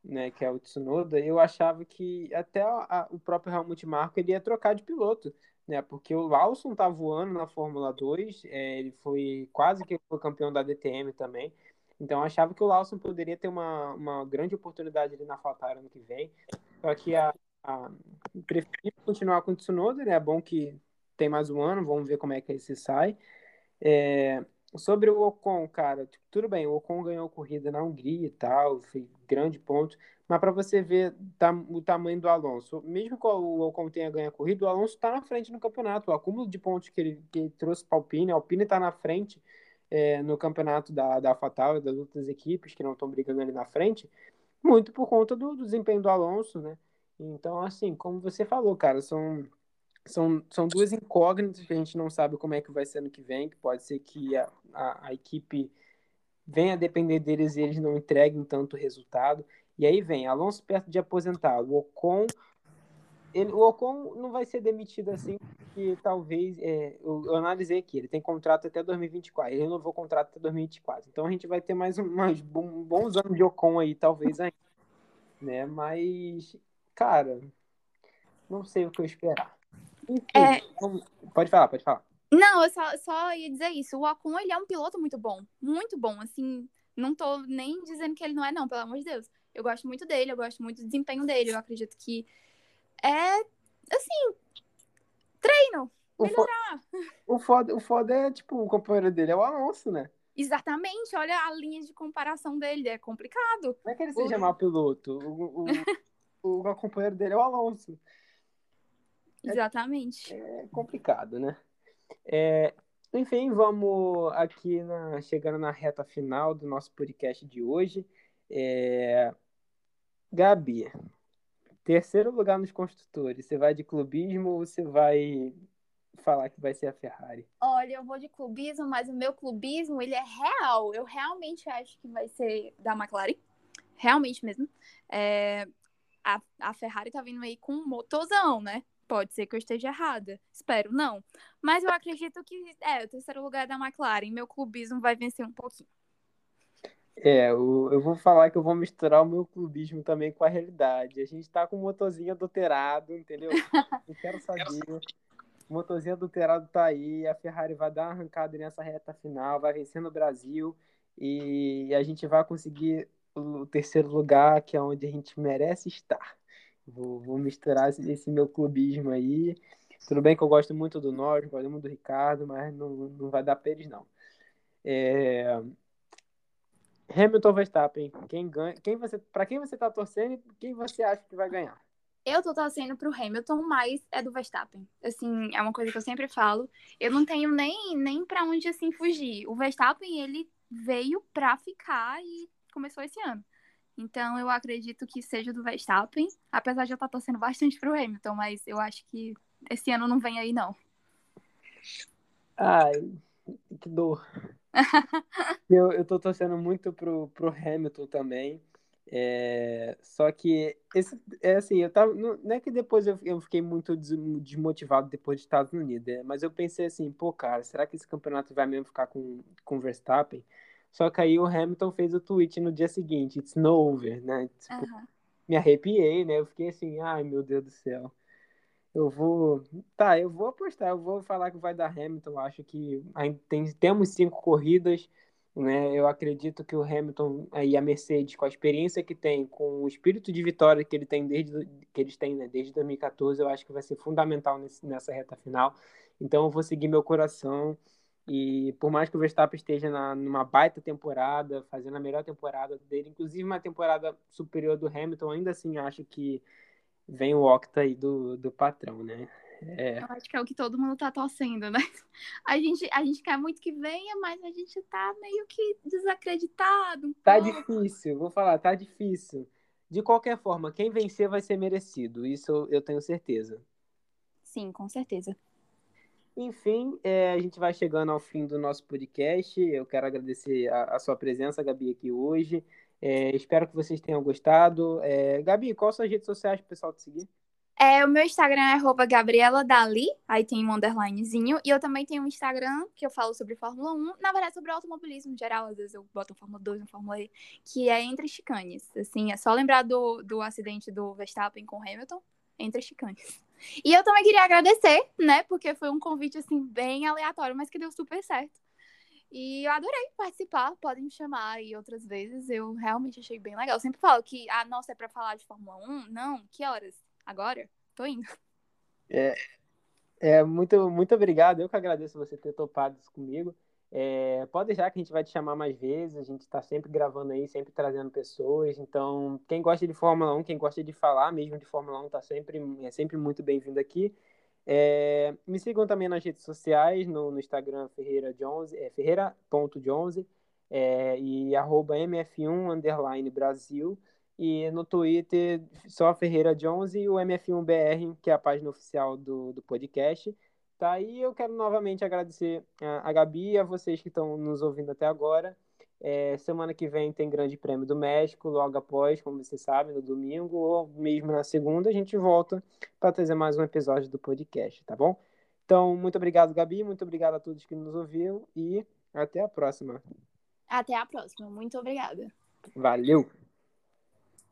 né, que é o Tsunoda, eu achava que até a, o próprio Helmut Marko ele ia trocar de piloto, né, porque o Lawson tá voando na Fórmula 2, é, ele foi quase que foi campeão da DTM também, então achava que o Lawson poderia ter uma, uma grande oportunidade ali na AlphaTauri ano que vem. Só que a, a prefiro continuar com o Tsunoda, né? É bom que tem mais um ano, vamos ver como é que ele se sai. É, sobre o Ocon, cara, tipo, tudo bem, o Ocon ganhou corrida na Hungria e tal, foi grande ponto, mas para você ver o tamanho do Alonso, mesmo que o Ocon tenha ganho a corrida, o Alonso está na frente no campeonato, o acúmulo de pontos que ele, que ele trouxe para a Alpine, a Alpine está na frente, é, no campeonato da, da Fatal e das outras equipes que não estão brigando ali na frente, muito por conta do, do, desempenho do Alonso, né? Então, assim, como você falou, cara, são, são, são duas incógnitas que a gente não sabe como é que vai ser ano que vem, que pode ser que a, a, a equipe venha a depender deles e eles não entreguem tanto resultado. E aí vem Alonso perto de aposentar, o Ocon ele, o Ocon não vai ser demitido assim, porque talvez. É, eu, eu, analisei aqui, ele tem contrato até 2024, ele renovou o contrato até 2024. Então a gente vai ter mais um, mais bons anos de Ocon aí, talvez ainda. Né? Mas, cara, não sei o que eu esperar. É... pode falar, pode falar. Não, eu só, só ia dizer isso. O Ocon, ele é um piloto muito bom. Muito bom, assim. Não tô nem dizendo que ele não é, não, pelo amor de Deus. Eu gosto muito dele, eu gosto muito do desempenho dele. Eu acredito que é, assim, treino, melhorar. O foda, o foda é, tipo, o companheiro dele é o Alonso, né? Exatamente, olha a linha de comparação dele, é complicado. Como é que ele se chama piloto? O, o, o, companheiro dele é o Alonso. Exatamente. É, é complicado, né? É, enfim, vamos aqui na, chegando na reta final do nosso podcast de hoje. É, Gabi, Terceiro lugar nos construtores. Você vai de clubismo ou você vai falar que vai ser a Ferrari? Olha, eu vou de clubismo, mas o meu clubismo, ele é real. Eu realmente acho que vai ser da McLaren. Realmente mesmo. É... A, a Ferrari tá vindo aí com um motorzão, né? Pode ser que eu esteja errada. Espero não. Mas eu acredito que é o terceiro lugar é da McLaren. Meu clubismo vai vencer um pouquinho. É, eu, eu vou falar que eu vou misturar o meu clubismo também com a realidade. A gente tá com o motorzinho adulterado, entendeu? Não quero saber. O motorzinho adulterado tá aí, a Ferrari vai dar uma arrancada nessa reta final, vai vencer no Brasil e a gente vai conseguir o terceiro lugar, que é onde a gente merece estar. Vou, vou misturar esse, esse meu clubismo aí. Tudo bem que eu gosto muito do Norte, gosto muito do Ricardo, mas não, não vai dar pra eles, não. É, Hamilton Verstappen, quem ganha, quem você, para quem você tá torcendo e quem você acha que vai ganhar? Eu tô torcendo pro Hamilton, mas é do Verstappen. Assim, é uma coisa que eu sempre falo. Eu não tenho nem nem para onde assim fugir. O Verstappen, ele veio pra ficar e começou esse ano. Então, eu acredito que seja do Verstappen, apesar de eu estar torcendo bastante pro Hamilton, mas eu acho que esse ano não vem aí não. Ai, que dor. eu, eu tô torcendo muito pro, pro Hamilton também. É, só que esse é assim, eu tava. Não, não é que depois eu, eu fiquei muito desmotivado depois de Estados Unidos, é, mas eu pensei assim, pô, cara, será que esse campeonato vai mesmo ficar com, com Verstappen? Só que aí o Hamilton fez o tweet no dia seguinte, it's no over, né? Tipo, uhum. Me arrepiei, né? Eu fiquei assim, ai meu Deus do céu. Eu vou. Tá, eu vou apostar. Eu vou falar que vai dar Hamilton. Acho que tem, temos cinco corridas. Né? Eu acredito que o Hamilton e a Mercedes, com a experiência que tem, com o espírito de vitória que ele tem desde que eles têm né, desde 2014, eu acho que vai ser fundamental nesse, nessa reta final. Então eu vou seguir meu coração e por mais que o Verstappen esteja na, numa baita temporada, fazendo a melhor temporada dele, inclusive uma temporada superior do Hamilton, ainda assim acho que vem o octa aí do, do patrão, né? É. Eu acho que é o que todo mundo tá torcendo, né? A gente, a gente quer muito que venha, mas a gente tá meio que desacreditado. Um tá pouco. difícil, vou falar, tá difícil. De qualquer forma, quem vencer vai ser merecido, isso eu tenho certeza. Sim, com certeza. Enfim, é, a gente vai chegando ao fim do nosso podcast. Eu quero agradecer a, a sua presença, Gabi, aqui hoje. É, espero que vocês tenham gostado. É, Gabi, quais são as redes sociais para o pessoal te seguir? É, o meu Instagram é Gabriela Dali, aí tem um underlinezinho. E eu também tenho um Instagram que eu falo sobre Fórmula 1, na verdade sobre automobilismo em geral, às vezes eu boto um Fórmula 2, um Fórmula E, que é Entre Chicanes. Assim, é só lembrar do, do acidente do Verstappen com Hamilton, Entre Chicanes. E eu também queria agradecer, né, porque foi um convite, assim, bem aleatório, mas que deu super certo. E eu adorei participar, podem me chamar aí outras vezes, eu realmente achei bem legal. Eu sempre falo que, ah, nossa, é pra falar de Fórmula 1? Não, que horas? Agora? Tô indo. É, é muito, muito obrigado. Eu que agradeço você ter topado isso comigo. É, pode deixar que a gente vai te chamar mais vezes. A gente está sempre gravando aí, sempre trazendo pessoas. Então, quem gosta de Fórmula 1, quem gosta de falar mesmo de Fórmula 1, tá sempre, é sempre muito bem-vindo aqui. É, me sigam também nas redes sociais, no, no Instagram Ferreira Jones, é, ferreira.jones é, e arroba mf1 underline Brasil. E no Twitter, só Ferreira Jones e o MF1BR, que é a página oficial do, do podcast. Tá, e eu quero novamente agradecer a, a Gabi e a vocês que estão nos ouvindo até agora. É, semana que vem tem Grande Prêmio do México, logo após, como vocês sabem, no domingo, ou mesmo na segunda, a gente volta para trazer mais um episódio do podcast, tá bom? Então, muito obrigado, Gabi, muito obrigado a todos que nos ouviram e até a próxima. Até a próxima, muito obrigada. Valeu!